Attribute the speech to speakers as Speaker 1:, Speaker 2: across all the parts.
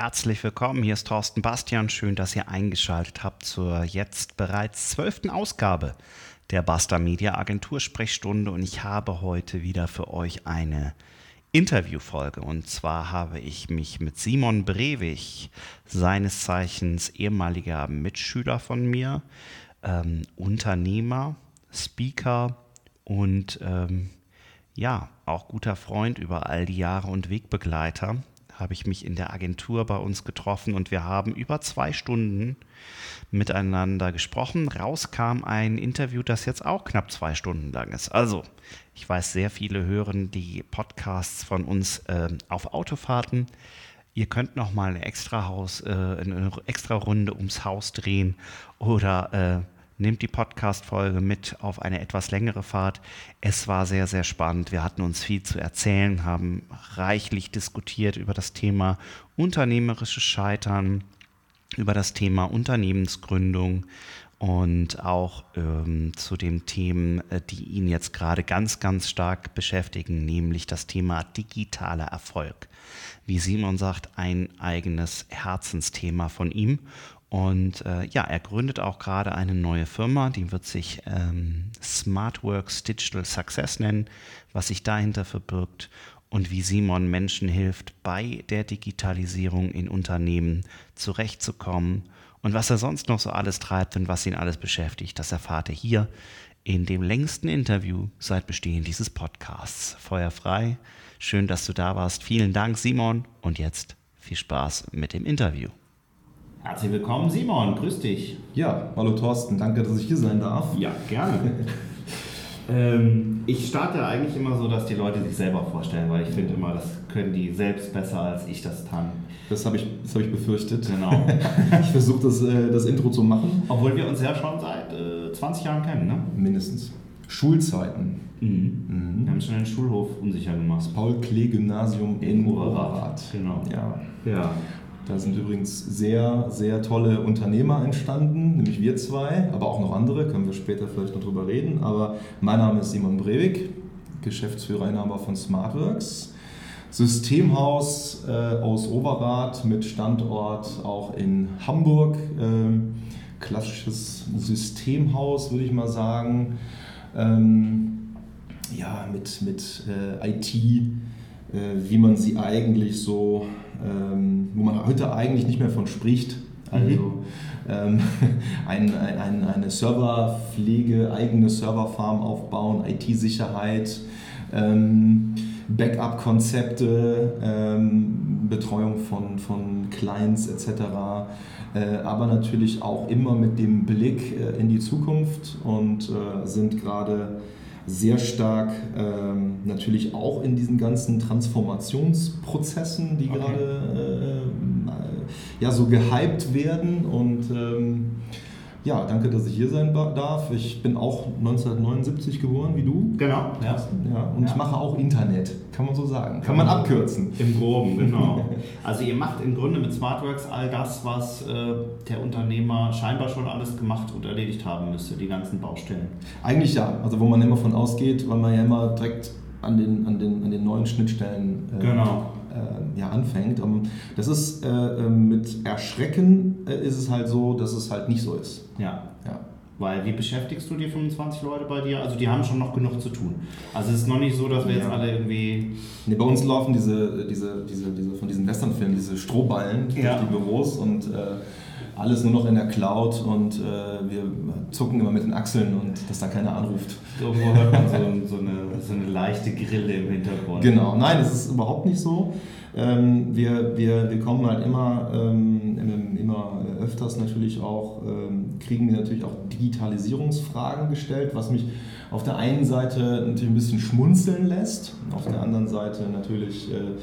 Speaker 1: herzlich willkommen. Hier ist Thorsten Bastian. Schön, dass ihr eingeschaltet habt zur jetzt bereits zwölften Ausgabe der Basta Media Agentur Sprechstunde und ich habe heute wieder für euch eine Interviewfolge. Und zwar habe ich mich mit Simon Brewig, seines Zeichens ehemaliger Mitschüler von mir, ähm, Unternehmer, Speaker und ähm, ja, auch guter Freund über all die Jahre und Wegbegleiter habe ich mich in der Agentur bei uns getroffen und wir haben über zwei Stunden miteinander gesprochen. Raus kam ein Interview, das jetzt auch knapp zwei Stunden lang ist. Also, ich weiß, sehr viele hören die Podcasts von uns äh, auf Autofahrten. Ihr könnt noch mal eine extra Haus, äh, eine extra Runde ums Haus drehen oder äh, nehmt die Podcast-Folge mit auf eine etwas längere Fahrt. Es war sehr, sehr spannend. Wir hatten uns viel zu erzählen, haben reichlich diskutiert über das Thema unternehmerisches Scheitern, über das Thema Unternehmensgründung und auch ähm, zu den Themen, äh, die ihn jetzt gerade ganz, ganz stark beschäftigen, nämlich das Thema digitaler Erfolg. Wie Simon sagt, ein eigenes Herzensthema von ihm. Und äh, ja, er gründet auch gerade eine neue Firma, die wird sich ähm, SmartWorks Digital Success nennen, was sich dahinter verbirgt und wie Simon Menschen hilft, bei der Digitalisierung in Unternehmen zurechtzukommen und was er sonst noch so alles treibt und was ihn alles beschäftigt, das erfahrt ihr hier in dem längsten Interview seit Bestehen dieses Podcasts. Feuer frei. Schön, dass du da warst. Vielen Dank, Simon. Und jetzt viel Spaß mit dem Interview. Herzlich willkommen, Simon. Grüß dich.
Speaker 2: Ja, hallo Thorsten. Danke, dass ich hier sein darf.
Speaker 1: Ja, gerne. ähm, ich starte eigentlich immer so, dass die Leute sich selber vorstellen, weil ich finde immer, das können die selbst besser, als ich das kann.
Speaker 2: Das habe ich, hab ich befürchtet. Genau. ich versuche das, äh, das Intro zu machen.
Speaker 1: Obwohl wir uns ja schon seit äh, 20 Jahren kennen, ne?
Speaker 2: Mindestens. Schulzeiten.
Speaker 1: Mhm. Mhm. Wir haben schon den Schulhof unsicher gemacht.
Speaker 2: Das Paul-Klee-Gymnasium in Oberrat.
Speaker 1: Genau.
Speaker 2: Ja. ja. Da sind übrigens sehr, sehr tolle Unternehmer entstanden, nämlich wir zwei, aber auch noch andere, können wir später vielleicht noch drüber reden. Aber mein Name ist Simon Brewig, Geschäftsführer, von SmartWorks. Systemhaus äh, aus Oberrat mit Standort auch in Hamburg. Ähm, klassisches Systemhaus, würde ich mal sagen. Ähm, ja, mit, mit äh, IT, äh, wie man sie eigentlich so ähm, wo man heute eigentlich nicht mehr von spricht. Also mhm. ähm, ein, ein, eine Serverpflege, eigene Serverfarm aufbauen, IT-Sicherheit, ähm, Backup-Konzepte, ähm, Betreuung von, von Clients etc. Äh, aber natürlich auch immer mit dem Blick äh, in die Zukunft und äh, sind gerade sehr stark ähm, natürlich auch in diesen ganzen Transformationsprozessen, die okay. gerade äh, äh, ja, so gehypt werden. Und ähm, ja, danke, dass ich hier sein darf. Ich bin auch 1979 geboren, wie du.
Speaker 1: Genau.
Speaker 2: Ja. ja und ja. ich mache auch Internet, kann man so sagen. Kann man abkürzen.
Speaker 1: Im Groben, genau. also ihr macht im Grunde mit SmartWorks all das, was äh, der Unternehmer scheinbar schon alles gemacht und erledigt haben müsste, die ganzen Baustellen.
Speaker 2: Eigentlich ja, also wo man immer von ausgeht, weil man ja immer direkt an den, an den, an den neuen Schnittstellen
Speaker 1: äh, genau
Speaker 2: ja, anfängt. Ähm, das ist äh, ähm, mit Erschrecken äh, ist es halt so, dass es halt nicht so ist.
Speaker 1: Ja. ja. Weil wie beschäftigst du die 25 Leute bei dir? Also die haben schon noch genug zu tun. Also es ist noch nicht so, dass wir ja. jetzt alle irgendwie.
Speaker 2: Nee, bei uns laufen diese, diese, diese, diese von diesen Westernfilmen, diese Strohballen ja. durch die Büros und äh, alles nur noch in der Cloud und äh, wir zucken immer mit den Achseln und dass da keiner anruft.
Speaker 1: Irgendwo hört man so, so, eine, so eine leichte Grille im Hintergrund.
Speaker 2: Genau, nein, das ist überhaupt nicht so. Ähm, wir, wir, wir kommen halt immer, ähm, immer öfters natürlich auch, ähm, kriegen wir natürlich auch Digitalisierungsfragen gestellt, was mich auf der einen Seite natürlich ein bisschen schmunzeln lässt, auf der anderen Seite natürlich äh,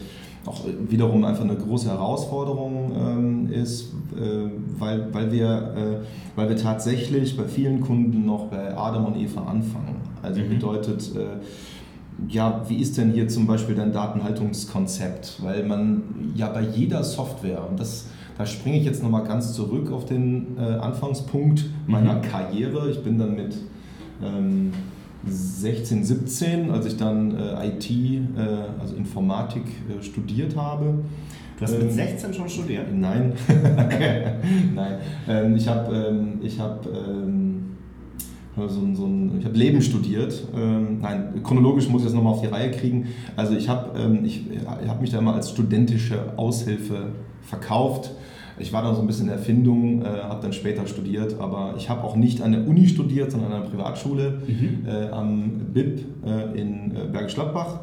Speaker 2: auch wiederum einfach eine große Herausforderung ähm, ist, äh, weil, weil, wir, äh, weil wir tatsächlich bei vielen Kunden noch bei Adam und Eva anfangen. Also mhm. bedeutet, äh, ja, wie ist denn hier zum Beispiel dein Datenhaltungskonzept? Weil man ja bei jeder Software, und das, da springe ich jetzt nochmal ganz zurück auf den Anfangspunkt meiner mhm. Karriere. Ich bin dann mit ähm, 16, 17, als ich dann äh, IT, äh, also Informatik äh, studiert habe,
Speaker 1: Du hast mit 16 ähm, schon studiert?
Speaker 2: Nein. Nein. Ähm, ich habe ähm, ich hab, ähm, so ein, so ein, ich habe Leben studiert. Ähm, nein, chronologisch muss ich das nochmal auf die Reihe kriegen. Also ich habe ähm, ich, ich hab mich da immer als studentische Aushilfe verkauft. Ich war da so ein bisschen in Erfindung, äh, habe dann später studiert, aber ich habe auch nicht an der Uni studiert, sondern an einer Privatschule mhm. äh, am BIP äh, in äh, Bergisch Gladbach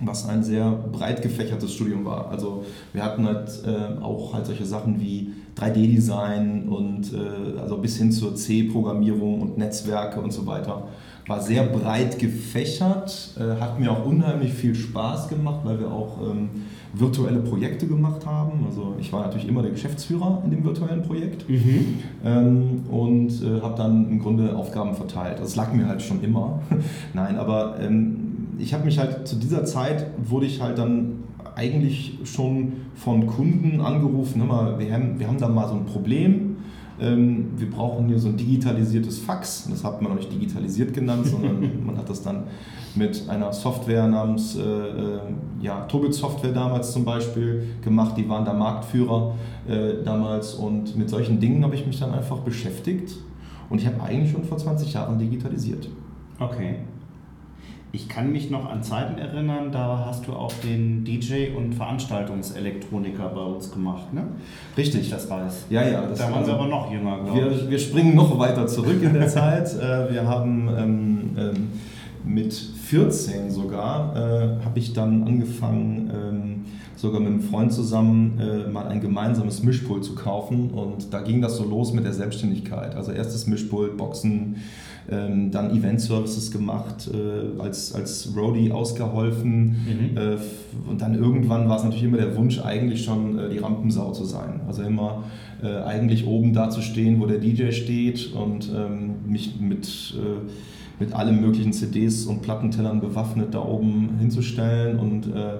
Speaker 2: was ein sehr breit gefächertes Studium war. Also wir hatten halt äh, auch halt solche Sachen wie 3D-Design und äh, also bis hin zur C-Programmierung und Netzwerke und so weiter. War sehr breit gefächert, äh, hat mir auch unheimlich viel Spaß gemacht, weil wir auch ähm, virtuelle Projekte gemacht haben. Also ich war natürlich immer der Geschäftsführer in dem virtuellen Projekt mhm. ähm, und äh, habe dann im Grunde Aufgaben verteilt. Das lag mir halt schon immer. Nein, aber ähm, ich habe mich halt zu dieser Zeit, wurde ich halt dann eigentlich schon von Kunden angerufen, mal, wir, haben, wir haben da mal so ein Problem, wir brauchen hier so ein digitalisiertes Fax. Das hat man noch nicht digitalisiert genannt, sondern man hat das dann mit einer Software namens äh, äh, ja, Tobit Software damals zum Beispiel gemacht. Die waren da Marktführer äh, damals und mit solchen Dingen habe ich mich dann einfach beschäftigt und ich habe eigentlich schon vor 20 Jahren digitalisiert.
Speaker 1: Okay. Ich kann mich noch an Zeiten erinnern, da hast du auch den DJ und Veranstaltungselektroniker bei uns gemacht, ne?
Speaker 2: Richtig.
Speaker 1: Ich das weiß.
Speaker 2: Ja, ja.
Speaker 1: da waren wir aber noch jünger,
Speaker 2: glaube ich. Wir, wir springen noch weiter zurück in der Zeit. Äh, wir haben ähm, ähm, mit 14 sogar, äh, habe ich dann angefangen, ähm, sogar mit einem Freund zusammen äh, mal ein gemeinsames Mischpult zu kaufen. Und da ging das so los mit der Selbstständigkeit. Also erstes Mischpult, Boxen, ähm, dann Event-Services gemacht, äh, als, als Roadie ausgeholfen mhm. äh, und dann irgendwann war es natürlich immer der Wunsch, eigentlich schon äh, die Rampensau zu sein. Also immer äh, eigentlich oben da zu stehen, wo der DJ steht und ähm, mich mit, äh, mit allen möglichen CDs und Plattentellern bewaffnet da oben hinzustellen und äh,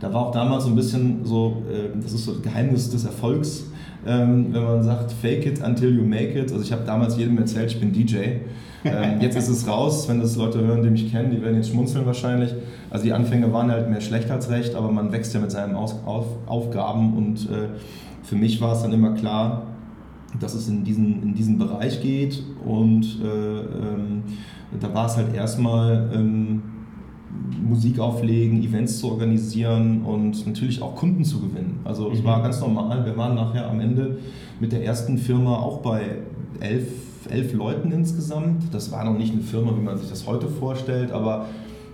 Speaker 2: da war auch damals so ein bisschen so, das ist so das Geheimnis des Erfolgs, ähm, wenn man sagt, fake it until you make it. Also ich habe damals jedem erzählt, ich bin DJ. Ähm, jetzt ist es raus, wenn das Leute hören, die mich kennen, die werden jetzt schmunzeln wahrscheinlich. Also die Anfänge waren halt mehr schlecht als recht, aber man wächst ja mit seinen Aufgaben und äh, für mich war es dann immer klar, dass es in diesen, in diesen Bereich geht und äh, ähm, da war es halt erstmal ähm, Musik auflegen, Events zu organisieren und natürlich auch Kunden zu gewinnen. Also es mhm. war ganz normal, wir waren nachher am Ende mit der ersten Firma auch bei elf elf Leuten insgesamt. Das war noch nicht eine Firma, wie man sich das heute vorstellt, aber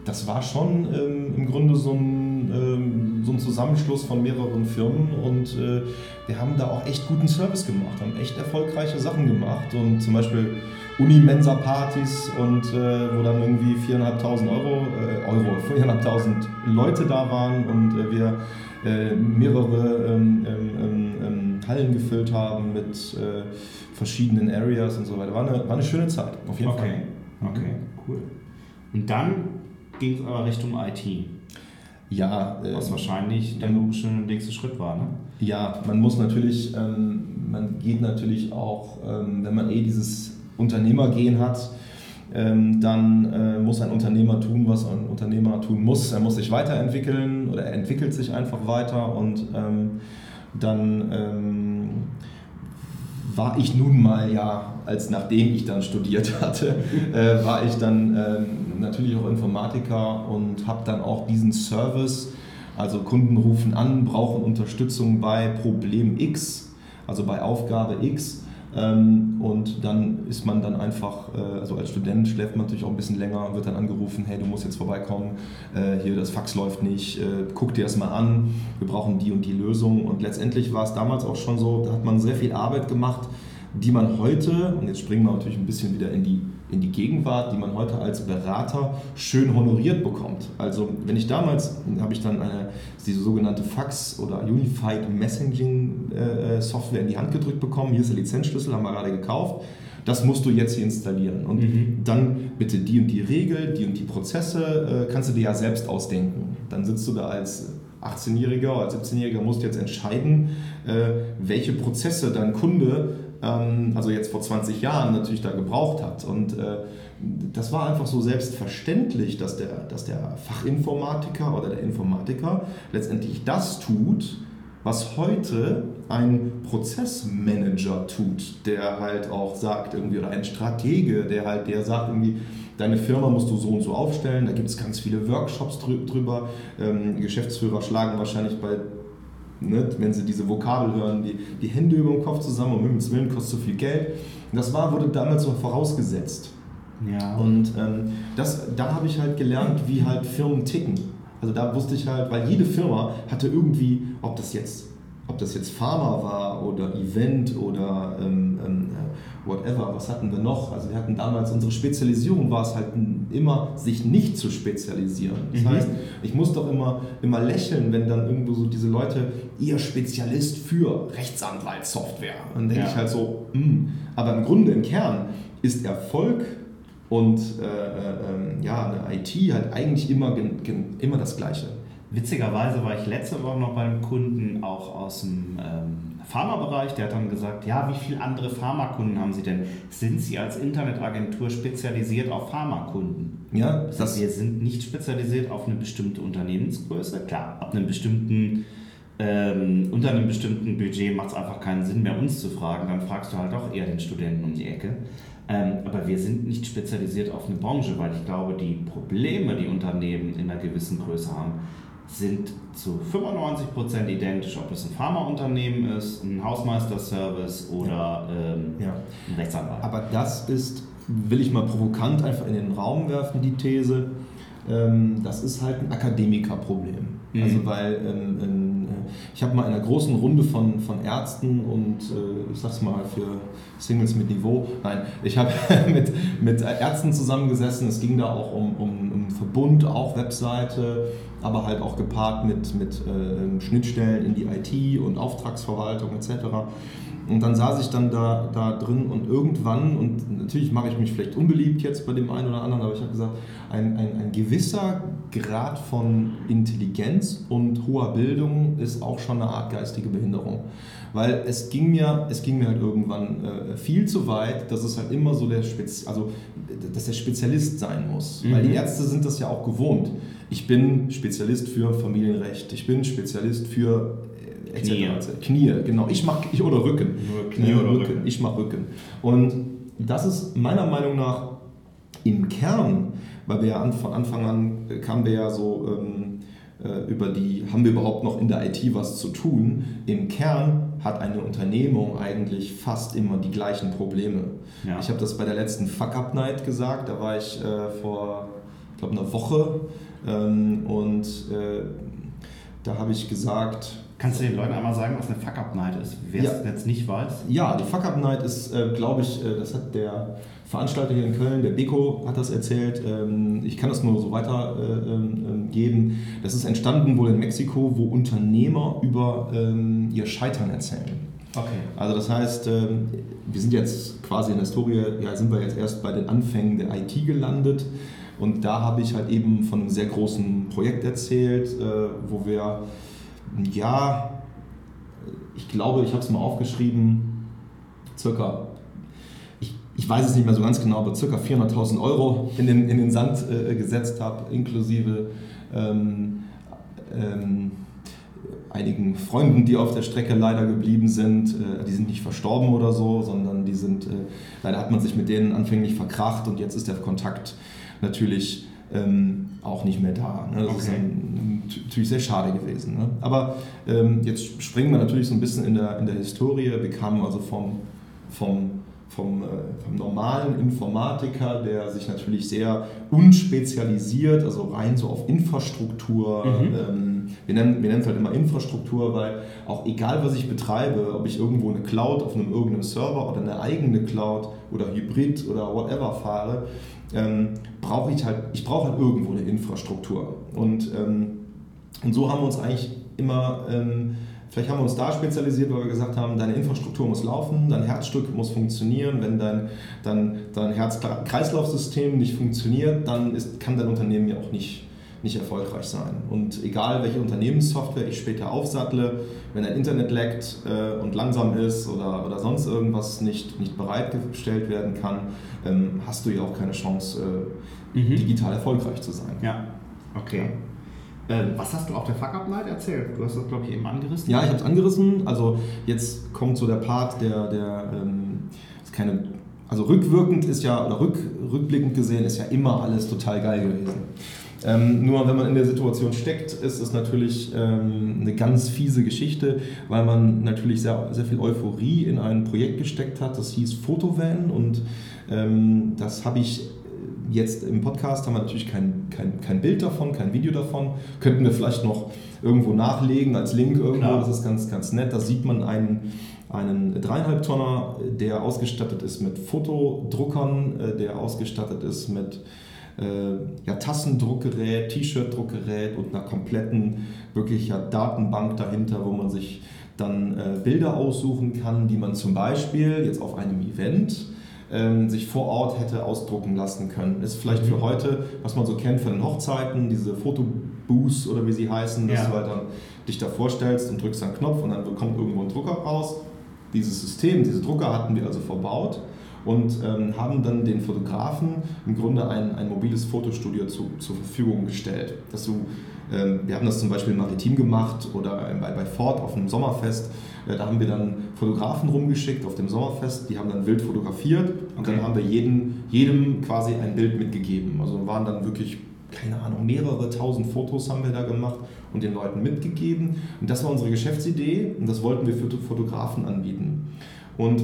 Speaker 2: das war schon ähm, im Grunde so ein, ähm, so ein Zusammenschluss von mehreren Firmen und äh, wir haben da auch echt guten Service gemacht, haben echt erfolgreiche Sachen gemacht und zum Beispiel Unimensa-Partys und äh, wo dann irgendwie 4.500 Euro, äh, Euro 4.500 Leute da waren und äh, wir äh, mehrere ähm, ähm, ähm, ähm, Hallen gefüllt haben mit äh, verschiedenen Areas und so weiter. War eine, war eine schöne Zeit,
Speaker 1: auf jeden okay. Fall. Okay, cool. Und dann ging es aber Richtung IT.
Speaker 2: Ja.
Speaker 1: Was äh, wahrscheinlich der logische nächste Schritt war, ne?
Speaker 2: Ja, man muss natürlich, ähm, man geht natürlich auch, ähm, wenn man eh dieses Unternehmergehen hat, ähm, dann äh, muss ein Unternehmer tun, was ein Unternehmer tun muss. Er muss sich weiterentwickeln oder er entwickelt sich einfach weiter und ähm, dann ähm, war ich nun mal ja, als nachdem ich dann studiert hatte, äh, war ich dann natürlich auch Informatiker und habe dann auch diesen Service, also Kunden rufen an, brauchen Unterstützung bei Problem X, also bei Aufgabe X. Ähm, und dann ist man dann einfach, äh, also als Student schläft man natürlich auch ein bisschen länger, wird dann angerufen, hey, du musst jetzt vorbeikommen, äh, hier das Fax läuft nicht, äh, guck dir das mal an, wir brauchen die und die Lösung. Und letztendlich war es damals auch schon so, da hat man sehr viel Arbeit gemacht, die man heute, und jetzt springen wir natürlich ein bisschen wieder in die, in die Gegenwart, die man heute als Berater schön honoriert bekommt. Also wenn ich damals, habe ich dann eine, diese sogenannte Fax oder Unified Messaging äh, Software in die Hand gedrückt bekommen, hier ist der Lizenzschlüssel, haben wir gerade gekauft, das musst du jetzt hier installieren. Und mhm. dann bitte die und die Regel, die und die Prozesse äh, kannst du dir ja selbst ausdenken. Dann sitzt du da als 18-Jähriger oder als 17-Jähriger, musst jetzt entscheiden, äh, welche Prozesse dein Kunde also jetzt vor 20 Jahren natürlich da gebraucht hat. Und äh, das war einfach so selbstverständlich, dass der, dass der Fachinformatiker oder der Informatiker letztendlich das tut, was heute ein Prozessmanager tut, der halt auch sagt, irgendwie, oder ein Stratege, der halt, der sagt irgendwie, deine Firma musst du so und so aufstellen, da gibt es ganz viele Workshops drüber. Ähm, Geschäftsführer schlagen wahrscheinlich bei Ne, wenn sie diese Vokabel hören, die, die Hände über dem Kopf zusammen und mit dem Willen kostet so viel Geld. Und das war, wurde damals so vorausgesetzt. Ja. Und ähm, das, da habe ich halt gelernt, wie halt Firmen ticken. Also da wusste ich halt, weil jede Firma hatte irgendwie, ob das jetzt, ob das jetzt Pharma war oder Event oder ähm, ähm, whatever, was hatten wir noch? Also wir hatten damals, unsere Spezialisierung war es halt immer, sich nicht zu spezialisieren. Das mhm. heißt, ich muss doch immer, immer lächeln, wenn dann irgendwo so diese Leute, ihr Spezialist für Rechtsanwaltssoftware. Dann denke ja. ich halt so, mh. Hm. aber im Grunde, im Kern ist Erfolg und äh, äh, ähm, ja, eine IT halt eigentlich immer, immer das Gleiche.
Speaker 1: Witzigerweise war ich letzte Woche noch beim Kunden auch aus dem ähm, Pharmabereich. Der hat dann gesagt, ja, wie viele andere Pharmakunden haben Sie denn? Sind Sie als Internetagentur spezialisiert auf Pharmakunden? Ja, das wir sind nicht spezialisiert auf eine bestimmte Unternehmensgröße. Klar, ab einem bestimmten ähm, unter einem bestimmten Budget macht es einfach keinen Sinn mehr, uns zu fragen. Dann fragst du halt auch eher den Studenten um die Ecke. Ähm, aber wir sind nicht spezialisiert auf eine Branche, weil ich glaube, die Probleme, die Unternehmen in einer gewissen Größe haben, sind zu 95% identisch, ob es ein Pharmaunternehmen ist, ein Hausmeisterservice oder ähm, ja. ein Rechtsanwalt.
Speaker 2: Aber das ist, will ich mal provokant einfach in den Raum werfen, die These, ähm, das ist halt ein Akademikerproblem. Mhm. Also weil ähm, ähm, ich habe mal in einer großen Runde von, von Ärzten und äh, ich sag's mal für Singles mit Niveau, nein, ich habe mit, mit Ärzten zusammengesessen, es ging da auch um, um, um Verbund, auch Webseite, aber halt auch gepaart mit, mit äh, Schnittstellen in die IT und Auftragsverwaltung etc. Und dann saß ich dann da, da drin und irgendwann, und natürlich mache ich mich vielleicht unbeliebt jetzt bei dem einen oder anderen, aber ich habe gesagt, ein, ein, ein gewisser Grad von Intelligenz und hoher Bildung ist auch schon eine Art geistige Behinderung. Weil es ging mir, es ging mir halt irgendwann äh, viel zu weit, dass es halt immer so der Spez also dass der Spezialist sein muss. Mhm. Weil die Ärzte sind das ja auch gewohnt. Ich bin Spezialist für Familienrecht, ich bin Spezialist für Knie. Knie, genau. Ich mache ich oder Rücken.
Speaker 1: Nur Knie äh, oder Rücken. Rücken.
Speaker 2: Ich mache Rücken. Und das ist meiner Meinung nach im Kern, weil wir ja von Anfang an äh, kamen wir ja so ähm, äh, über die, haben wir überhaupt noch in der IT was zu tun? Im Kern hat eine Unternehmung eigentlich fast immer die gleichen Probleme. Ja. Ich habe das bei der letzten Fuck Up Night gesagt, da war ich äh, vor, ich glaube, einer Woche ähm, und äh, da habe ich gesagt,
Speaker 1: Kannst du den Leuten einmal sagen, was eine Fuck-Up-Night ist, wer ja. es jetzt nicht weiß?
Speaker 2: Ja, die Fuck-Up-Night ist, äh, glaube ich, äh, das hat der Veranstalter hier in Köln, der Beko, hat das erzählt. Ähm, ich kann das nur so weitergeben. Äh, ähm, ähm, das ist entstanden wohl in Mexiko, wo Unternehmer über ihr Scheitern erzählen. Okay. Also das heißt, wir sind jetzt quasi in der Historie, ja, sind wir jetzt erst bei den Anfängen der IT gelandet. Und da habe ich halt eben von einem sehr großen Projekt erzählt, äh, wo wir ja, ich glaube, ich habe es mal aufgeschrieben, circa, ich, weiß es nicht mehr so ganz genau, aber circa 400.000 Euro in den, in den Sand äh, gesetzt habe, inklusive ähm, ähm, einigen Freunden, die auf der Strecke leider geblieben sind. Äh, die sind nicht verstorben oder so, sondern die sind, äh, leider hat man sich mit denen anfänglich verkracht und jetzt ist der Kontakt natürlich ähm, auch nicht mehr da. Ne? Das okay. ist ein, natürlich sehr schade gewesen. Ne? Aber ähm, jetzt springen wir natürlich so ein bisschen in der, in der Historie. Wir kamen also vom, vom, vom, äh, vom normalen Informatiker, der sich natürlich sehr unspezialisiert, also rein so auf Infrastruktur. Mhm. Ähm, wir nennen, wir nennen es halt immer Infrastruktur, weil auch egal was ich betreibe, ob ich irgendwo eine Cloud auf einem irgendeinem Server oder eine eigene Cloud oder Hybrid oder whatever fahre, ähm, brauche ich halt, ich brauche halt irgendwo eine Infrastruktur. Und, ähm, und so haben wir uns eigentlich immer, ähm, vielleicht haben wir uns da spezialisiert, weil wir gesagt haben, deine Infrastruktur muss laufen, dein Herzstück muss funktionieren. Wenn dein, dein, dein Herz-Kreislauf-System nicht funktioniert, dann ist, kann dein Unternehmen ja auch nicht nicht erfolgreich sein. Und egal, welche Unternehmenssoftware ich später aufsattle, wenn ein Internet leckt äh, und langsam ist oder, oder sonst irgendwas nicht, nicht bereitgestellt werden kann, ähm, hast du ja auch keine Chance, äh, mhm. digital erfolgreich zu sein.
Speaker 1: Ja, okay. Ähm, was hast du auf der Fuck Up Night erzählt? Du hast das, glaube ich, eben angerissen.
Speaker 2: Ja, ich habe es angerissen. Also jetzt kommt so der Part, der, der ähm, ist keine, also rückwirkend ist ja, oder rück, rückblickend gesehen ist ja immer alles total geil gewesen. Ähm, nur wenn man in der Situation steckt, ist es natürlich ähm, eine ganz fiese Geschichte, weil man natürlich sehr, sehr viel Euphorie in ein Projekt gesteckt hat. Das hieß Fotovan und ähm, das habe ich jetzt im Podcast haben wir natürlich kein, kein, kein Bild davon, kein Video davon. Könnten wir vielleicht noch irgendwo nachlegen als Link irgendwo. Klar. Das ist ganz, ganz nett. Da sieht man einen, einen dreieinhalb Tonner, der ausgestattet ist mit Fotodruckern, äh, der ausgestattet ist mit äh, ja, Tassendruckgerät, T-Shirt-Druckgerät und einer kompletten wirklich ja, Datenbank dahinter, wo man sich dann äh, Bilder aussuchen kann, die man zum Beispiel jetzt auf einem Event ähm, sich vor Ort hätte ausdrucken lassen können. Ist vielleicht für mhm. heute, was man so kennt von den Hochzeiten, diese Fotobooths oder wie sie heißen, dass ja. du halt dann dich da vorstellst und drückst einen Knopf und dann kommt irgendwo ein Drucker raus. Dieses System, diese Drucker hatten wir also verbaut und ähm, haben dann den Fotografen im Grunde ein, ein mobiles Fotostudio zu, zur Verfügung gestellt. Dass du, ähm, wir haben das zum Beispiel Maritim gemacht oder bei, bei Ford auf einem Sommerfest. Da haben wir dann Fotografen rumgeschickt auf dem Sommerfest, die haben dann wild fotografiert und okay. dann haben wir jeden, jedem quasi ein Bild mitgegeben. Also waren dann wirklich keine Ahnung, mehrere tausend Fotos haben wir da gemacht und den Leuten mitgegeben. Und das war unsere Geschäftsidee und das wollten wir für Fotografen anbieten. Und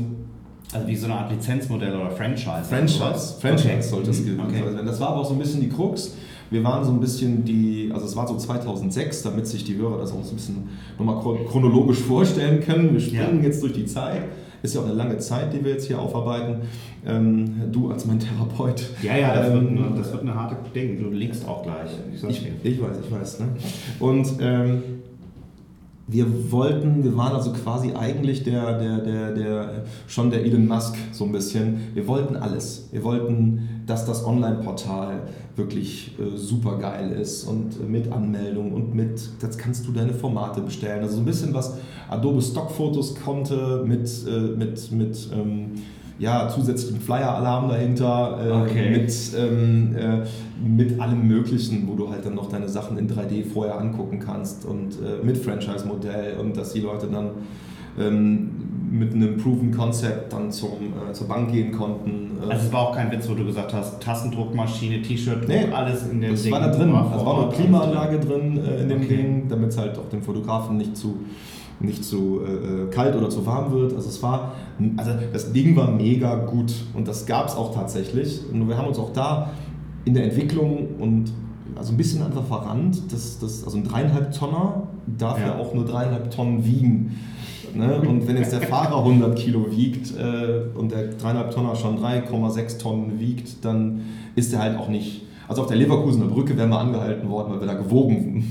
Speaker 1: also wie so eine Art Lizenzmodell oder Franchise.
Speaker 2: Franchise, Franchise okay. sollte es mhm. okay. sein. Das war aber auch so ein bisschen die Krux. Wir waren so ein bisschen die, also es war so 2006, damit sich die Hörer das auch so ein bisschen nochmal chronologisch vorstellen können. Wir springen ja. jetzt durch die Zeit. Ist ja auch eine lange Zeit, die wir jetzt hier aufarbeiten. Ähm, du als mein Therapeut.
Speaker 1: Ja, ja, das, ähm, wird, eine, das wird eine harte Ding. Du liegst auch gleich.
Speaker 2: Ich, ich, ich weiß, ich weiß. Ne? Und ähm, wir wollten, wir waren also quasi eigentlich der, der, der, der, schon der Elon Musk so ein bisschen. Wir wollten alles. Wir wollten, dass das Online-Portal wirklich äh, super geil ist und mit Anmeldung und mit, jetzt kannst du deine Formate bestellen. Also so ein bisschen was Adobe Stockfotos konnte mit, äh, mit, mit ähm, ja, zusätzlichen Flyer-Alarm dahinter, äh, okay. mit, ähm, äh, mit allem Möglichen, wo du halt dann noch deine Sachen in 3D vorher angucken kannst und äh, mit Franchise-Modell und dass die Leute dann ähm, mit einem Proven Concept dann zum, äh, zur Bank gehen konnten.
Speaker 1: Äh. Also es war auch kein Witz, wo du gesagt hast, Tassendruckmaschine, T-Shirt, nee, alles in dem
Speaker 2: das Ding. Das war da drin, es war noch Klimaanlage drin äh, in dem okay. Ding, damit es halt auch dem Fotografen nicht zu nicht zu äh, äh, kalt oder zu warm wird. Also es war, also das Ding war mega gut und das gab es auch tatsächlich. Und wir haben uns auch da in der Entwicklung und also ein bisschen einfach verrannt, dass das, also ein dreieinhalb Tonner darf ja, ja auch nur dreieinhalb Tonnen wiegen. Ne? Und wenn jetzt der Fahrer 100 Kilo wiegt äh, und der dreieinhalb Tonner schon 3,6 Tonnen wiegt, dann ist er halt auch nicht also auf der Leverkusener Brücke wären wir angehalten worden, weil wir da gewogen,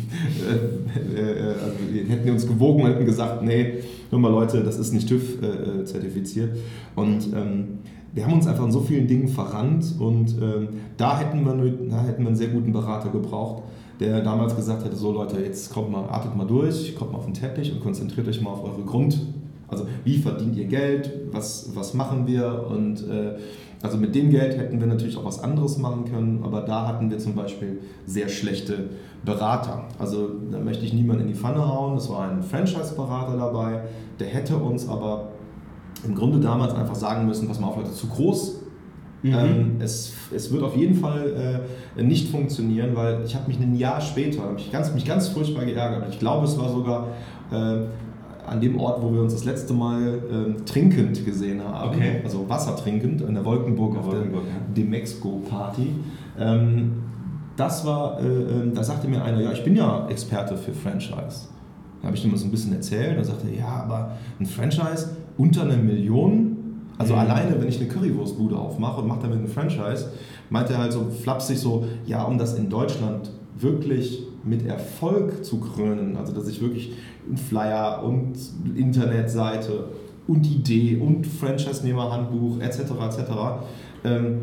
Speaker 2: äh, äh, also wir hätten wir uns gewogen und hätten gesagt, nee, hör mal Leute, das ist nicht TÜV äh, zertifiziert. Und ähm, wir haben uns einfach in so vielen Dingen verrannt und ähm, da, hätten wir, da hätten wir einen sehr guten Berater gebraucht, der damals gesagt hätte, so Leute, jetzt kommt mal, atmet mal durch, kommt mal auf den Teppich und konzentriert euch mal auf eure Grund, also wie verdient ihr Geld, was, was machen wir und äh, also mit dem Geld hätten wir natürlich auch was anderes machen können, aber da hatten wir zum Beispiel sehr schlechte Berater. Also da möchte ich niemanden in die Pfanne hauen. Es war ein Franchise-Berater dabei, der hätte uns aber im Grunde damals einfach sagen müssen, pass mal auf Leute, zu groß. Mhm. Ähm, es, es wird auf jeden Fall äh, nicht funktionieren, weil ich habe mich ein Jahr später, mich ganz, mich ganz furchtbar geärgert. Ich glaube, es war sogar äh, an dem Ort, wo wir uns das letzte Mal ähm, trinkend gesehen haben, okay. also wassertrinkend in der Wolkenburg auf der ja. Demexco-Party. Ähm, das war, äh, ähm, da sagte mir einer, ja, ich bin ja Experte für Franchise. Da habe ich ihm so ein bisschen erzählt. Da sagte er, ja, aber ein Franchise unter einer Million, also mhm. alleine, wenn ich eine Currywurstbude aufmache und mache damit ein Franchise, meinte er halt so flapsig so, ja, um das in Deutschland wirklich mit Erfolg zu krönen, also dass ich wirklich Flyer und Internetseite und Idee und Franchise-Nehmer-Handbuch etc. etc. Ähm,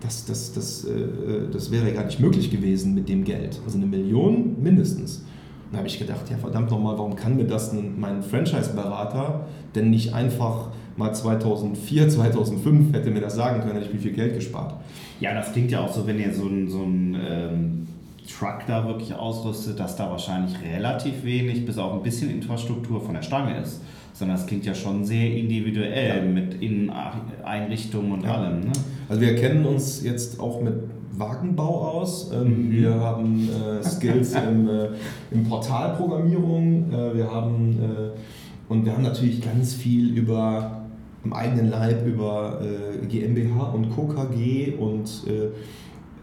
Speaker 2: das, das, das, äh, das wäre gar nicht möglich gewesen mit dem Geld. Also eine Million mindestens. Da habe ich gedacht, ja verdammt nochmal, warum kann mir das mein Franchise-Berater denn nicht einfach mal 2004, 2005 hätte mir das sagen können, hätte ich wie viel Geld gespart.
Speaker 1: Ja, das klingt ja auch so, wenn ihr so ein, so ein ähm Truck da wirklich ausrüstet, dass da wahrscheinlich relativ wenig bis auf ein bisschen Infrastruktur von der Stange ist. Sondern es klingt ja schon sehr individuell ja. mit Inneneinrichtungen und ja. allem. Ne?
Speaker 2: Also wir kennen uns jetzt auch mit Wagenbau aus. Ähm, mhm. Wir haben äh, Skills im, äh, im Portalprogrammierung. Äh, wir haben äh, und wir haben natürlich ganz viel über im eigenen Leib über äh, GmbH und Co. KG und äh,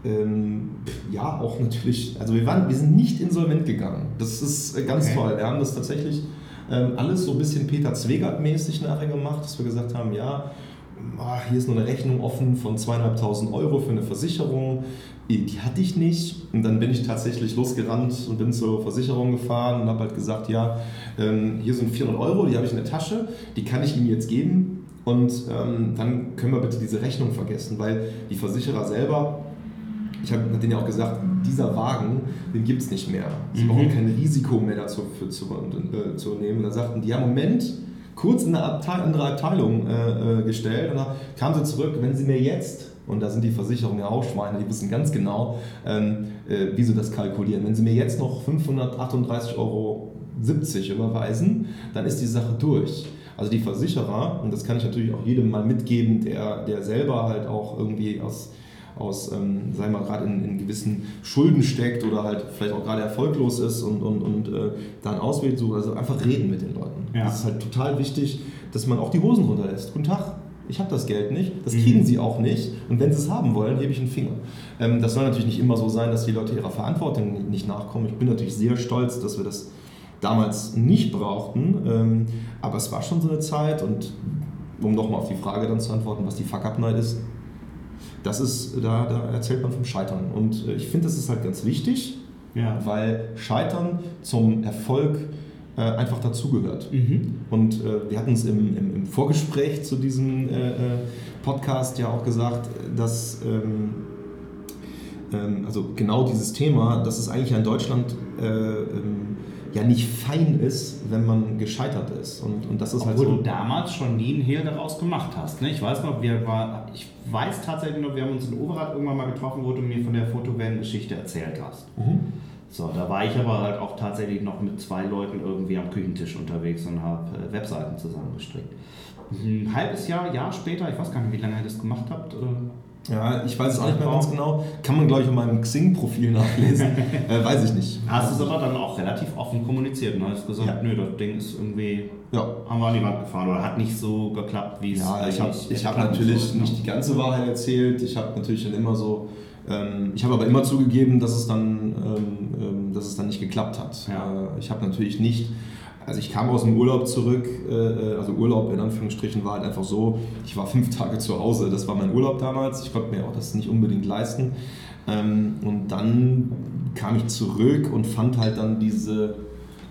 Speaker 2: ähm, ja, auch natürlich, also wir, waren, wir sind nicht insolvent gegangen. Das ist äh, ganz okay. toll. Wir haben das tatsächlich ähm, alles so ein bisschen Peter Zwegert-mäßig nachher gemacht, dass wir gesagt haben, ja, ah, hier ist nur eine Rechnung offen von zweieinhalbtausend Euro für eine Versicherung. Die hatte ich nicht. Und dann bin ich tatsächlich losgerannt und bin zur Versicherung gefahren und habe halt gesagt, ja, ähm, hier sind 400 Euro, die habe ich in der Tasche, die kann ich Ihnen jetzt geben und ähm, dann können wir bitte diese Rechnung vergessen, weil die Versicherer selber, ich habe denen ja auch gesagt, dieser Wagen, den gibt es nicht mehr. Sie mhm. brauchen kein Risiko mehr dazu für, zu, äh, zu nehmen. Und dann sagten die, ja, Moment, kurz in eine Abteil, andere Abteilung äh, äh, gestellt und dann kamen sie zurück, wenn sie mir jetzt und da sind die Versicherungen ja auch Schweine, die wissen ganz genau, ähm, äh, wie sie das kalkulieren. Wenn sie mir jetzt noch 538,70 Euro überweisen, dann ist die Sache durch. Also die Versicherer, und das kann ich natürlich auch jedem mal mitgeben, der, der selber halt auch irgendwie aus, aus ähm, sagen wir mal, gerade in, in, gewissen Schulden steckt oder halt vielleicht auch gerade erfolglos ist und, und, und äh, dann Ausweg sucht, also einfach reden mit den Leuten. Ja. Das ist halt total wichtig, dass man auch die Hosen runterlässt. Guten Tag, ich habe das Geld nicht, das mhm. kriegen sie auch nicht und wenn sie es haben wollen, hebe ich einen Finger. Ähm, das soll natürlich nicht immer so sein, dass die Leute ihrer Verantwortung nicht nachkommen. Ich bin natürlich sehr stolz, dass wir das damals nicht brauchten. Ähm, aber es war schon so eine Zeit und um nochmal auf die Frage dann zu antworten, was die Fuck-Up-Night ist, das ist, da, da erzählt man vom Scheitern. Und äh, ich finde, das ist halt ganz wichtig, ja. weil Scheitern zum Erfolg äh, einfach dazugehört. Mhm. Und äh, wir hatten es im, im, im, Vorgespräch zu diesem äh, äh Podcast ja auch gesagt, dass ähm, ähm, also genau dieses Thema, dass es eigentlich in Deutschland äh, ähm, ja nicht fein ist, wenn man gescheitert ist. Und, und das ist
Speaker 1: halt Obwohl halt so. du damals schon nie einen Hehl daraus gemacht hast. Ne? Ich weiß noch, wir war, ich weiß tatsächlich noch, wir haben uns in Overath irgendwann mal getroffen, wo du mir von der Fotovan-Geschichte erzählt hast. Mhm. So, da war ich aber halt auch tatsächlich noch mit zwei Leuten irgendwie am Küchentisch unterwegs und habe äh, Webseiten zusammengestrickt. Ein halbes Jahr, Jahr später, ich weiß gar nicht, wie lange ihr das gemacht habt. Äh,
Speaker 2: ja, ich weiß es auch nicht mehr ganz genau. Kann man, glaube ich, in meinem Xing-Profil nachlesen. äh, weiß ich nicht.
Speaker 1: Hast du es aber dann auch relativ offen kommuniziert und hast gesagt, ja. nö, das Ding ist irgendwie, ja. haben wir an die Wand gefahren oder hat nicht so geklappt, wie es
Speaker 2: Ja, ich habe hab natürlich so, nicht die ganze Wahrheit erzählt. Ich habe natürlich dann immer so, ähm, ich habe aber immer zugegeben, dass es dann, ähm, ähm dass es dann nicht geklappt hat. Ja. Äh, ich habe natürlich nicht also ich kam aus dem Urlaub zurück, äh, äh, also Urlaub in Anführungsstrichen war halt einfach so, ich war fünf Tage zu Hause, das war mein Urlaub damals, ich konnte mir auch das nicht unbedingt leisten. Ähm, und dann kam ich zurück und fand halt dann diese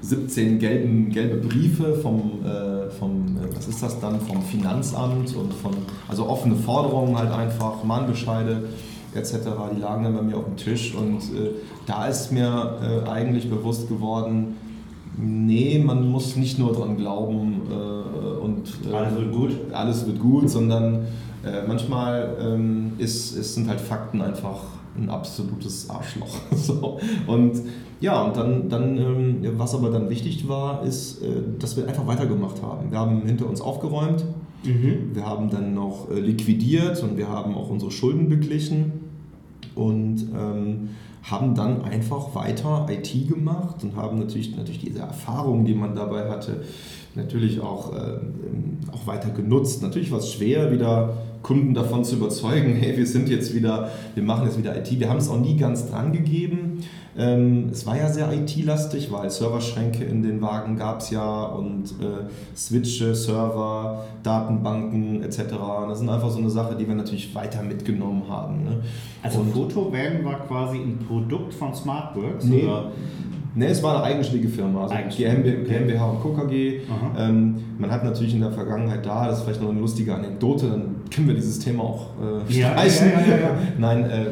Speaker 2: 17 gelben, gelbe Briefe vom, äh, vom, was ist das dann, vom Finanzamt und von, also offene Forderungen halt einfach, Mahnbescheide etc., die lagen dann bei mir auf dem Tisch und äh, da ist mir äh, eigentlich bewusst geworden, Nee, man muss nicht nur dran glauben äh, und
Speaker 1: äh, alles wird gut.
Speaker 2: Alles wird gut, sondern äh, manchmal ähm, ist, ist, sind halt Fakten einfach ein absolutes Arschloch. so. Und ja, und dann, dann ähm, was aber dann wichtig war, ist, äh, dass wir einfach weitergemacht haben. Wir haben hinter uns aufgeräumt, mhm. wir haben dann noch äh, liquidiert und wir haben auch unsere Schulden beglichen und ähm, haben dann einfach weiter IT gemacht und haben natürlich, natürlich diese Erfahrungen, die man dabei hatte, natürlich auch, äh, auch weiter genutzt. Natürlich war es schwer, wieder Kunden davon zu überzeugen, hey, wir sind jetzt wieder, wir machen jetzt wieder IT. Wir haben es auch nie ganz dran gegeben. Ähm, es war ja sehr IT-lastig, weil Serverschränke in den Wagen gab es ja und äh, Switche, Server, Datenbanken etc. Das sind einfach so eine Sache, die wir natürlich weiter mitgenommen haben. Ne?
Speaker 1: Also Fotovan war quasi ein Produkt von Smartworks?
Speaker 2: Nee. Oder? Ne, es war eine eigenständige Firma, also GmbH, GmbH und Co. KG. Ähm, man hat natürlich in der Vergangenheit da, das ist vielleicht noch eine lustige Anekdote, dann können wir dieses Thema auch äh, streichen. Ja, ja, ja, Nein, äh, äh,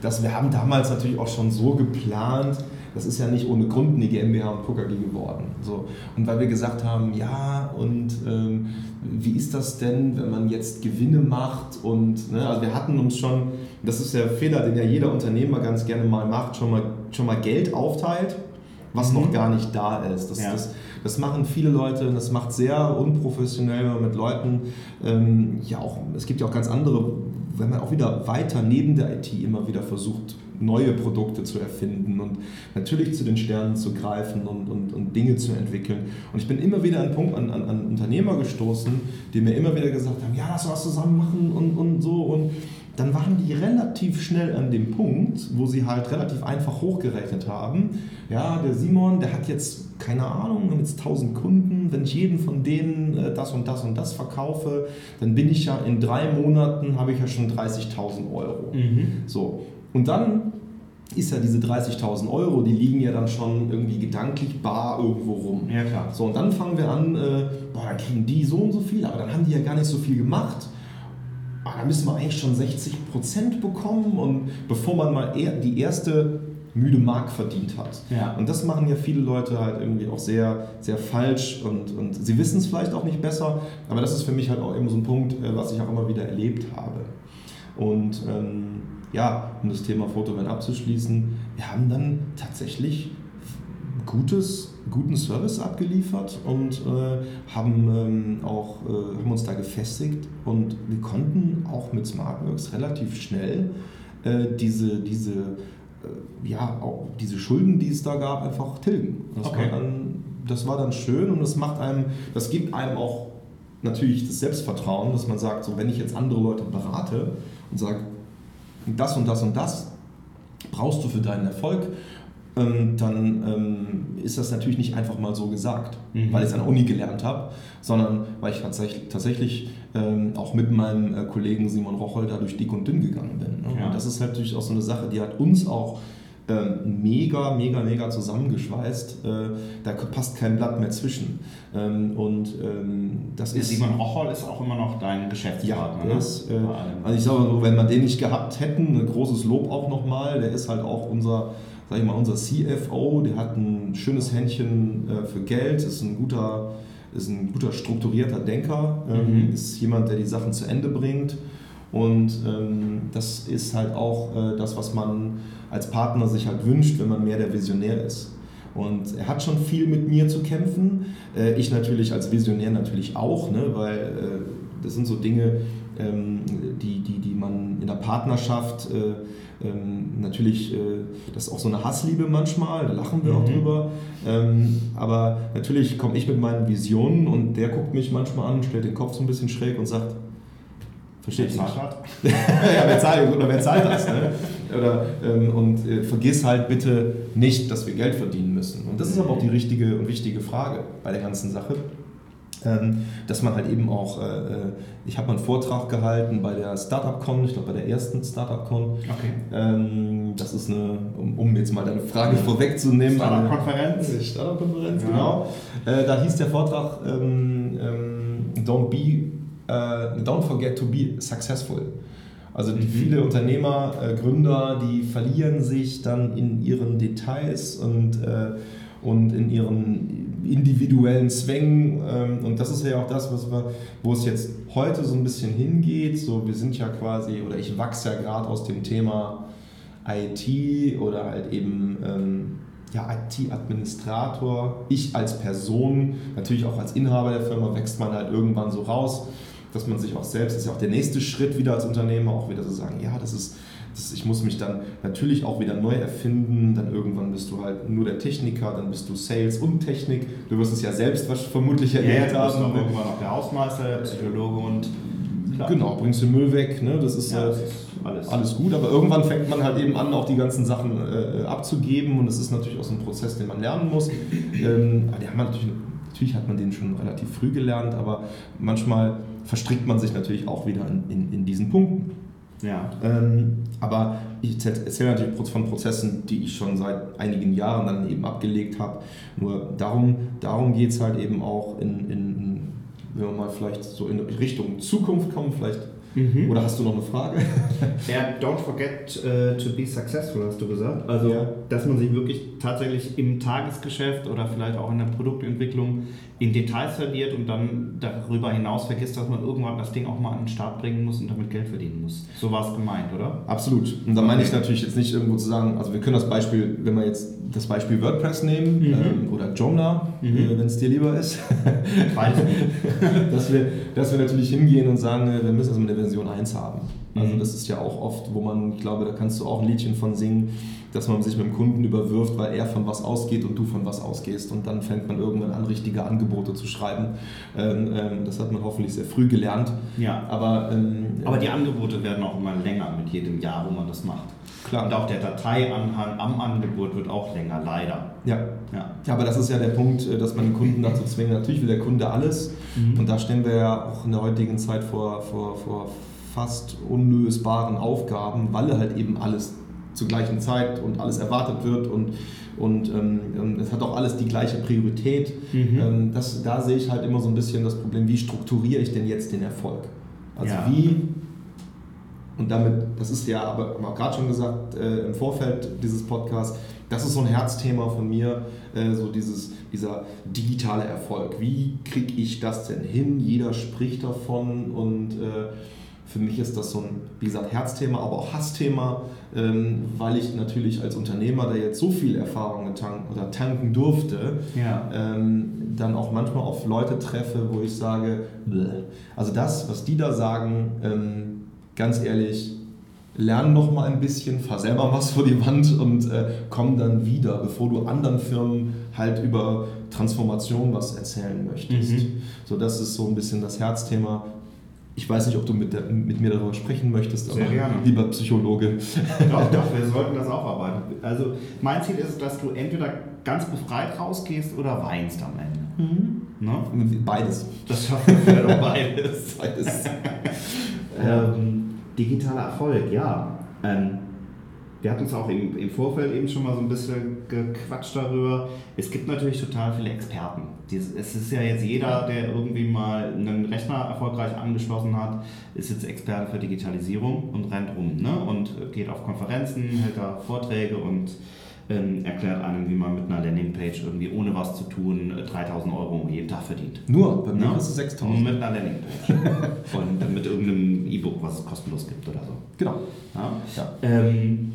Speaker 2: das, wir haben damals natürlich auch schon so geplant, das ist ja nicht ohne Grund eine GmbH und KKG geworden. So. Und weil wir gesagt haben, ja, und ähm, wie ist das denn, wenn man jetzt Gewinne macht? Und ne, also wir hatten uns schon, das ist der Fehler, den ja jeder Unternehmer ganz gerne mal macht, schon mal, schon mal Geld aufteilt, was mhm. noch gar nicht da ist. Das, ja. das, das machen viele Leute das macht sehr unprofessionell, wenn man mit Leuten, ähm, ja auch, es gibt ja auch ganz andere, wenn man auch wieder weiter neben der IT immer wieder versucht, neue Produkte zu erfinden und natürlich zu den Sternen zu greifen und, und, und Dinge zu entwickeln. Und ich bin immer wieder an, Punkt, an, an, an Unternehmer gestoßen, die mir immer wieder gesagt haben, ja, lass was zusammen machen und, und so. Und dann waren die relativ schnell an dem Punkt, wo sie halt relativ einfach hochgerechnet haben. Ja, der Simon, der hat jetzt, keine Ahnung, jetzt 1000 Kunden. Wenn ich jeden von denen äh, das und das und das verkaufe, dann bin ich ja in drei Monaten, habe ich ja schon 30.000 Euro. Mhm. So, und dann ist ja diese 30.000 Euro, die liegen ja dann schon irgendwie gedanklich bar irgendwo rum.
Speaker 1: Ja, klar.
Speaker 2: So, und dann fangen wir an, äh, boah, dann kriegen die so und so viel, aber dann haben die ja gar nicht so viel gemacht ah, da müssen wir eigentlich schon 60 Prozent bekommen und bevor man mal eher die erste müde Mark verdient hat. Ja. Und das machen ja viele Leute halt irgendwie auch sehr, sehr falsch und, und sie wissen es vielleicht auch nicht besser, aber das ist für mich halt auch immer so ein Punkt, äh, was ich auch immer wieder erlebt habe. Und ähm, ja, um das Thema Fotowand abzuschließen, wir haben dann tatsächlich gutes, guten Service abgeliefert und äh, haben, ähm, auch, äh, haben uns da gefestigt und wir konnten auch mit SmartWorks relativ schnell äh, diese, diese, äh, ja, auch diese Schulden, die es da gab, einfach tilgen. Das, okay. war dann, das war dann schön und das macht einem, das gibt einem auch natürlich das Selbstvertrauen, dass man sagt, so wenn ich jetzt andere Leute berate und sage, das und das und das brauchst du für deinen Erfolg ähm, dann ähm, ist das natürlich nicht einfach mal so gesagt, mhm. weil ich es an der Uni gelernt habe, sondern weil ich tatsächlich, tatsächlich ähm, auch mit meinem äh, Kollegen Simon Rocholl da durch dick und dünn gegangen bin. Ne? Ja. Und das ist halt natürlich auch so eine Sache, die hat uns auch ähm, mega, mega, mega zusammengeschweißt. Äh, da passt kein Blatt mehr zwischen. Ähm, und ähm, das
Speaker 1: ist. Simon Rocholl ist auch immer noch dein Geschäftspartner.
Speaker 2: Ja, der ne? ist, äh, also ich sage mal so, wenn wir den nicht gehabt hätten, ein großes Lob auch nochmal, der ist halt auch unser sag ich mal, unser CFO, der hat ein schönes Händchen äh, für Geld, ist ein guter, ist ein guter strukturierter Denker, ähm, mhm. ist jemand, der die Sachen zu Ende bringt. Und ähm, das ist halt auch äh, das, was man als Partner sich halt wünscht, wenn man mehr der Visionär ist. Und er hat schon viel mit mir zu kämpfen. Äh, ich natürlich als Visionär natürlich auch, ne, weil äh, das sind so Dinge, die, die, die man in der Partnerschaft äh, ähm, natürlich, äh, das ist auch so eine Hassliebe manchmal, da lachen wir mhm. auch drüber. Ähm, aber natürlich komme ich mit meinen Visionen und der guckt mich manchmal an, stellt den Kopf so ein bisschen schräg und sagt, verstehe ich nicht. ja, wer zahlt, oder wer zahlt das? Ne? Oder, ähm, und äh, vergiss halt bitte nicht, dass wir Geld verdienen müssen. Und das ist aber auch die richtige und wichtige Frage bei der ganzen Sache. Ähm, dass man halt eben auch, äh, äh ich habe mal einen Vortrag gehalten bei der Startup-Con, ich glaube bei der ersten Startup-Con.
Speaker 1: Okay.
Speaker 2: Ähm, das ist eine, um, jetzt mal deine Frage vorwegzunehmen.
Speaker 1: Startup-Konferenz.
Speaker 2: Startup-Konferenz, ja. genau. Äh, da hieß der Vortrag ähm, Don't be, don't forget to be successful. Also mhm. viele Unternehmer, Gründer, die verlieren sich dann in ihren Details und, und in ihren individuellen Zwängen. Ähm, und das ist ja auch das, was wir, wo es jetzt heute so ein bisschen hingeht. So, wir sind ja quasi, oder ich wachse ja gerade aus dem Thema IT oder halt eben ähm, ja, IT-Administrator. Ich als Person, natürlich auch als Inhaber der Firma, wächst man halt irgendwann so raus, dass man sich auch selbst, das ist ja auch der nächste Schritt wieder als Unternehmer, auch wieder so sagen, ja, das ist das, ich muss mich dann natürlich auch wieder neu erfinden. Dann irgendwann bist du halt nur der Techniker, dann bist du Sales und Technik. Du wirst es ja selbst was vermutlich erlebt
Speaker 1: ja, haben. Du bist auch irgendwann auch der Hausmeister, der Psychologe und
Speaker 2: Klar. Genau, bringst den Müll weg, ne? das, ist, ja, das ist alles. alles. gut, aber irgendwann fängt man halt eben an, auch die ganzen Sachen äh, abzugeben und es ist natürlich auch so ein Prozess, den man lernen muss. Ähm, aber man natürlich, natürlich hat man den schon relativ früh gelernt, aber manchmal verstrickt man sich natürlich auch wieder in, in, in diesen Punkten.
Speaker 1: Ja.
Speaker 2: Ähm, aber ich erzähle natürlich von Prozessen, die ich schon seit einigen Jahren dann eben abgelegt habe. Nur darum, darum geht es halt eben auch in, in, wenn wir mal vielleicht so in Richtung Zukunft kommen, vielleicht Mhm. Oder hast du noch eine Frage?
Speaker 1: Ja, don't forget uh, to be successful, hast du gesagt. Also, ja. dass man sich wirklich tatsächlich im Tagesgeschäft oder vielleicht auch in der Produktentwicklung in Details verliert und dann darüber hinaus vergisst, dass man irgendwann das Ding auch mal an den Start bringen muss und damit Geld verdienen muss. So war es gemeint, oder?
Speaker 2: Absolut. Und da meine ich natürlich jetzt nicht irgendwo zu sagen, also wir können das Beispiel, wenn wir jetzt das Beispiel WordPress nehmen mhm. ähm, oder Joomla, mhm. äh, wenn es dir lieber ist, dass, wir, dass wir natürlich hingehen und sagen, äh, wir müssen also mit der Version 1 haben. Also mhm. das ist ja auch oft, wo man, ich glaube, da kannst du auch ein Liedchen von singen, dass man sich mit dem Kunden überwirft, weil er von was ausgeht und du von was ausgehst. Und dann fängt man irgendwann an, richtige Angebote zu schreiben. Ähm, ähm, das hat man hoffentlich sehr früh gelernt.
Speaker 1: Ja. Aber, ähm, Aber die Angebote werden auch immer länger mit jedem Jahr, wo man das macht. Klar. Und auch der Dateianhang am Angebot wird auch länger, leider.
Speaker 2: Ja. ja. Ja, aber das ist ja der Punkt, äh, dass man den Kunden dazu zwingt. Natürlich will der Kunde alles. Mhm. Und da stehen wir ja auch in der heutigen Zeit vor, vor, vor fast unlösbaren Aufgaben, weil er halt eben alles zur gleichen Zeit und alles erwartet wird und, und ähm, es hat auch alles die gleiche Priorität. Mhm. Ähm, das, da sehe ich halt immer so ein bisschen das Problem, wie strukturiere ich denn jetzt den Erfolg? Also ja. wie, und damit, das ist ja, aber haben wir gerade schon gesagt, äh, im Vorfeld dieses Podcasts, das ist so ein Herzthema von mir, äh, so dieses, dieser digitale Erfolg. Wie kriege ich das denn hin? Jeder spricht davon und äh, für mich ist das so ein, wie gesagt, Herzthema, aber auch Hassthema, ähm, weil ich natürlich als Unternehmer, der jetzt so viel Erfahrung tanken, oder tanken durfte, ja. ähm, dann auch manchmal auf Leute treffe, wo ich sage, Bleh. also das, was die da sagen, ähm, ganz ehrlich, lern noch mal ein bisschen, fahr selber was vor die Wand und äh, komm dann wieder, bevor du anderen Firmen halt über Transformation was erzählen möchtest. Mhm. So, das ist so ein bisschen das Herzthema, ich weiß nicht, ob du mit, der, mit mir darüber sprechen möchtest,
Speaker 1: Sehr aber gerne.
Speaker 2: lieber Psychologe.
Speaker 1: Doch, doch, wir sollten das auch arbeiten. Also mein Ziel ist, dass du entweder ganz befreit rausgehst oder weinst am Ende. Mhm.
Speaker 2: Ne? Beides.
Speaker 1: Das schaffen wir doch beides. beides. ähm, digitaler Erfolg, ja. Ähm, wir hatten es auch im, im, Vorfeld eben schon mal so ein bisschen gequatscht darüber. Es gibt natürlich total viele Experten. Es ist ja jetzt jeder, der irgendwie mal einen Rechner erfolgreich angeschlossen hat, ist jetzt Experte für Digitalisierung und rennt rum ne? und geht auf Konferenzen, hält da Vorträge und ähm, erklärt einem, wie man mit einer Landingpage irgendwie ohne was zu tun 3000 Euro jeden Tag verdient.
Speaker 2: Nur? Bei mir ja? kostet 6000.
Speaker 1: Nur mit einer Landingpage. und mit irgendeinem E-Book, was es kostenlos gibt oder so.
Speaker 2: Genau.
Speaker 1: Ja? ja. Ähm,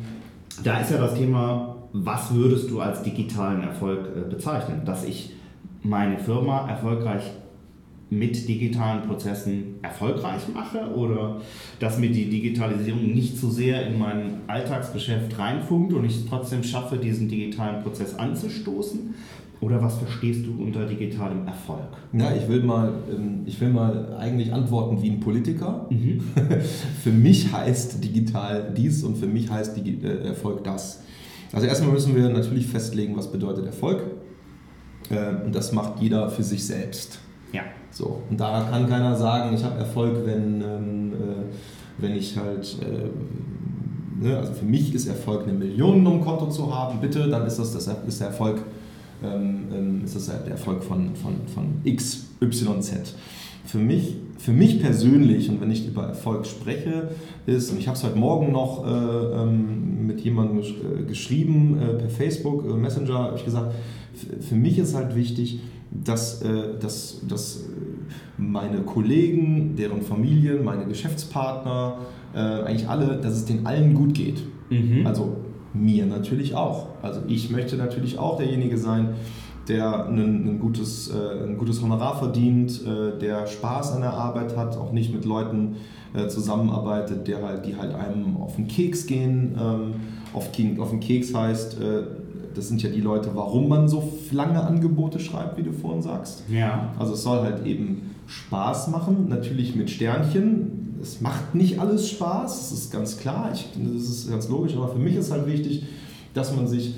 Speaker 1: da ist ja das Thema, was würdest du als digitalen Erfolg äh, bezeichnen? Dass ich meine Firma erfolgreich mit digitalen Prozessen erfolgreich mache oder dass mir die Digitalisierung nicht so sehr in mein Alltagsgeschäft reinfunkt und ich es trotzdem schaffe, diesen digitalen Prozess anzustoßen? Oder was verstehst du unter digitalem Erfolg?
Speaker 2: Ja, ich will mal, ähm, ich will mal eigentlich antworten wie ein Politiker. Mhm. für mich heißt digital dies und für mich heißt äh, Erfolg das. Also erstmal müssen wir natürlich festlegen, was bedeutet Erfolg. Ähm, und das macht jeder für sich selbst.
Speaker 1: Ja.
Speaker 2: So, und da kann keiner sagen, ich habe Erfolg, wenn, ähm, äh, wenn ich halt äh, ne, also für mich ist Erfolg, eine Million um Konto zu haben, bitte, dann ist das, das ist der Erfolg ähm, ähm, ist das halt der Erfolg von, von, von X, Y, Z. Für mich, für mich persönlich, und wenn ich über Erfolg spreche, ist, und ich habe es heute Morgen noch äh, ähm, mit jemandem äh, geschrieben äh, per Facebook, äh, Messenger, habe ich gesagt, für mich ist halt wichtig, dass, äh, dass, dass meine Kollegen, deren Familien, meine Geschäftspartner, äh, eigentlich alle, dass es denen allen gut geht. Mhm. Also mir natürlich auch. Also ich möchte natürlich auch derjenige sein, der ein, ein, gutes, äh, ein gutes Honorar verdient, äh, der Spaß an der Arbeit hat, auch nicht mit Leuten äh, zusammenarbeitet, der halt, die halt einem auf den Keks gehen. Ähm, auf, auf den Keks heißt, äh, das sind ja die Leute, warum man so lange Angebote schreibt, wie du vorhin sagst.
Speaker 1: Ja.
Speaker 2: Also es soll halt eben Spaß machen, natürlich mit Sternchen, es macht nicht alles Spaß, das ist ganz klar, ich, das ist ganz logisch, aber für mich ist halt wichtig, dass man sich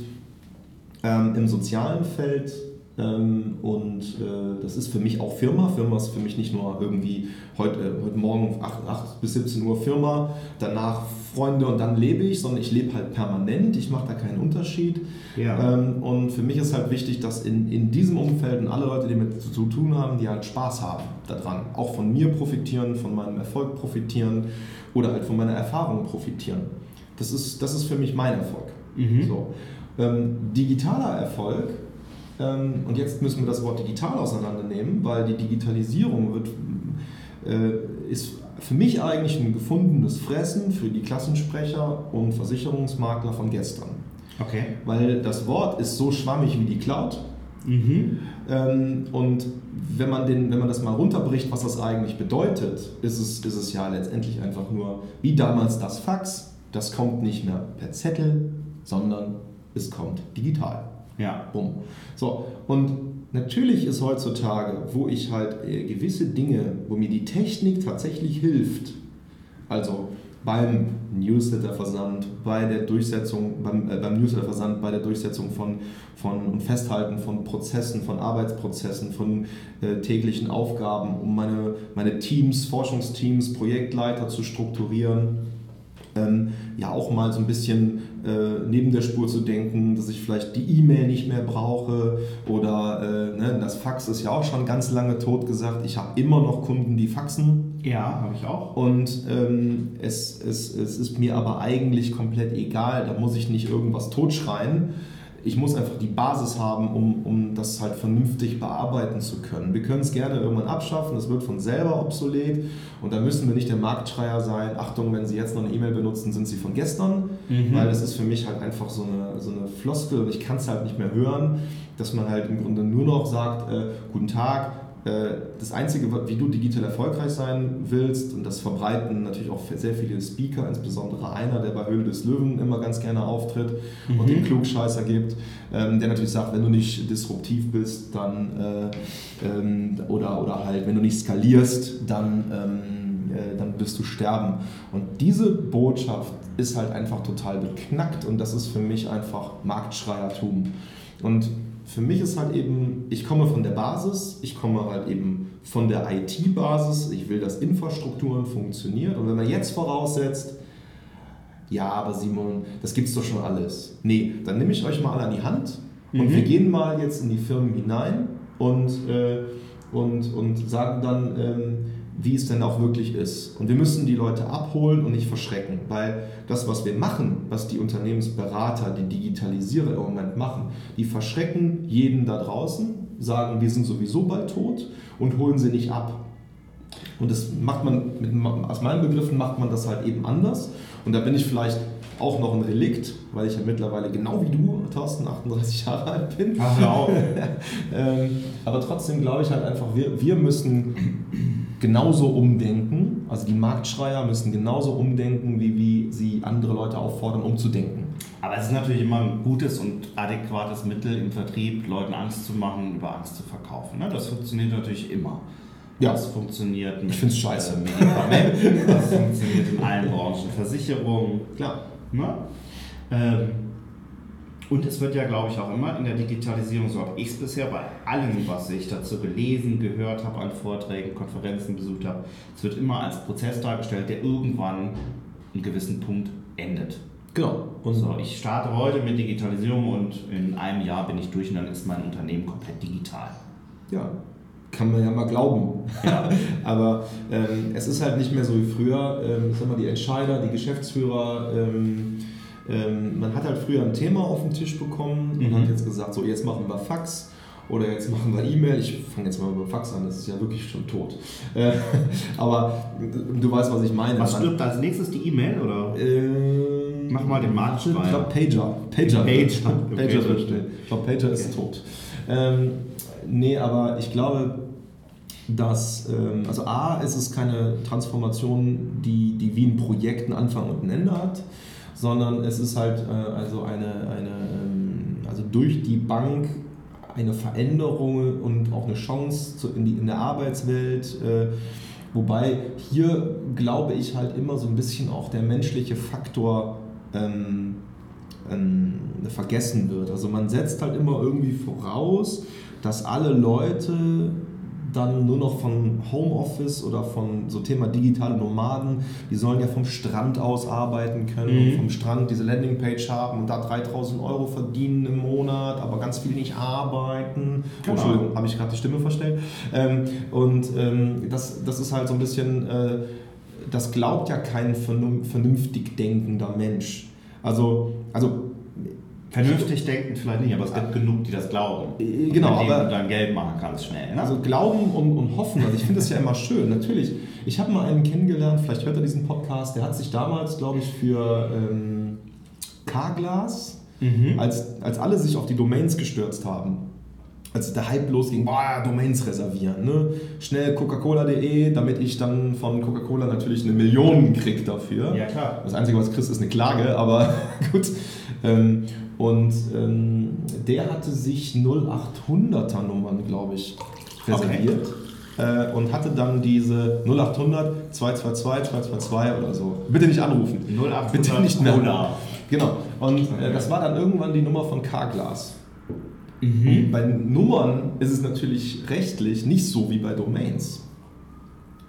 Speaker 2: ähm, im sozialen Feld Ähm, und äh, das ist für mich auch Firma. Firma ist für mich nicht nur irgendwie heute, äh, heute Morgen 8, 8 bis 17 Uhr Firma, danach Freunde und dann lebe ich, sondern ich lebe halt permanent. Ich mache da keinen Unterschied. Ja. Ähm, und für mich ist halt wichtig, dass in, in diesem Umfeld und alle Leute, die mit zu tun haben, die halt Spaß haben daran, auch von mir profitieren, von meinem Erfolg profitieren oder halt von meiner Erfahrung profitieren. Das ist, das ist für mich mein Erfolg. Mhm. So. Ähm, digitaler Erfolg ähm, und jetzt müssen wir das Wort digital auseinandernehmen, weil die Digitalisierung wird, äh, ist für mich eigentlich ein gefundenes Fressen für die Klassensprecher und Versicherungsmakler von gestern. Okay. Weil das Wort ist so schwammig wie die Cloud. Mhm. Ähm, und wenn man, den, wenn man das mal runterbricht, was das eigentlich bedeutet, ist es, ist es ja letztendlich einfach nur wie damals das Fax. Das kommt nicht mehr per Zettel, sondern es kommt digital. Ja. Bumm. So, und natürlich ist heutzutage, wo ich halt äh, gewisse Dinge, wo mir die Technik tatsächlich hilft, also beim Newsletterversand, bei der Durchsetzung, beim, äh, beim Newsletterversand, bei der Durchsetzung von, von und Festhalten von Prozessen, von Arbeitsprozessen, von äh, täglichen Aufgaben, um meine, meine Teams, Forschungsteams, Projektleiter zu strukturieren ähm, ja auch mal so ein bisschen äh, neben der Spur zu denken, dass ich vielleicht die E-Mail nicht mehr brauche oder äh, ne, das Fax ist ja auch schon ganz lange tot gesagt. Ich habe immer noch Kunden, die faxen.
Speaker 1: Ja, habe ich auch.
Speaker 2: Und ähm, es, es, es ist mir aber eigentlich komplett egal, da muss ich nicht irgendwas totschreien ich muss einfach die Basis haben, um, um das halt vernünftig bearbeiten zu können. Wir können es gerne irgendwann abschaffen, das wird von selber obsolet und da müssen wir nicht der Marktschreier sein. Achtung, wenn Sie jetzt noch eine E-Mail benutzen, sind sie von gestern, mhm. weil das ist für mich halt einfach so eine, so eine Floskel und ich kann es halt nicht mehr hören, dass man halt im Grunde nur noch sagt, äh, guten Tag, das Einzige, wie du digital erfolgreich sein willst, und das verbreiten natürlich auch sehr viele Speaker, insbesondere einer, der bei Höhle des Löwen immer ganz gerne auftritt mhm. und den Klugscheißer gibt, ähm, der natürlich sagt, wenn du nicht disruptiv bist, dann äh, ähm, oder, oder halt, wenn du nicht skalierst, dann, ähm, äh, dann wirst du sterben. Und diese Botschaft ist halt einfach total beknackt und das ist für mich einfach Marktschreiertum. Und für mich ist halt eben, ich komme von der Basis, ich komme halt eben von der IT-Basis, ich will, dass Infrastrukturen funktionieren. Und wenn man jetzt voraussetzt, ja, aber Simon, das gibt's doch schon alles. Nee, dann nehme ich euch mal an die Hand und mhm. wir gehen mal jetzt in die Firmen hinein und, äh, und, und sagen dann, ähm, wie es denn auch wirklich ist. Und wir müssen die Leute abholen und nicht verschrecken, weil das, was wir machen, was die Unternehmensberater, die Digitalisierer im Moment machen, die verschrecken jeden da draußen, sagen, wir sind sowieso bald tot und holen sie nicht ab. Und das macht man, mit, aus meinen Begriffen macht man das halt eben anders. Und da bin ich vielleicht auch noch ein Relikt, weil ich ja mittlerweile genau wie du, Thorsten, 38 Jahre alt bin. Ach, ja. ähm, aber trotzdem glaube ich halt einfach, wir, wir müssen genauso umdenken. Also die Marktschreier müssen genauso umdenken, wie, wie sie andere Leute auffordern, umzudenken.
Speaker 1: Aber es ist natürlich immer ein gutes und adäquates Mittel im Vertrieb, Leuten Angst zu machen, über Angst zu verkaufen. Ne? Das funktioniert natürlich immer. Ja. Das funktioniert
Speaker 2: mit ich find's scheiße. Äh,
Speaker 1: Medikamenten, das funktioniert in allen Branchen. Versicherungen, klar. Ne? Ähm, und es wird ja, glaube ich, auch immer in der Digitalisierung, so habe ich es bisher bei allem, was ich dazu gelesen, gehört habe, an Vorträgen, Konferenzen besucht habe, es wird immer als Prozess dargestellt, der irgendwann einen gewissen Punkt endet. Genau. Und so, ich starte heute mit Digitalisierung und in einem Jahr bin ich durch und dann ist mein Unternehmen komplett digital.
Speaker 2: Ja, kann man ja mal glauben. Ja. Aber ähm, es ist halt nicht mehr so wie früher. Ähm, ich sag mal, die Entscheider, die Geschäftsführer, ähm, ähm, man hat halt früher ein Thema auf den Tisch bekommen mhm. und hat jetzt gesagt, so jetzt machen wir Fax oder jetzt machen wir E-Mail. Ich fange jetzt mal über Fax an, das ist ja wirklich schon tot. Äh, aber du weißt, was ich meine.
Speaker 1: Was stirbt als nächstes die E-Mail oder? Äh, Mach mal den Markt Ich
Speaker 2: glaube Pager. Pager. Pager, Pager stehen. Ich glaube Pager ist okay. tot. Ähm, nee, aber ich glaube, dass, ähm, also A, ist es keine Transformation, die, die wie ein Projekt einen Anfang und ein Ende hat sondern es ist halt äh, also eine, eine ähm, also durch die Bank eine Veränderung und auch eine Chance zu, in, die, in der Arbeitswelt. Äh, wobei hier glaube ich halt immer so ein bisschen auch der menschliche Faktor ähm, ähm, vergessen wird. Also man setzt halt immer irgendwie voraus, dass alle Leute dann nur noch von Homeoffice oder von so Thema digitale Nomaden, die sollen ja vom Strand aus arbeiten können, mhm. vom Strand diese Landingpage haben und da 3000 Euro verdienen im Monat, aber ganz viele nicht arbeiten. Oh, genau. Oh, Entschuldigung, habe ich gerade die Stimme verstellt. Ähm, und ähm, das, das ist halt so ein bisschen, äh, das glaubt ja kein vernünftig denkender Mensch. Also, also
Speaker 1: Vernünftig denken vielleicht nicht, aber es gibt genug, die das glauben.
Speaker 2: Äh, genau,
Speaker 1: aber dann Geld machen ganz schnell.
Speaker 2: Ne? Also glauben und, und hoffen. Also ich finde das ja immer schön. Natürlich. Ich habe mal einen kennengelernt. Vielleicht hört er diesen Podcast. Der hat sich damals, glaube ich, für ähm, Carglass, mhm. als, als alle sich auf die Domains gestürzt haben, als der Hype losging, boah, Domains reservieren, ne? schnell coca-cola.de, damit ich dann von Coca-Cola natürlich eine Million kriege dafür.
Speaker 1: Ja, klar.
Speaker 2: Das Einzige, was kriegst, ist eine Klage, aber gut. Ähm, und ähm, der hatte sich 0800er Nummern, glaube ich, reserviert. Okay. Äh, und hatte dann diese 0800 222 222 oder so. Bitte nicht anrufen.
Speaker 1: 0800
Speaker 2: Bitte nicht mehr. Genau. Und äh, das war dann irgendwann die Nummer von Carglass. Mhm. Bei Nummern ist es natürlich rechtlich nicht so wie bei Domains.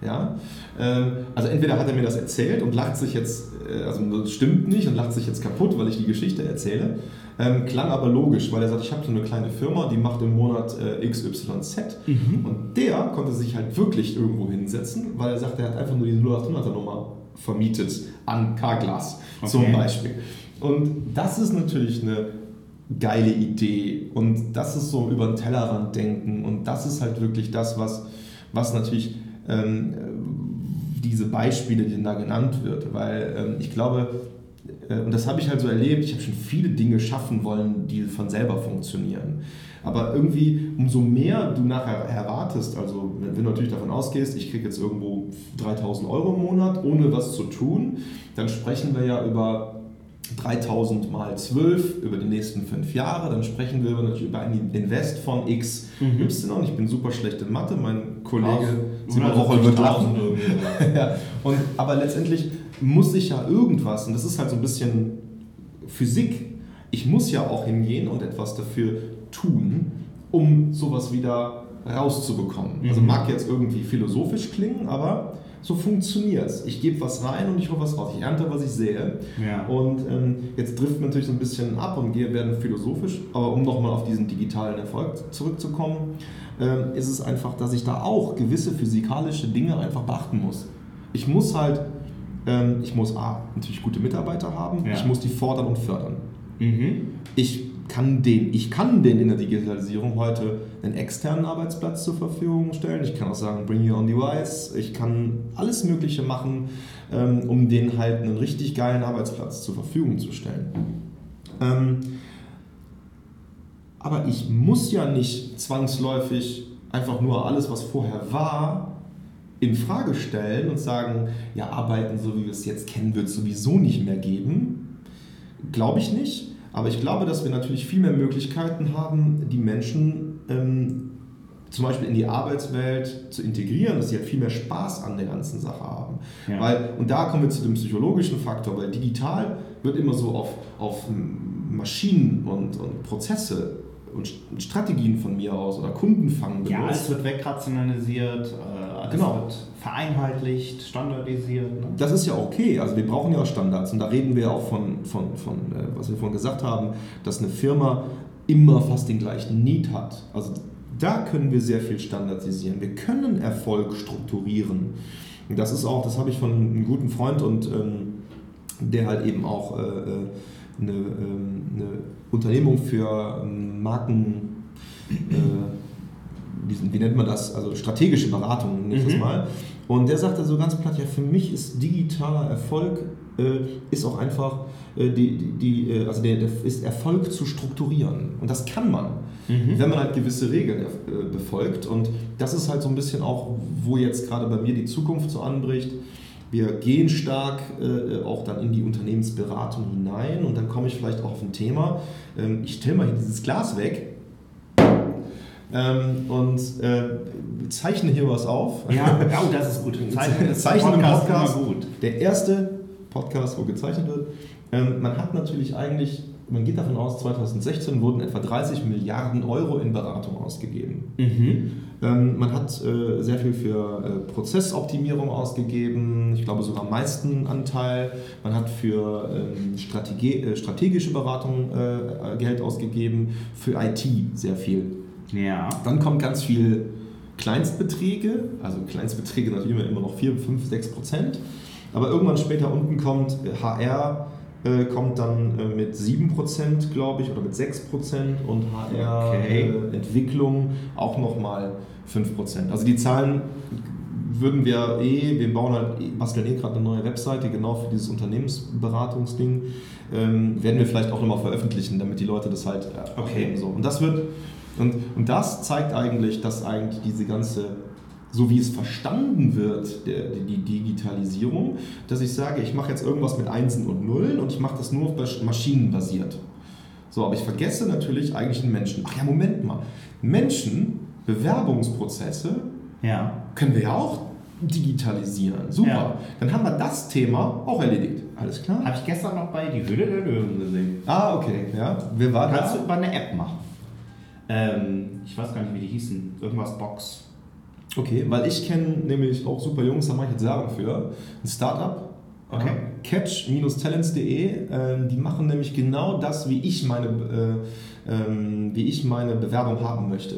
Speaker 2: Ja? Ähm, also entweder hat er mir das erzählt und lacht sich jetzt, äh, also das stimmt nicht und lacht sich jetzt kaputt, weil ich die Geschichte erzähle. Ähm, klang aber logisch, weil er sagt, ich habe so eine kleine Firma, die macht im Monat äh, XYZ. Mhm. Und der konnte sich halt wirklich irgendwo hinsetzen, weil er sagt, er hat einfach nur diese 0800er Nummer vermietet an Carglass okay. zum Beispiel. Und das ist natürlich eine geile Idee und das ist so über den Tellerrand denken und das ist halt wirklich das, was, was natürlich ähm, diese Beispiele, die da genannt wird, weil ähm, ich glaube, äh, und das habe ich halt so erlebt, ich habe schon viele Dinge schaffen wollen, die von selber funktionieren. Aber irgendwie, umso mehr du nachher erwartest, also wenn du natürlich davon ausgehst, ich kriege jetzt irgendwo 3000 Euro im Monat, ohne was zu tun, dann sprechen wir ja über 3000 mal 12 über die nächsten fünf Jahre, dann sprechen wir natürlich über ein Invest von X, mhm. Y. Ich bin super schlecht in Mathe, mein Kollege Simon Rochel wird lachen. ja. Und, aber letztendlich muss ich ja irgendwas, und das ist halt so ein bisschen Physik, ich muss ja auch hingehen und etwas dafür tun, um sowas wieder rauszubekommen. Also mhm. Also mag jetzt irgendwie philosophisch klingen, aber so funktioniert es. Ich gebe was rein und ich hole was raus. Ich ernte, was ich sehe. Ja. Und ähm, jetzt trifft man natürlich so ein bisschen ab und wir werden philosophisch. Aber um nochmal auf diesen digitalen Erfolg zurückzukommen, ähm, ist es einfach, dass ich da auch gewisse physikalische Dinge einfach beachten muss. Ich muss halt, ähm, ich muss A, natürlich gute Mitarbeiter haben. Ja. Ich muss die fordern und fördern. Mhm. Ich kann den, ich kann den in der Digitalisierung heute einen externen Arbeitsplatz zur Verfügung stellen. Ich kann auch sagen, bring your own device. Ich kann alles Mögliche machen, ähm, um den halt einen richtig geilen Arbeitsplatz zur Verfügung zu stellen. Ähm, aber ich muss ja nicht zwangsläufig einfach nur alles, was vorher war, in Frage stellen und sagen, ja, arbeiten so wie wir es jetzt kennen, wird es sowieso nicht mehr geben. Glaube ich nicht. Aber ich glaube, dass wir natürlich viel mehr Möglichkeiten haben, die Menschen ähm, zum Beispiel in die Arbeitswelt zu integrieren, dass sie halt viel mehr Spaß an der ganzen Sache haben. Ja. Weil, und da kommen wir zu dem psychologischen Faktor, weil digital wird immer so auf, auf Maschinen und, und Prozesse und Strategien von mir aus oder Kundenfang
Speaker 1: benutzt. Ja, es wird wegrationalisiert, äh, alles genau. wird vereinheitlicht, standardisiert. Ne?
Speaker 2: Das ist ja okay, also wir brauchen ja auch Standards und da reden wir auch von, von, von äh, was wir vorhin gesagt haben, dass eine Firma immer fast den gleichen Need hat. Also da können wir sehr viel standardisieren. Wir können Erfolg strukturieren. Und das ist auch, das habe ich von einem guten Freund und ähm, der halt eben auch äh, äh eine, ähm, eine Unternehmung für ähm, Marken, äh, wie, nennt man das, also strategische Beratung, nenne ich mhm. das mal. Und der sagte so ganz platt, ja, für mich ist digitaler Erfolg, äh, ist auch einfach, äh, die, die, äh, also der, der, ist Erfolg zu strukturieren. Und das kann man, mhm. wenn man halt gewisse Regeln befolgt. Und das ist halt so ein bisschen auch, wo jetzt gerade bei mir die Zukunft so anbricht. Wir gehen stark äh, auch dann in die Unternehmensberatung hinein und dann komme ich vielleicht auch auf ein Thema. Ähm, ich stelle mal hier dieses Glas weg ähm, und äh, zeichne hier was auf.
Speaker 1: Ja, oh, das ist gut.
Speaker 2: Zeichnen, Zeichnen im Podcast. Gut. Der erste Podcast, wo gezeichnet wird. Ähm, man hat natürlich eigentlich man geht davon aus, 2016 wurden etwa 30 Milliarden Euro in Beratung ausgegeben.
Speaker 1: Mhm.
Speaker 2: Ähm, man hat äh, sehr viel für äh, Prozessoptimierung ausgegeben, ich glaube sogar am meisten Anteil. Man hat für ähm, Strategie, äh, strategische Beratung Geld ausgegeben, für IT sehr viel.
Speaker 1: Ja.
Speaker 2: Dann kommt ganz viel Kleinstbeträge, also Kleinstbeträge natürlich immer noch 4, 5, 6 Prozent. Aber irgendwann später unten kommt HR, äh, kommt dann äh, mit 7%, glaube ich, oder mit 6% und HR
Speaker 1: Okay.
Speaker 2: äh, Entwicklung auch nochmal 5%. Also die Zahlen würden wir eh, wir bauen halt, basteln eh gerade eine neue Webseite, genau für dieses Unternehmensberatungsding, ähm, werden wir vielleicht auch nochmal veröffentlichen, damit die Leute das halt äh,
Speaker 1: Okay.
Speaker 2: So. Und das wird, und, und das zeigt eigentlich, dass eigentlich diese ganze so wie es verstanden wird, der, die Digitalisierung, dass ich sage, ich mache jetzt irgendwas mit Einsen und Nullen und ich mache das nur bas- maschinenbasiert. So, aber ich vergesse natürlich eigentlich den Menschen. Ach ja, Moment mal. Menschen, Bewerbungsprozesse
Speaker 1: Ja.
Speaker 2: können wir ja auch digitalisieren. Super.
Speaker 1: Ja.
Speaker 2: Dann haben wir das Thema auch erledigt. Alles klar?
Speaker 1: Habe ich gestern noch bei Die Höhle der Löwen gesehen.
Speaker 2: Ah, okay. Ja. Wer war
Speaker 1: Kannst du
Speaker 2: da?
Speaker 1: über eine App machen. Ähm, ich weiß gar nicht, wie die hießen. Irgendwas Box.
Speaker 2: Okay, weil ich kenne nämlich auch super Jungs, da mache ich jetzt Werbung für, ein Startup.
Speaker 1: Okay.
Speaker 2: Catch-talents.de, ähm, die machen nämlich genau das, wie ich meine, äh, ähm, wie ich meine Bewerbung haben möchte.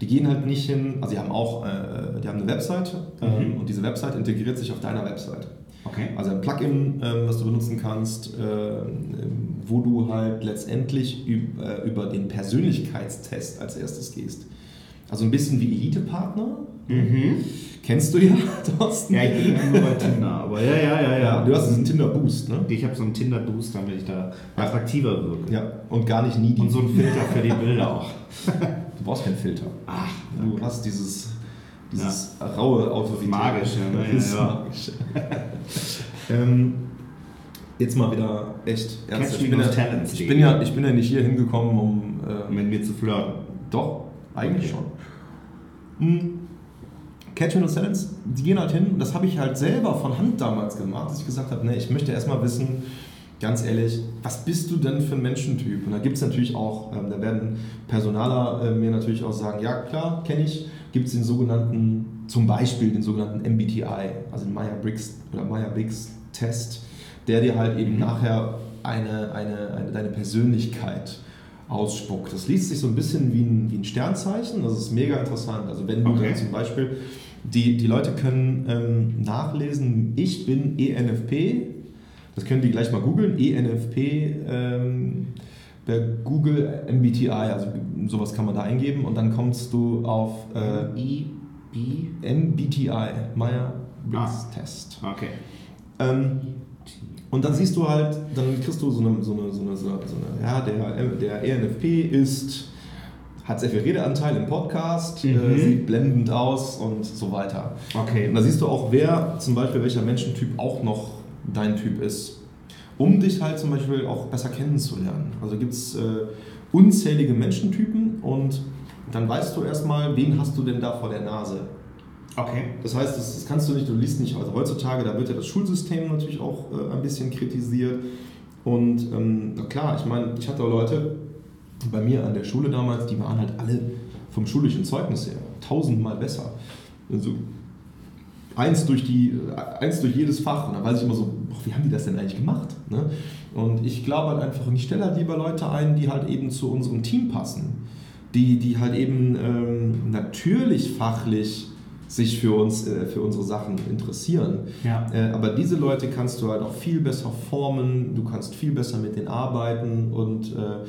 Speaker 2: Die gehen halt nicht hin, also die haben auch, äh, die haben eine Website ähm,
Speaker 1: Mhm.
Speaker 2: und diese Website integriert sich auf deiner Website.
Speaker 1: Okay.
Speaker 2: Also ein Plugin, ähm, was du benutzen kannst, ähm, wo du halt letztendlich üb- äh, über den Persönlichkeitstest als erstes gehst. Also ein bisschen wie Elite-Partner.
Speaker 1: Mhm.
Speaker 2: Kennst du ja, Thorsten?
Speaker 1: Ja, ich bin nur bei Tinder, aber ja, ja, ja, ja.
Speaker 2: Du hast diesen Tinder-Boost, ne?
Speaker 1: Ich habe so einen Tinder-Boost, damit ich da attraktiver wirke.
Speaker 2: Ja, und gar nicht needy.
Speaker 1: Und so einen Filter für die Bilder auch.
Speaker 2: Du brauchst keinen Filter.
Speaker 1: Ach,
Speaker 2: Du hast dieses, dieses raue Autorität.
Speaker 1: Magische, ne? Ja,
Speaker 2: Das
Speaker 1: ja.
Speaker 2: Magische. ähm, jetzt mal wieder echt ernst.
Speaker 1: Catch
Speaker 2: Ich bin, ja, ich, bin ja, ich bin ja nicht hier hingekommen, um... Äh,
Speaker 1: mit mir zu flirten.
Speaker 2: Doch, eigentlich
Speaker 1: Okay.
Speaker 2: schon. Hm. Catch Minus Talents, die gehen halt hin, das habe ich halt selber von Hand damals gemacht, dass ich gesagt habe, ne, ich möchte erstmal wissen, ganz ehrlich, was bist du denn für ein Menschentyp? Und da gibt es natürlich auch, ähm, da werden Personaler äh, mir natürlich auch sagen, ja klar, kenne ich, gibt es den sogenannten, zum Beispiel den sogenannten MBTI, also den Meyer-Briggs oder Meyer-Briggs-Test, der dir halt eben nachher eine, eine, eine, deine Persönlichkeit ausspuckt. Das liest sich so ein bisschen wie ein, wie ein Sternzeichen, das ist mega interessant. Also wenn du
Speaker 1: Okay.
Speaker 2: dann zum Beispiel, die, die Leute können ähm, nachlesen, ich bin ENFP, das können die gleich mal googeln, ENFP, ähm, bei Google MBTI, also sowas kann man da eingeben und dann kommst du auf äh,
Speaker 1: I, B.
Speaker 2: MBTI,
Speaker 1: Ah.
Speaker 2: Meyer-Briggs-Test.
Speaker 1: Okay.
Speaker 2: Ähm, und dann siehst du halt, dann kriegst du so eine, so eine, so eine, so eine ja, der, der ENFP ist, hat sehr viel Redeanteil im Podcast,
Speaker 1: Mhm.
Speaker 2: äh, sieht blendend aus und so weiter.
Speaker 1: Okay.
Speaker 2: Und da siehst du auch, wer zum Beispiel, welcher Menschentyp auch noch dein Typ ist, um dich halt zum Beispiel auch besser kennenzulernen. Also gibt es äh, unzählige Menschentypen und dann weißt du erstmal, wen hast du denn da vor der Nase.
Speaker 1: Okay.
Speaker 2: Das heißt, das, das kannst du nicht, du liest nicht, also heutzutage, da wird ja das Schulsystem natürlich auch äh, ein bisschen kritisiert. Und ähm, na klar, ich meine, ich hatte auch Leute bei mir an der Schule damals, die waren halt alle vom schulischen Zeugnis her tausendmal besser. Also eins durch, die, äh, eins durch jedes Fach. Und dann weiß ich immer so, boah, wie haben die das denn eigentlich gemacht? Ne? Und ich glaube halt einfach, ich stelle halt lieber Leute ein, die halt eben zu unserem Team passen. Die, die halt eben ähm, natürlich fachlich sich für uns, äh, für unsere Sachen interessieren.
Speaker 1: Ja.
Speaker 2: Äh, aber diese Leute kannst du halt auch viel besser formen, du kannst viel besser mit denen arbeiten und äh,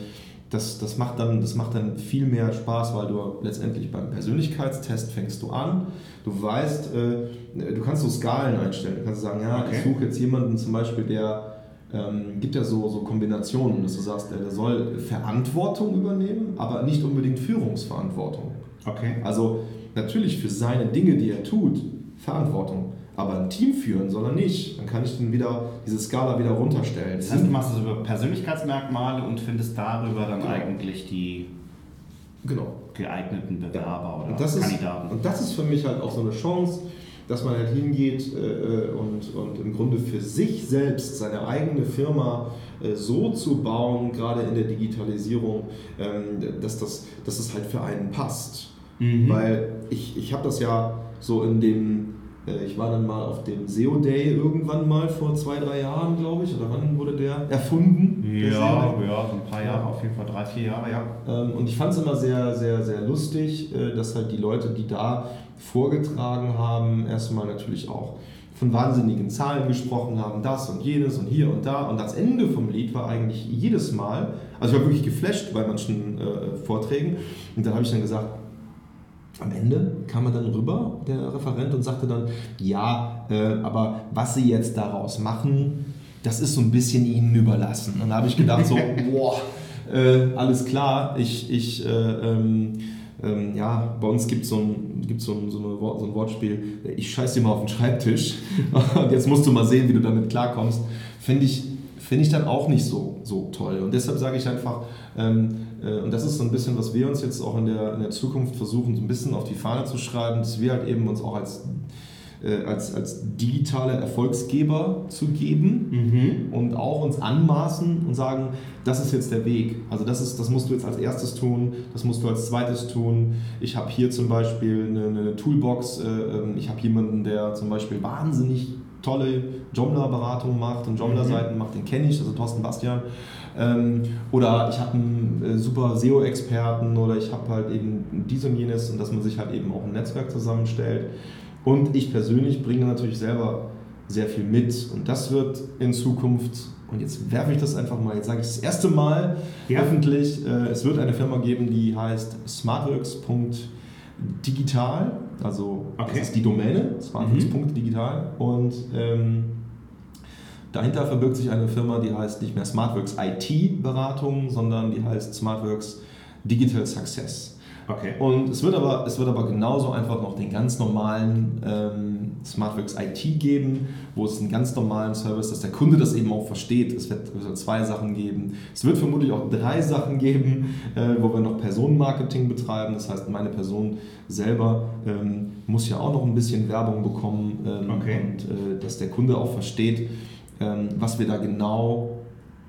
Speaker 2: das, das, macht dann, das macht dann viel mehr Spaß, weil du letztendlich beim Persönlichkeitstest fängst du an, du weißt, du kannst so Skalen einstellen, du kannst sagen, ja,
Speaker 1: Okay.
Speaker 2: ich suche jetzt jemanden zum Beispiel, der ähm, gibt ja so, so Kombinationen, dass du sagst, der, der soll Verantwortung übernehmen, aber nicht unbedingt Führungsverantwortung.
Speaker 1: Okay.
Speaker 2: Also natürlich für seine Dinge, die er tut, Verantwortung. Aber ein Team führen soll er nicht. Dann kann ich dann wieder diese Skala wieder runterstellen.
Speaker 1: Das heißt, du machst es über Persönlichkeitsmerkmale und findest darüber dann
Speaker 2: Genau.
Speaker 1: eigentlich die
Speaker 2: genau.
Speaker 1: geeigneten Bewerber oder
Speaker 2: Und das, ist,
Speaker 1: Kandidaten.
Speaker 2: und das ist für mich halt auch so eine Chance, dass man halt hingeht äh, und, und im Grunde für sich selbst seine eigene Firma äh, so zu bauen, gerade in der Digitalisierung, ähm, dass, das, dass das halt für einen passt. Mhm. Weil ich, ich habe das ja so in dem äh, ich war dann mal auf dem SEO Day irgendwann mal vor zwei, drei Jahren, glaube ich. Oder wann wurde der erfunden?
Speaker 1: Ja, der ja, so ein paar Jahre, auf jeden Fall drei, vier Jahre, ja.
Speaker 2: Ähm, und ich fand es immer sehr, sehr, sehr lustig, äh, dass halt die Leute, die da vorgetragen haben, erstmal natürlich auch von wahnsinnigen Zahlen gesprochen haben, das und jenes und hier und da. Und das Ende vom Lied war eigentlich jedes Mal, also ich war wirklich geflasht bei manchen äh, Vorträgen. Und dann habe ich dann gesagt, am Ende kam er dann rüber, der Referent, und sagte dann, ja, äh, aber was Sie jetzt daraus machen, das ist so ein bisschen Ihnen überlassen. Und da habe ich gedacht, so, boah, äh, alles klar, ich, ich äh, ähm, ähm, ja, bei uns gibt so ein, gibt's so, ein, so, so ein Wortspiel, ich scheiß dir mal auf den Schreibtisch und jetzt musst du mal sehen, wie du damit klarkommst. Finde ich, find ich dann auch nicht so, so toll. Und deshalb sage ich einfach, ähm, äh, und das ist so ein bisschen, was wir uns jetzt auch in der, in der Zukunft versuchen, so ein bisschen auf die Fahne zu schreiben, dass wir halt eben uns auch als äh, als, als digitale Erfolgsgeber zu geben mhm. und auch uns anmaßen und sagen, das ist jetzt der Weg. Also das, ist, das musst du jetzt als erstes tun, das musst du als zweites tun. Ich habe hier zum Beispiel eine, eine Toolbox, äh, ähm, ich habe jemanden, der zum Beispiel wahnsinnig tolle Joomla-Beratung macht und Joomla-Seiten mhm. macht, den kenne ich, also Thorsten Bastian. Ähm, oder ich habe einen äh, super SEO-Experten oder ich habe halt eben dies und jenes und dass man sich halt eben auch ein Netzwerk zusammenstellt. Und ich persönlich bringe natürlich selber sehr viel mit. Und das wird in Zukunft, und jetzt werfe ich das einfach mal, jetzt sage ich das erste Mal ja. öffentlich, äh, es wird eine Firma geben, die heißt smartworks.digital. Also okay. das ist die Domäne, smartworks.digital. Mhm. Und ähm, dahinter verbirgt sich eine Firma, die heißt nicht mehr Smartworks IT Beratung, sondern die heißt Smartworks Digital Success. Okay. Und es wird, aber, es wird aber genauso einfach noch den ganz normalen ähm, Smartworks IT geben, wo es einen ganz normalen Service, dass der Kunde das eben auch versteht. Es wird, es wird zwei Sachen geben. Es wird vermutlich auch drei Sachen geben, äh, wo wir noch Personenmarketing betreiben. Das heißt, meine Person selber ähm, muss ja auch noch ein bisschen Werbung bekommen ähm, okay. und äh, dass der Kunde auch versteht, ähm, was wir da genau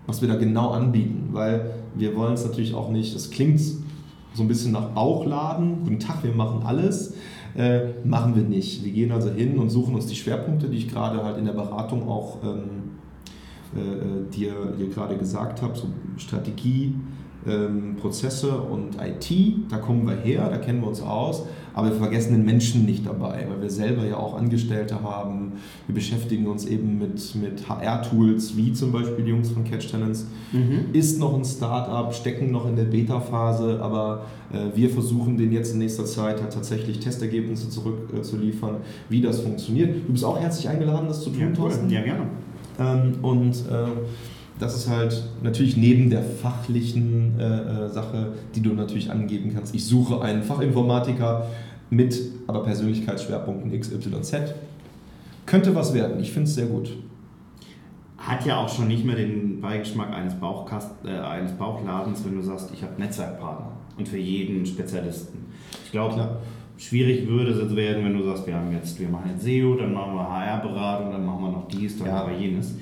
Speaker 2: was wir da genau anbieten, weil wir wollen es natürlich auch nicht, es klingt so ein bisschen nach Bauchladen. Guten Tag, wir machen alles. Äh, machen wir nicht. Wir gehen also hin und suchen uns die Schwerpunkte, die ich gerade halt in der Beratung auch ähm, äh, dir, dir gerade gesagt habe, so Strategie, ähm, Prozesse und IT, da kommen wir her, da kennen wir uns aus, aber wir vergessen den Menschen nicht dabei, weil wir selber ja auch Angestellte haben. Wir beschäftigen uns eben mit, mit HR-Tools, wie zum Beispiel die Jungs von Catch Talents. Mhm. Ist noch ein Startup, stecken noch in der Beta-Phase, aber äh, wir versuchen den jetzt in nächster Zeit halt tatsächlich Testergebnisse zurückzuliefern, äh, wie das funktioniert. Du bist auch herzlich eingeladen, das zu tun, ja, Thorsten.
Speaker 1: Ja, gerne.
Speaker 2: Ähm, und äh, das ist halt natürlich neben der fachlichen äh, äh Sache, die du natürlich angeben kannst. Ich suche einen Fachinformatiker mit aber Persönlichkeitsschwerpunkten XYZ. Könnte was werden. Ich finde es sehr gut.
Speaker 1: Hat ja auch schon nicht mehr den Beigeschmack eines, Bauchkast, äh, eines Bauchladens, wenn du sagst, ich habe Netzwerkpartner und für jeden Spezialisten. Ich glaube, schwierig würde es jetzt werden, wenn du sagst, wir haben jetzt, wir machen jetzt SEO, dann machen wir HR-Beratung, dann machen wir noch dies, dann ja. machen wir jenes.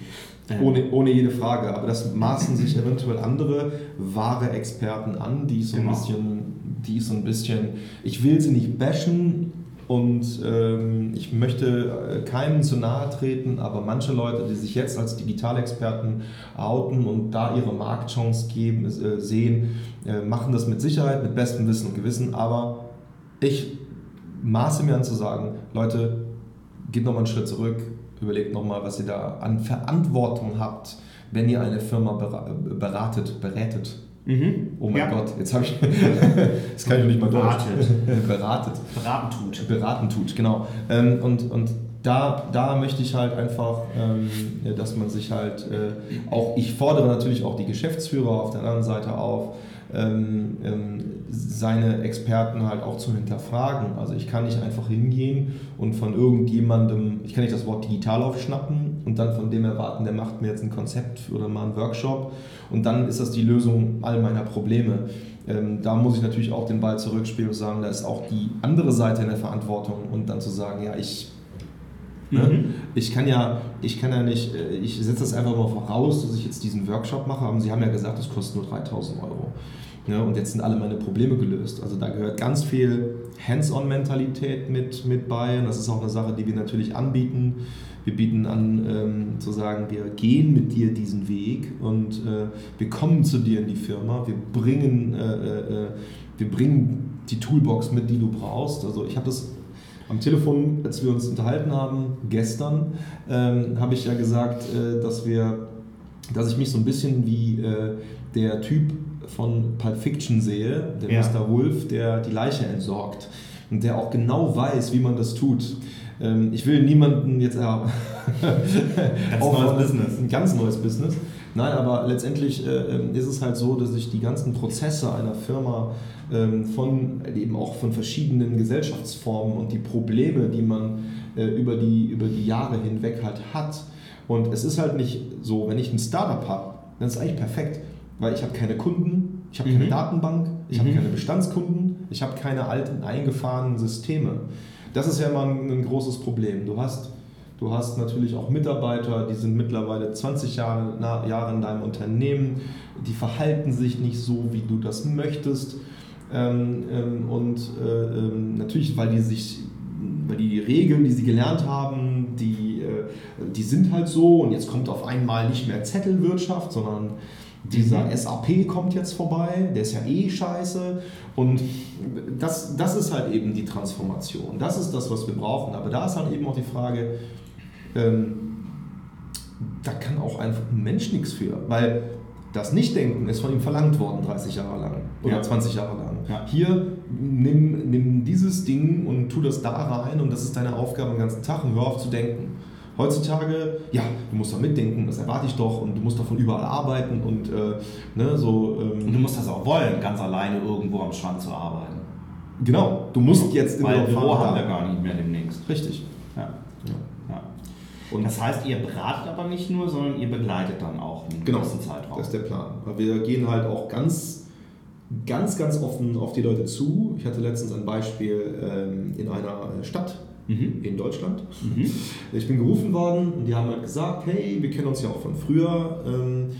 Speaker 2: Ohne, ohne jede Frage. Aber das maßen sich eventuell andere wahre Experten an, die so ein genau. bisschen, die so ein bisschen, ich will sie nicht bashen und ähm, ich möchte äh, keinem zu nahe treten, aber manche Leute, die sich jetzt als Digitalexperten outen und da ihre Marktchance geben, äh, sehen, äh, machen das mit Sicherheit, mit bestem Wissen und Gewissen. Aber ich maße mir an zu sagen, Leute, geht nochmal einen Schritt zurück, überlegt nochmal, was ihr da an Verantwortung habt, wenn ihr eine Firma beratet, berätet. Mhm. Oh mein ja. Gott, jetzt habe ich. das kann ich noch nicht mal
Speaker 1: Beratet.
Speaker 2: beratet.
Speaker 1: Beraten tut.
Speaker 2: Beraten tut, genau. Ähm, und, und da, da möchte ich halt einfach, ähm, dass man sich halt äh, auch, ich fordere natürlich auch die Geschäftsführer auf der anderen Seite auf, ähm, ähm, seine Experten halt auch zu hinterfragen. Also ich kann nicht einfach hingehen und von irgendjemandem, ich kann nicht das Wort digital aufschnappen und dann von dem erwarten, der macht mir jetzt ein Konzept oder mal einen Workshop und dann ist das die Lösung all meiner Probleme. Ähm, da muss ich natürlich auch den Ball zurückspielen und sagen, da ist auch die andere Seite in der Verantwortung und dann zu sagen, ja, ich Ne? Mhm. Ich kann ja, ich kann ja nicht, äh, ich setze das einfach mal voraus, dass ich jetzt diesen Workshop mache, aber Sie haben ja gesagt, das kostet nur 3000 Euro. Ne? und jetzt sind alle meine Probleme gelöst. Also da gehört ganz viel Hands-on-Mentalität mit, mit bei. Und das ist auch eine Sache, die wir natürlich anbieten. Wir bieten an, ähm, zu sagen, wir gehen mit dir diesen Weg und äh, wir kommen zu dir in die Firma. Wir bringen, äh, äh, wir bringen die Toolbox mit, die du brauchst. Also ich habe das am Telefon, als wir uns unterhalten haben, gestern, ähm, habe ich ja gesagt, äh, dass wir, dass ich mich so ein bisschen wie äh, der Typ von Pulp Fiction sehe, der ja. Mr. Wolf, der die Leiche entsorgt und der auch genau weiß, wie man das tut. Ähm, ich will niemanden jetzt ja,
Speaker 1: ganz neues Business.
Speaker 2: Ein ganz neues Business. Nein, aber letztendlich äh, ähm, ist es halt so, dass ich die ganzen Prozesse einer Firma von eben auch von verschiedenen Gesellschaftsformen und die Probleme, die man äh, über, die, über die Jahre hinweg halt hat. Und es ist halt nicht so, wenn ich ein Startup habe, dann ist es eigentlich perfekt, weil ich habe keine Kunden, ich habe mhm. keine Datenbank, ich mhm. habe keine Bestandskunden, ich habe keine alten eingefahrenen Systeme. Das ist ja immer ein, ein großes Problem. Du hast Du hast natürlich auch Mitarbeiter, die sind mittlerweile 20 Jahre, Jahre in deinem Unternehmen, die verhalten sich nicht so, wie du das möchtest. Ähm, ähm, und äh, ähm, natürlich, weil die sich, weil die, die Regeln, die sie gelernt haben, die, äh, die sind halt so und jetzt kommt auf einmal nicht mehr Zettelwirtschaft, sondern dieser mhm. SAP kommt jetzt vorbei, der ist ja eh scheiße. Und das, das ist halt eben die Transformation. Das ist das, was wir brauchen. Aber da ist halt eben auch die Frage, ähm, da kann auch einfach ein Mensch nichts für. Weil das Nichtdenken ist von ihm verlangt worden 30 Jahre lang oder ja. 20 Jahre lang. Ja. Hier nimm, nimm dieses Ding und tu das da rein und das ist deine Aufgabe den ganzen Tag und hör auf zu denken. Heutzutage, ja, du musst da mitdenken, das erwarte ich doch und du musst doch von überall arbeiten und äh, ne, so.
Speaker 1: Ähm, und du musst das auch wollen, ganz alleine irgendwo am Strand zu arbeiten.
Speaker 2: Genau, du musst jetzt
Speaker 1: in Weil Büro haben wir gar nicht mehr demnächst.
Speaker 2: Richtig.
Speaker 1: Und das heißt, ihr beratet aber nicht nur, sondern ihr begleitet dann auch
Speaker 2: einen genau, gewissen Zeitraum. Das ist der Plan. Wir gehen halt auch ganz, ganz, ganz offen auf die Leute zu. Ich hatte letztens ein Beispiel ähm, in einer Stadt mhm. in Deutschland. Mhm. Ich bin gerufen worden und die haben halt gesagt, hey, wir kennen uns ja auch von früher ähm,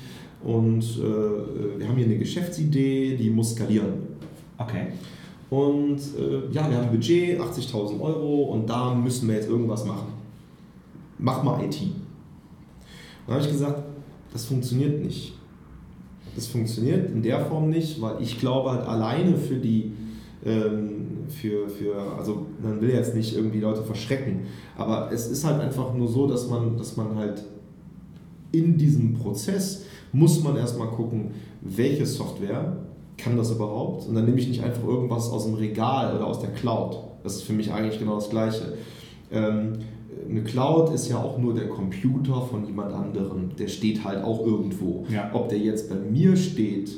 Speaker 2: und äh, wir haben hier eine Geschäftsidee, die muss skalieren.
Speaker 1: Okay.
Speaker 2: Und äh, ja, wir haben ein Budget, 80.000 Euro und da müssen wir jetzt irgendwas machen. Mach mal IT. Dann habe ich gesagt, das funktioniert nicht. Das funktioniert in der Form nicht, weil ich glaube halt alleine für die ähm, für, für, also man will jetzt nicht irgendwie Leute verschrecken, aber es ist halt einfach nur so, dass man, dass man halt in diesem Prozess muss man erstmal gucken, welche Software kann das überhaupt? Und dann nehme ich nicht einfach irgendwas aus dem Regal oder aus der Cloud. Das ist für mich eigentlich genau das Gleiche. Ähm, eine Cloud ist ja auch nur der Computer von jemand anderem. Der steht halt auch irgendwo. Ja. Ob der jetzt bei mir steht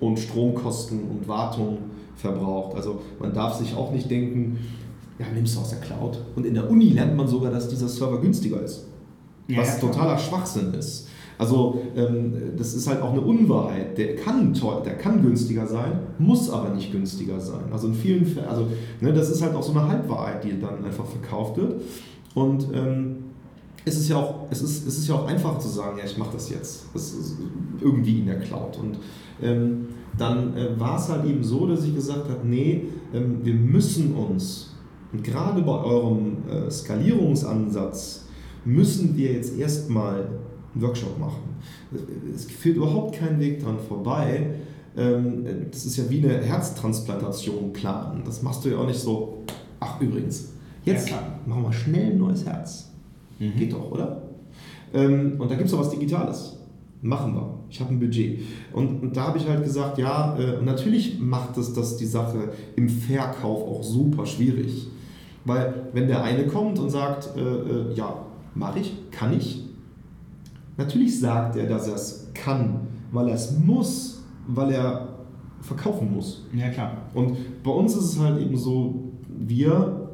Speaker 2: und Stromkosten und Wartung verbraucht. Also man darf sich auch nicht denken, ja, nimmst du aus der Cloud. Und in der Uni lernt man sogar, dass dieser Server günstiger ist. Ja, was ja, totaler Schwachsinn ist. Also ähm, das ist halt auch eine Unwahrheit. Der kann, teuer, der kann günstiger sein, muss aber nicht günstiger sein. Also in vielen Fällen, also ne, das ist halt auch so eine Halbwahrheit, die dann einfach verkauft wird. Und ähm, es ist ja auch, es ist, es ist ja auch einfach zu sagen, ja, ich mache das jetzt. Das ist irgendwie in der Cloud. Und ähm, dann äh, war es halt eben so, dass ich gesagt habe, nee, ähm, wir müssen uns, und gerade bei eurem äh, Skalierungsansatz, müssen wir jetzt erstmal einen Workshop machen. Es führt überhaupt keinen Weg dran vorbei. Ähm, das ist ja wie eine Herztransplantation planen. Das machst du ja auch nicht so, ach übrigens, jetzt ja, machen wir schnell ein neues Herz. Mhm. Geht doch, oder? Ähm, und da gibt es auch was Digitales. Machen wir. Ich habe ein Budget. Und, und da habe ich halt gesagt, ja, äh, natürlich macht es das die Sache im Verkauf auch super schwierig. Weil wenn der eine kommt und sagt, äh, äh, ja, mache ich, kann ich, natürlich sagt er, dass er es kann, weil er es muss, weil er verkaufen muss.
Speaker 1: Ja, klar.
Speaker 2: Und bei uns ist es halt eben so, wir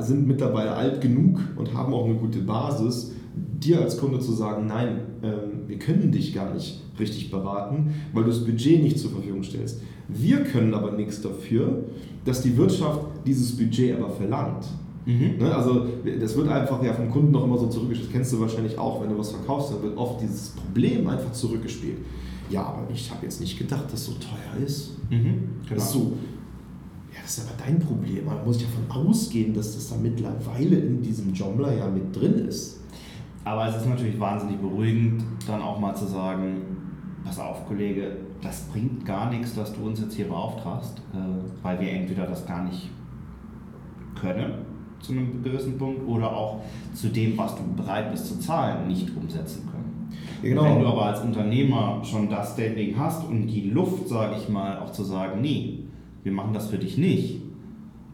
Speaker 2: sind mittlerweile alt genug und haben auch eine gute Basis, dir als Kunde zu sagen, nein, ähm, wir können dich gar nicht richtig beraten, weil du das Budget nicht zur Verfügung stellst. Wir können aber nichts dafür, dass die Wirtschaft dieses Budget aber verlangt. Mhm. Ne? Also das wird einfach ja vom Kunden noch immer so zurückgespielt. Das kennst du wahrscheinlich auch, wenn du was verkaufst, dann wird oft dieses Problem einfach zurückgespielt. Ja, aber ich habe jetzt nicht gedacht, dass es so teuer ist. Mhm. Genau. So, ja, das ist aber dein Problem. Man muss ja davon ausgehen, dass das da mittlerweile in diesem Joomla ja mit drin ist.
Speaker 1: Aber es ist natürlich wahnsinnig beruhigend, dann auch mal zu sagen, pass auf, Kollege, das bringt gar nichts, dass du uns jetzt hier beauftragst, äh, weil wir entweder das gar nicht können zu einem gewissen Punkt oder auch zu dem, was du bereit bist zu zahlen, nicht umsetzen können. Ja, genau. Wenn du aber als Unternehmer schon das Standing hast und die Luft, sage ich mal, auch zu sagen, nee, wir machen das für dich nicht,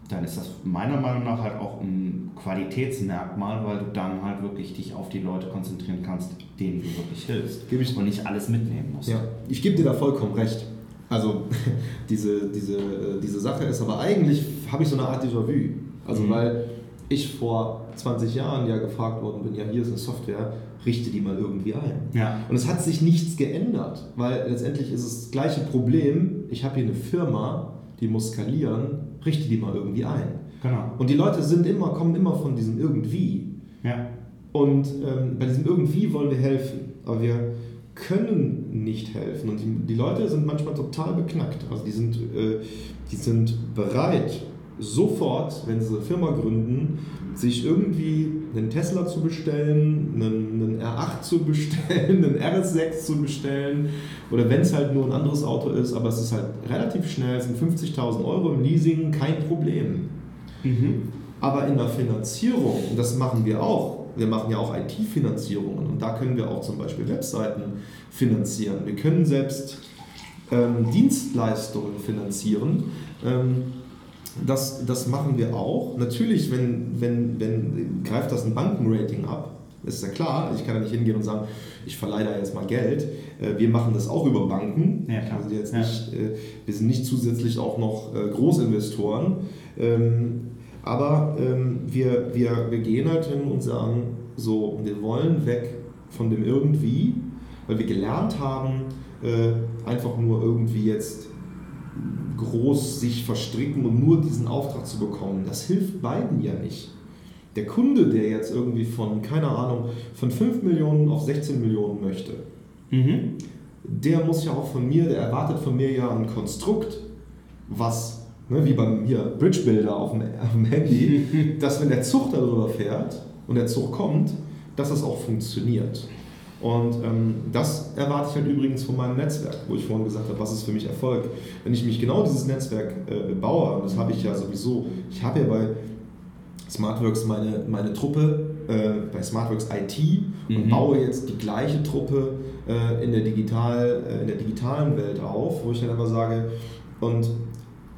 Speaker 1: dann ist das meiner Meinung nach halt auch ein Qualitätsmerkmal, weil du dann halt wirklich dich auf die Leute konzentrieren kannst, denen du wirklich hilfst
Speaker 2: Gebe ich, und nicht alles mitnehmen musst. Ja, ich gebe dir da vollkommen recht. Also diese, diese, diese Sache ist aber eigentlich, habe ich so eine Art Déjà-vu. Also mhm. weil ich vor 20 Jahren ja gefragt worden bin, ja hier ist eine Software, richte die mal irgendwie ein. Ja. Und es hat sich nichts geändert, weil letztendlich ist es das gleiche Problem, ich habe hier eine Firma, die muss skalieren, richte die mal irgendwie ein. Genau. Und die Leute sind immer, kommen immer von diesem irgendwie. Ja. Und ähm, bei diesem irgendwie wollen wir helfen, aber wir können nicht helfen. Und die, die Leute sind manchmal total beknackt. Also die sind, äh, die sind bereit, sofort, wenn sie eine Firma gründen, sich irgendwie einen Tesla zu bestellen, einen, einen R8 zu bestellen, einen RS6 zu bestellen oder wenn es halt nur ein anderes Auto ist, aber es ist halt relativ schnell, es sind 50.000 Euro im Leasing, kein Problem. Mhm. Aber in der Finanzierung, und das machen wir auch, wir machen ja auch IT-Finanzierungen und da können wir auch zum Beispiel Webseiten finanzieren. Wir können selbst ähm, Dienstleistungen finanzieren. Ähm, das, das machen wir auch. Natürlich, wenn, wenn, wenn greift das ein Bankenrating ab, ist ja klar. Ich kann ja nicht hingehen und sagen, ich verleihe da jetzt mal Geld. Äh, wir machen das auch über Banken. Ja, klar. Also jetzt ja. nicht, äh, wir sind nicht zusätzlich auch noch äh, Großinvestoren. Ähm, aber ähm, wir, wir, wir gehen halt hin und sagen, so, wir wollen weg von dem irgendwie, weil wir gelernt haben, einfach nur irgendwie jetzt groß sich verstricken und nur diesen Auftrag zu bekommen. Das hilft beiden ja nicht. Der Kunde, der jetzt irgendwie von, keine Ahnung, von 5 Millionen auf 16 Millionen möchte, mhm. der muss ja auch von mir, der erwartet von mir ja ein Konstrukt, was, ne, wie beim hier Bridge Builder auf dem, auf dem Handy, dass wenn der Zug darüber fährt und der Zug kommt, dass das auch funktioniert. Und ähm, das erwarte ich halt übrigens von meinem Netzwerk, wo ich vorhin gesagt habe, was ist für mich Erfolg. Wenn ich mich genau dieses Netzwerk äh, baue, und das habe ich ja sowieso, ich habe ja bei Smartworks meine, meine Truppe, äh, bei Smartworks IT und mhm. baue jetzt die gleiche Truppe äh, in, der digital, äh, in der digitalen Welt auf, wo ich dann aber sage, und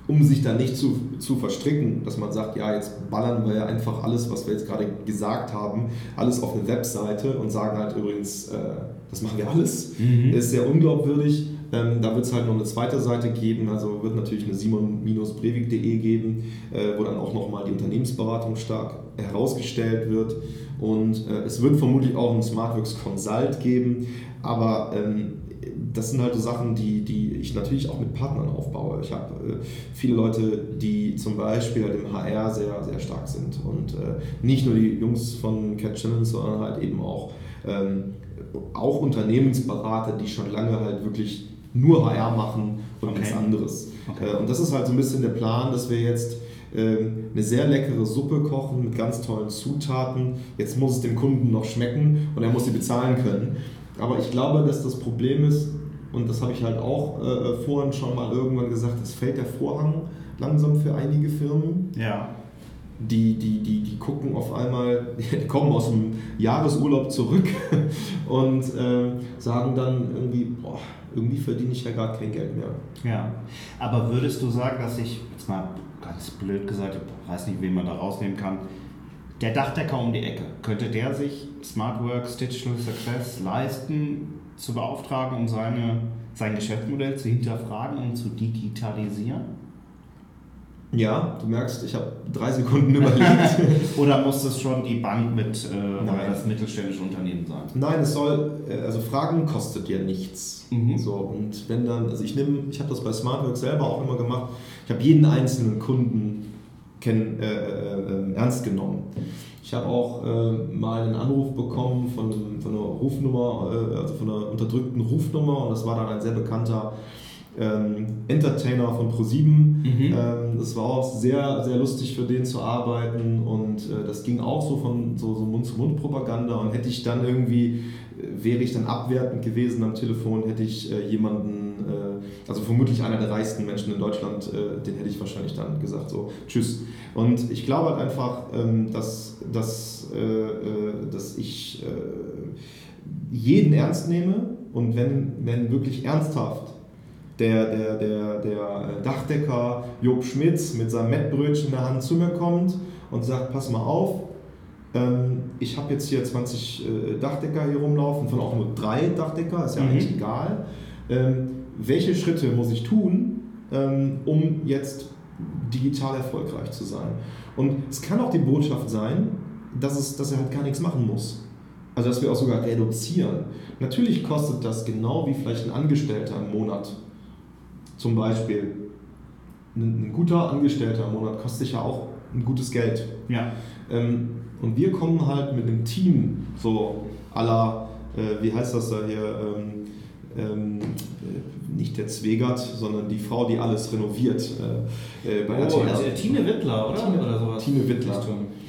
Speaker 2: um sich da nicht zu, zu verstricken, dass man sagt, ja, jetzt ballern wir ja einfach alles, was wir jetzt gerade gesagt haben, alles auf eine Webseite und sagen halt übrigens, äh, das machen wir alles. Mhm. ist sehr unglaubwürdig. Ähm, da wird es halt noch eine zweite Seite geben, also wird natürlich eine simon-brevik.de geben, äh, wo dann auch nochmal die Unternehmensberatung stark herausgestellt wird. Und äh, es wird vermutlich auch ein Smartworks Consult geben, aber ähm, das sind halt so Sachen, die, die ich natürlich auch mit Partnern aufbaue. Ich habe äh, viele Leute, die zum Beispiel halt im HR sehr, sehr stark sind. Und äh, nicht nur die Jungs von Cat Challenge, sondern halt eben auch, ähm, auch Unternehmensberater, die schon lange halt wirklich nur HR machen und okay. nichts anderes. Okay. Äh, und das ist halt so ein bisschen der Plan, dass wir jetzt ähm, eine sehr leckere Suppe kochen mit ganz tollen Zutaten. Jetzt muss es dem Kunden noch schmecken und er muss sie bezahlen können. Aber ich glaube, dass das Problem ist, und das habe ich halt auch äh, vorhin schon mal irgendwann gesagt, es fällt der Vorhang langsam für einige Firmen. Ja. Die, die, die, die gucken auf einmal, die kommen aus dem Jahresurlaub zurück und äh, sagen dann irgendwie, boah, irgendwie verdiene ich ja gar kein Geld mehr.
Speaker 1: Ja, aber würdest du sagen, dass ich, jetzt mal ganz blöd gesagt, ich weiß nicht, wen man da rausnehmen kann, der Dachdecker um die Ecke, könnte der sich SmartWorks Digital Success leisten, zu beauftragen, um seine, sein Geschäftsmodell zu hinterfragen und zu digitalisieren?
Speaker 2: Ja, du merkst, ich habe drei Sekunden überlegt.
Speaker 1: Oder muss das schon die Bank mit äh, oder das mittelständische Unternehmen sein?
Speaker 2: Nein, es soll, äh, also Fragen kostet ja nichts. Mhm. So, und wenn dann, also ich nehme, ich habe das bei SmartWorks selber auch immer gemacht, ich habe jeden einzelnen Kunden kenn, äh, äh, ernst genommen. Ich habe auch äh, mal einen Anruf bekommen von, von einer Rufnummer, äh, also von einer unterdrückten Rufnummer und das war dann ein sehr bekannter ähm, Entertainer von ProSieben. Mhm. Ähm, das war auch sehr, sehr lustig für den zu arbeiten und äh, das ging auch so von so, so Mund-zu-Mund-Propaganda und hätte ich dann irgendwie, wäre ich dann abwertend gewesen am Telefon, hätte ich äh, jemanden, äh, also vermutlich einer der reichsten Menschen in Deutschland, äh, den hätte ich wahrscheinlich dann gesagt, so tschüss. Und ich glaube halt einfach, ähm, dass, dass, äh, dass ich jeden ernst nehme und wenn, wenn wirklich ernsthaft der, der, der, der äh, Dachdecker Job Schmitz mit seinem Mettbrötchen in der Hand zu mir kommt und sagt, pass mal auf, ich habe jetzt hier 20 äh, Dachdecker hier rumlaufen, von auch nur drei Dachdecker, ist ja mhm. eigentlich egal. Ähm, welche Schritte muss ich tun, ähm, um jetzt digital erfolgreich zu sein? Und es kann auch die Botschaft sein, dass, es, dass er halt gar nichts machen muss. Also dass wir auch sogar reduzieren. Natürlich kostet das genau wie vielleicht ein Angestellter im Monat zum Beispiel ein, ein guter Angestellter im Monat kostet sich ja auch ein gutes Geld.
Speaker 1: Ja.
Speaker 2: Ähm, und wir kommen halt mit einem Team, so aller, äh, wie heißt das da hier, ähm, ähm, nicht der Zwegert, sondern die Frau, die alles renoviert.
Speaker 1: Äh, äh bei oh, also Tine Wittler, oder?
Speaker 2: Tine,
Speaker 1: oder
Speaker 2: sowas. Tine Wittler.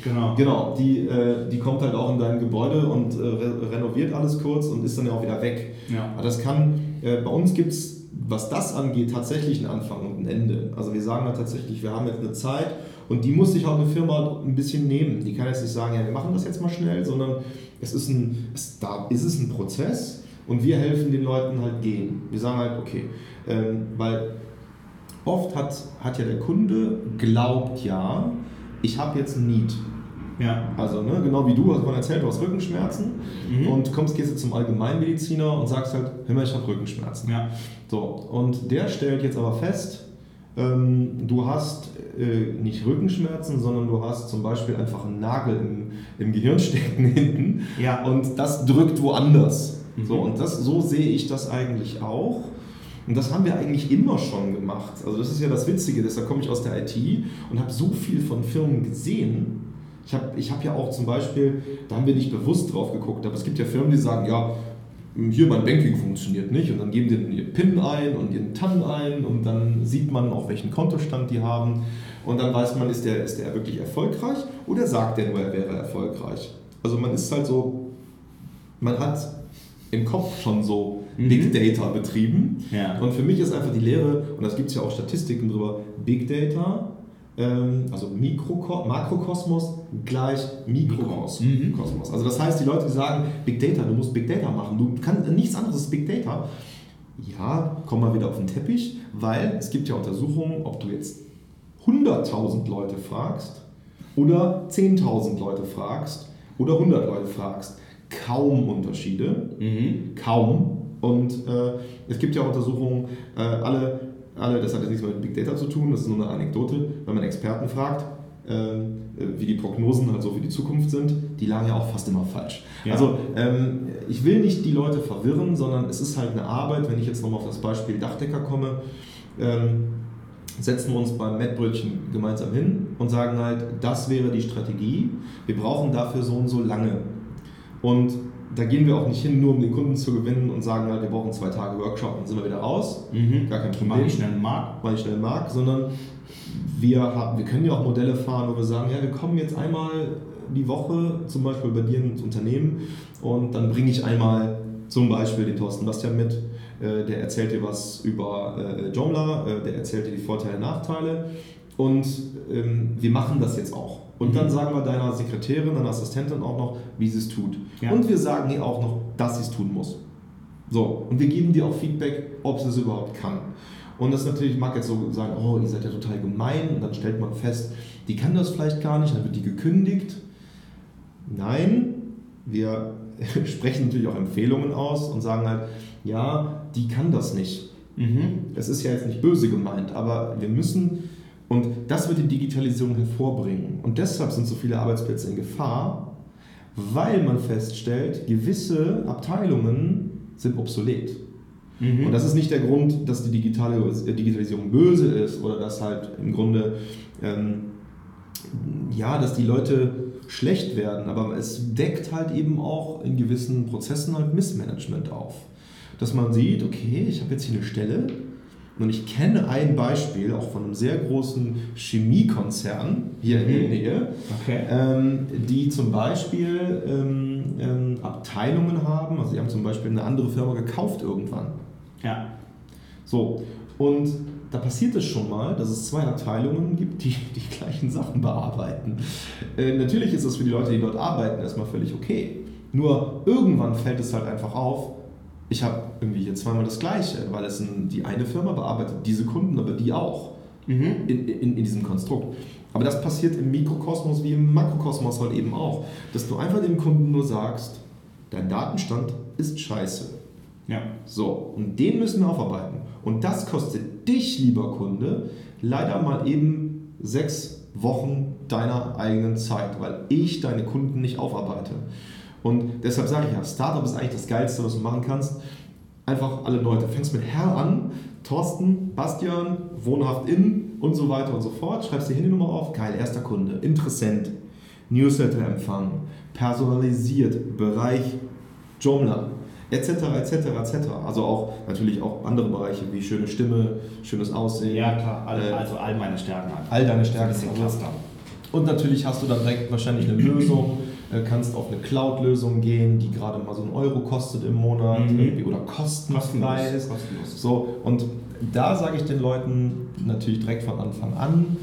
Speaker 2: Genau. Genau, die, äh, die kommt halt auch in dein Gebäude und äh, re renoviert alles kurz und ist dann ja auch wieder weg.
Speaker 1: Ja.
Speaker 2: Aber das kann, äh, bei uns gibt es was das angeht, tatsächlich ein Anfang und ein Ende. Also wir sagen halt tatsächlich, wir haben jetzt eine Zeit und die muss sich auch eine Firma ein bisschen nehmen. Die kann jetzt nicht sagen, ja, wir machen das jetzt mal schnell, sondern es ist ein, es, da ist es ein Prozess und wir helfen den Leuten halt gehen. Wir sagen halt, okay, ähm, weil oft hat, hat ja der Kunde glaubt ja, ich habe jetzt ein Need.
Speaker 1: Ja.
Speaker 2: Also, ne, genau wie du, hast man erzählt, du hast Rückenschmerzen mhm. und kommst, gehst jetzt zum Allgemeinmediziner und sagst halt, hör mal, ich habe Rückenschmerzen.
Speaker 1: Ja.
Speaker 2: So, und der stellt jetzt aber fest, ähm, du hast äh, nicht Rückenschmerzen, sondern du hast zum Beispiel einfach einen Nagel im, im Gehirn stecken hinten
Speaker 1: ja.
Speaker 2: und das drückt woanders. Mhm. So, und das, so sehe ich das eigentlich auch. Und das haben wir eigentlich immer schon gemacht. Also das ist ja das Witzige, deshalb komme ich aus der IT und habe so viel von Firmen gesehen, ich habe ich hab ja auch zum Beispiel, da haben wir nicht bewusst drauf geguckt, aber es gibt ja Firmen, die sagen, ja, hier mein Banking funktioniert nicht und dann geben die ihren PIN ein und ihren TAN ein und dann sieht man, auf welchen Kontostand die haben und dann weiß man, ist der, ist der wirklich erfolgreich oder sagt der nur, er wäre erfolgreich. Also man ist halt so, man hat im Kopf schon so mhm. Big Data betrieben
Speaker 1: ja.
Speaker 2: und für mich ist einfach die Lehre, und das gibt es ja auch Statistiken drüber, Big Data also Mikro, Makrokosmos gleich Mikrokosmos. Mhm. Also das heißt, die Leute, die sagen, Big Data, du musst Big Data machen, du kannst nichts anderes ist Big Data. Ja, komm mal wieder auf den Teppich, weil es gibt ja Untersuchungen, ob du jetzt 100.000 Leute fragst oder 10.000 Leute fragst oder 100 Leute fragst. Kaum Unterschiede,
Speaker 1: mhm.
Speaker 2: kaum. Und äh, es gibt ja Untersuchungen, äh, alle alle, das hat jetzt nichts mit Big Data zu tun, das ist nur eine Anekdote, wenn man Experten fragt, ähm, wie die Prognosen halt so für die Zukunft sind, die lagen ja auch fast immer falsch. Ja. Also ähm, ich will nicht die Leute verwirren, sondern es ist halt eine Arbeit, wenn ich jetzt nochmal auf das Beispiel Dachdecker komme, ähm, setzen wir uns beim Mettbrötchen gemeinsam hin und sagen halt, das wäre die Strategie, wir brauchen dafür so und so lange. Und da gehen wir auch nicht hin, nur um den Kunden zu gewinnen und sagen, halt, wir brauchen zwei Tage Workshop und sind wir wieder raus.
Speaker 1: Mhm. Gar kein Problem. Mach
Speaker 2: ich schnell einen Markt. Mach ich schnell einen Markt, sondern wir, haben, wir können ja auch Modelle fahren, wo wir sagen, ja, wir kommen jetzt einmal die Woche zum Beispiel bei dir ins Unternehmen und dann bringe ich einmal zum Beispiel den Thorsten Bastian mit, äh, der erzählt dir was über äh, Joomla, äh, der erzählt dir die Vorteile und Nachteile und ähm, wir machen das jetzt auch. Und mhm. dann sagen wir deiner Sekretärin, deiner Assistentin auch noch, wie sie es tut. Ja. Und wir sagen ihr auch noch, dass sie es tun muss. So, und wir geben dir auch Feedback, ob sie es überhaupt kann. Und das natürlich mag jetzt so sagen, oh, ihr seid ja total gemein. Und dann stellt man fest, die kann das vielleicht gar nicht, dann wird die gekündigt. Nein, wir sprechen natürlich auch Empfehlungen aus und sagen halt, ja, die kann das nicht.
Speaker 1: Mhm.
Speaker 2: Das ist ja jetzt nicht böse gemeint, aber wir müssen und das wird die Digitalisierung hervorbringen. Und deshalb sind so viele Arbeitsplätze in Gefahr, weil man feststellt, gewisse Abteilungen sind obsolet. Mhm. Und das ist nicht der Grund, dass die digitale, äh, Digitalisierung böse ist oder dass halt im Grunde ähm, ja, dass die Leute schlecht werden, aber es deckt halt eben auch in gewissen Prozessen halt Missmanagement auf. Dass man sieht, okay, ich habe jetzt hier eine Stelle und ich kenne ein Beispiel auch von einem sehr großen Chemiekonzern hier in der mhm. Nähe, okay. ähm, die zum Beispiel ähm, ähm, Abteilungen haben, also sie haben zum Beispiel eine andere Firma gekauft irgendwann.
Speaker 1: Ja.
Speaker 2: So, und da passiert es schon mal, dass es zwei Abteilungen gibt, die die gleichen Sachen bearbeiten. Äh, natürlich ist das für die Leute, die dort arbeiten, erstmal völlig okay. Nur irgendwann fällt es halt einfach auf, ich habe irgendwie hier zweimal das Gleiche, weil es ein, die eine Firma bearbeitet diese Kunden, aber die auch mhm. in, in, in diesem Konstrukt. Aber das passiert im Mikrokosmos wie im Makrokosmos halt eben auch, dass du einfach dem Kunden nur sagst, dein Datenstand ist scheiße.
Speaker 1: Ja.
Speaker 2: So, und den müssen wir aufarbeiten. Und das kostet dich, lieber Kunde, leider mal eben sechs Wochen deiner eigenen Zeit, weil ich deine Kunden nicht aufarbeite. Und deshalb sage ich ja, Startup ist eigentlich das Geilste, was du machen kannst. Einfach alle Leute. Fängst mit Herr an, Thorsten, Bastian, wohnhaft in und so weiter und so fort. Schreibst die Handynummer auf, geil, erster Kunde, Interessent, Newsletter empfangen, personalisiert, Bereich Joomla, etc., etc., etc. Also auch natürlich auch andere Bereiche wie schöne Stimme, schönes Aussehen.
Speaker 1: Ja, klar, all, äh, also all meine Stärken.
Speaker 2: All deine Stärken. Und natürlich hast du dann direkt wahrscheinlich eine Lösung, kannst auf eine Cloud-Lösung gehen, die gerade mal so einen Euro kostet im Monat mhm. oder kostenfrei ist. Kostenlos. So, und da sage ich den Leuten natürlich direkt von Anfang an,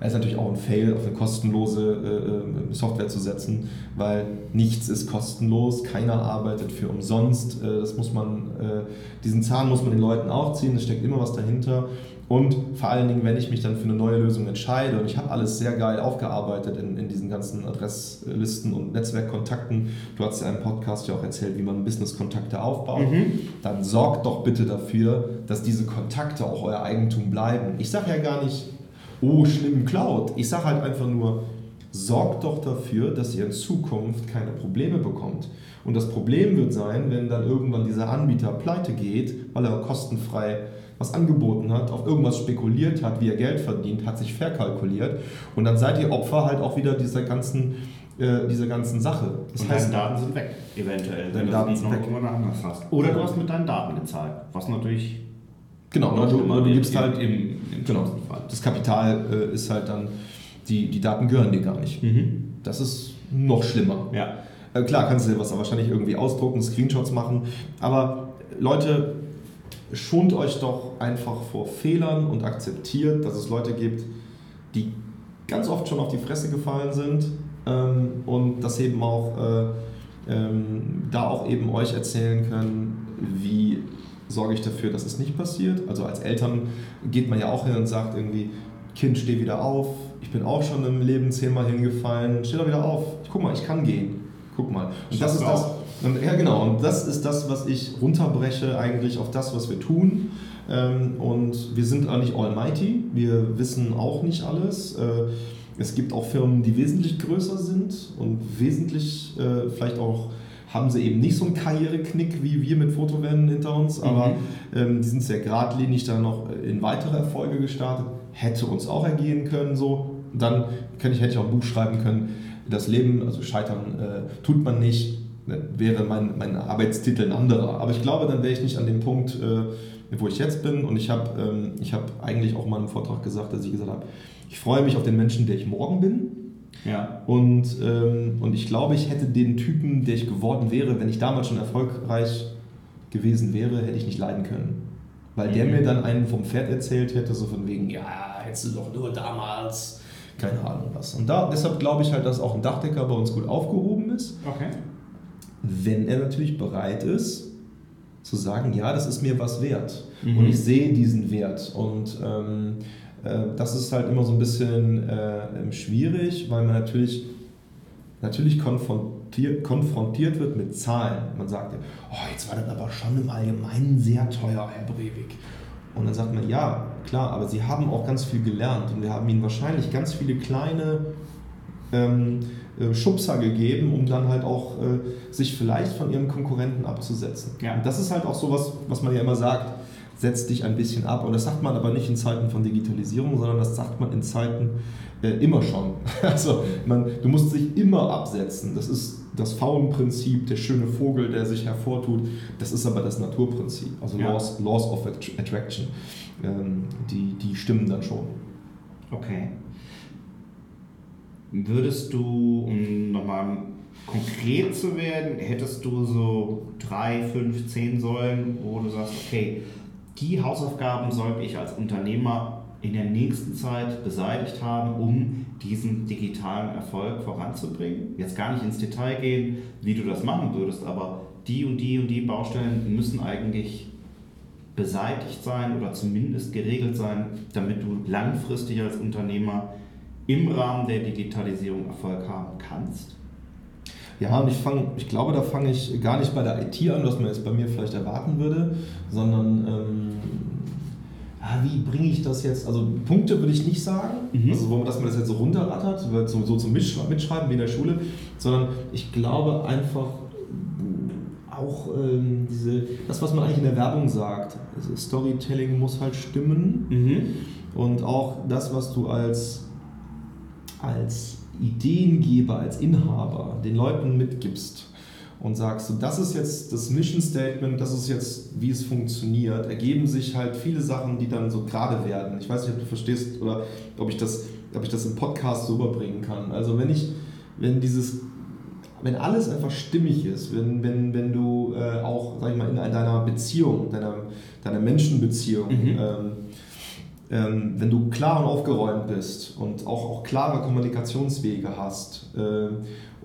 Speaker 2: es ist natürlich auch ein Fail, auf eine kostenlose äh, äh, Software zu setzen, weil nichts ist kostenlos, keiner arbeitet für umsonst. Äh, das muss man, äh, diesen Zahn muss man den Leuten auch ziehen, es steckt immer was dahinter. Und vor allen Dingen, wenn ich mich dann für eine neue Lösung entscheide und ich habe alles sehr geil aufgearbeitet in, in diesen ganzen Adresslisten und Netzwerkkontakten, du hast ja im Podcast ja auch erzählt, wie man Business-Kontakte aufbaut, mhm. dann sorgt doch bitte dafür, dass diese Kontakte auch euer Eigentum bleiben. Ich sage ja gar nicht, oh, schlimm Cloud. Ich sage halt einfach nur, sorgt doch dafür, dass ihr in Zukunft keine Probleme bekommt. Und das Problem wird sein, wenn dann irgendwann dieser Anbieter pleite geht, weil er kostenfrei was angeboten hat, auf irgendwas spekuliert hat, wie er Geld verdient, hat sich verkalkuliert und dann seid ihr Opfer halt auch wieder dieser ganzen, äh, dieser ganzen Sache.
Speaker 1: Das und heißt, deine Daten sind weg, eventuell, wenn du es noch irgendwann anders hast. Oder du hast mit deinen Daten gezahlt, was natürlich
Speaker 2: Genau, du, du gibst halt im, im genau, das Kapital äh, ist halt dann, die, die Daten gehören dir gar nicht. Mhm. Das ist noch schlimmer.
Speaker 1: Ja.
Speaker 2: Äh, klar, kannst du dir was wahrscheinlich irgendwie ausdrucken, Screenshots machen, aber Leute, schont euch doch einfach vor Fehlern und akzeptiert, dass es Leute gibt, die ganz oft schon auf die Fresse gefallen sind ähm, und das eben auch äh, ähm, da auch eben euch erzählen können, wie sorge ich dafür, dass es nicht passiert. Also als Eltern geht man ja auch hin und sagt irgendwie, Kind, steh wieder auf. Ich bin auch schon im Leben zehnmal hingefallen. Steh doch wieder auf. Guck mal, ich kann gehen. Guck mal. Und das ist das. Und, ja, genau. Und das ist das, was ich runterbreche eigentlich auf das, was wir tun. Ähm, und wir sind auch nicht almighty. Wir wissen auch nicht alles. Äh, es gibt auch Firmen, die wesentlich größer sind und wesentlich äh, vielleicht auch haben sie eben nicht so einen Karriereknick wie wir mit Fotowennen hinter uns, aber mhm. ähm, die sind sehr geradlinig dann noch in weitere Erfolge gestartet. Hätte uns auch ergehen können so. dann könnte ich, hätte ich auch ein Buch schreiben können, das Leben, also Scheitern äh, tut man nicht, wäre mein, mein Arbeitstitel ein anderer. Aber ich glaube, dann wäre ich nicht an dem Punkt, äh, wo ich jetzt bin. Und ich habe ähm, hab eigentlich auch mal im Vortrag gesagt, dass ich gesagt habe, ich freue mich auf den Menschen, der ich morgen bin
Speaker 1: ja.
Speaker 2: Und, ähm, und ich glaube, ich hätte den Typen, der ich geworden wäre, wenn ich damals schon erfolgreich gewesen wäre, hätte ich nicht leiden können. Weil der mhm. mir dann einen vom Pferd erzählt hätte, so von wegen, ja, hättest du doch nur damals, keine Ahnung was. Und da, deshalb glaube ich halt, dass auch ein Dachdecker bei uns gut aufgehoben ist.
Speaker 1: Okay.
Speaker 2: Wenn er natürlich bereit ist, zu sagen, ja, das ist mir was wert. Mhm. Und ich sehe diesen Wert. Und ähm, äh, das ist halt immer so ein bisschen äh, schwierig, weil man natürlich, natürlich konfrontiert, konfrontiert wird mit Zahlen. Man sagt ja, oh, jetzt war das aber schon im Allgemeinen sehr teuer, Herr Breivik. Und dann sagt man, ja, klar, aber Sie haben auch ganz viel gelernt und wir haben Ihnen wahrscheinlich ganz viele kleine ähm, äh, Schubser gegeben, um dann halt auch äh, sich vielleicht von Ihren Konkurrenten abzusetzen.
Speaker 1: Ja.
Speaker 2: Und das ist halt auch so was, was man ja immer sagt setzt dich ein bisschen ab. Und das sagt man aber nicht in Zeiten von Digitalisierung, sondern das sagt man in Zeiten äh, immer schon. Also man, du musst dich immer absetzen. Das ist das Faunenprinzip, der schöne Vogel, der sich hervortut. Das ist aber das Naturprinzip, also ja. Laws, Laws of Attraction. Ähm, die, die stimmen dann schon.
Speaker 1: Okay. Würdest du, um nochmal konkret zu werden, hättest du so drei, fünf, zehn Säulen, wo du sagst, okay, die Hausaufgaben sollte ich als Unternehmer in der nächsten Zeit beseitigt haben, um diesen digitalen Erfolg voranzubringen? Jetzt gar nicht ins Detail gehen, wie du das machen würdest, aber die und die und die Baustellen müssen eigentlich beseitigt sein oder zumindest geregelt sein, damit du langfristig als Unternehmer im Rahmen der Digitalisierung Erfolg haben kannst?
Speaker 2: Ja, und ich fange, ich glaube, da fange ich gar nicht bei der IT an, was man jetzt bei mir vielleicht erwarten würde, sondern ähm, ah, wie bringe ich das jetzt? Also Punkte würde ich nicht sagen, mhm. also wo man, dass man das jetzt so runterrattert, so, so zum Mitschreiben wie in der Schule, sondern ich glaube einfach auch ähm, diese, das, was man eigentlich in der Werbung sagt, also Storytelling muss halt stimmen mhm. und auch das, was du als, als Ideengeber, als Inhaber den Leuten mitgibst und sagst, so, das ist jetzt das Mission Statement, das ist jetzt, wie es funktioniert, ergeben sich halt viele Sachen, die dann so gerade werden. Ich weiß nicht, ob du verstehst oder ob ich das, ob ich das im Podcast so überbringen kann. Also wenn ich, wenn dieses wenn alles einfach stimmig ist, wenn, wenn, wenn du äh, auch, sag ich mal, in deiner Beziehung, deiner, deiner Menschenbeziehung, mhm. ähm, ähm, wenn du klar und aufgeräumt bist und auch, auch klare Kommunikationswege hast äh,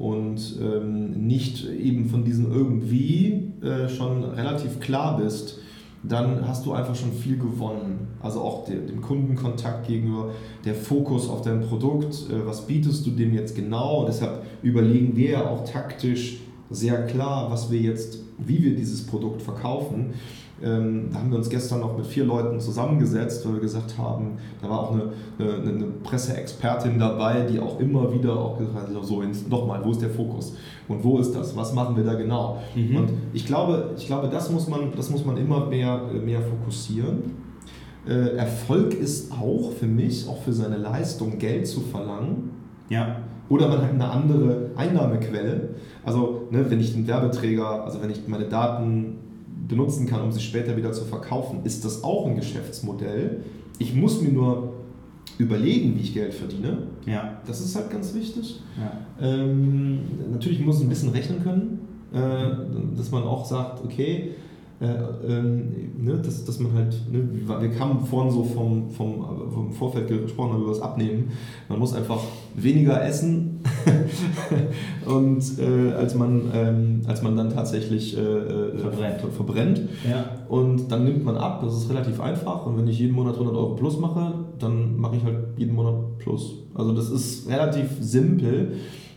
Speaker 2: und ähm, nicht eben von diesem irgendwie äh, schon relativ klar bist, dann hast du einfach schon viel gewonnen. Also auch der, dem Kundenkontakt gegenüber, der Fokus auf dein Produkt, äh, was bietest du dem jetzt genau? Und deshalb überlegen wir ja auch taktisch sehr klar, was wir jetzt, wie wir dieses Produkt verkaufen. Ähm, da haben wir uns gestern noch mit vier Leuten zusammengesetzt, weil wir gesagt haben, da war auch eine, eine, eine Presseexpertin dabei, die auch immer wieder auch gesagt hat, so nochmal, wo ist der Fokus und wo ist das, was machen wir da genau? Mhm. Und ich glaube, ich glaube das, muss man, das muss man immer mehr, mehr fokussieren. Äh, Erfolg ist auch für mich, auch für seine Leistung, Geld zu verlangen.
Speaker 1: Ja.
Speaker 2: Oder man hat eine andere Einnahmequelle. Also, ne, wenn ich den Werbeträger, also wenn ich meine Daten benutzen kann, um sie später wieder zu verkaufen, ist das auch ein Geschäftsmodell. Ich muss mir nur überlegen, wie ich Geld verdiene.
Speaker 1: Ja.
Speaker 2: Das ist halt ganz wichtig.
Speaker 1: Ja.
Speaker 2: Ähm, natürlich muss ich ein bisschen rechnen können, äh, dass man auch sagt, okay, äh, ähm, ne, dass, dass man halt, ne, wir kamen vorhin so vom, vom, vom Vorfeld gesprochen über das Abnehmen. Man muss einfach weniger essen und äh, als, man, ähm, als man dann tatsächlich äh, äh verbrennt. verbrennt.
Speaker 1: Ja.
Speaker 2: Und dann nimmt man ab, das ist relativ einfach. Und wenn ich jeden Monat 100 Euro plus mache, dann mache ich halt jeden Monat plus. Also das ist relativ simpel.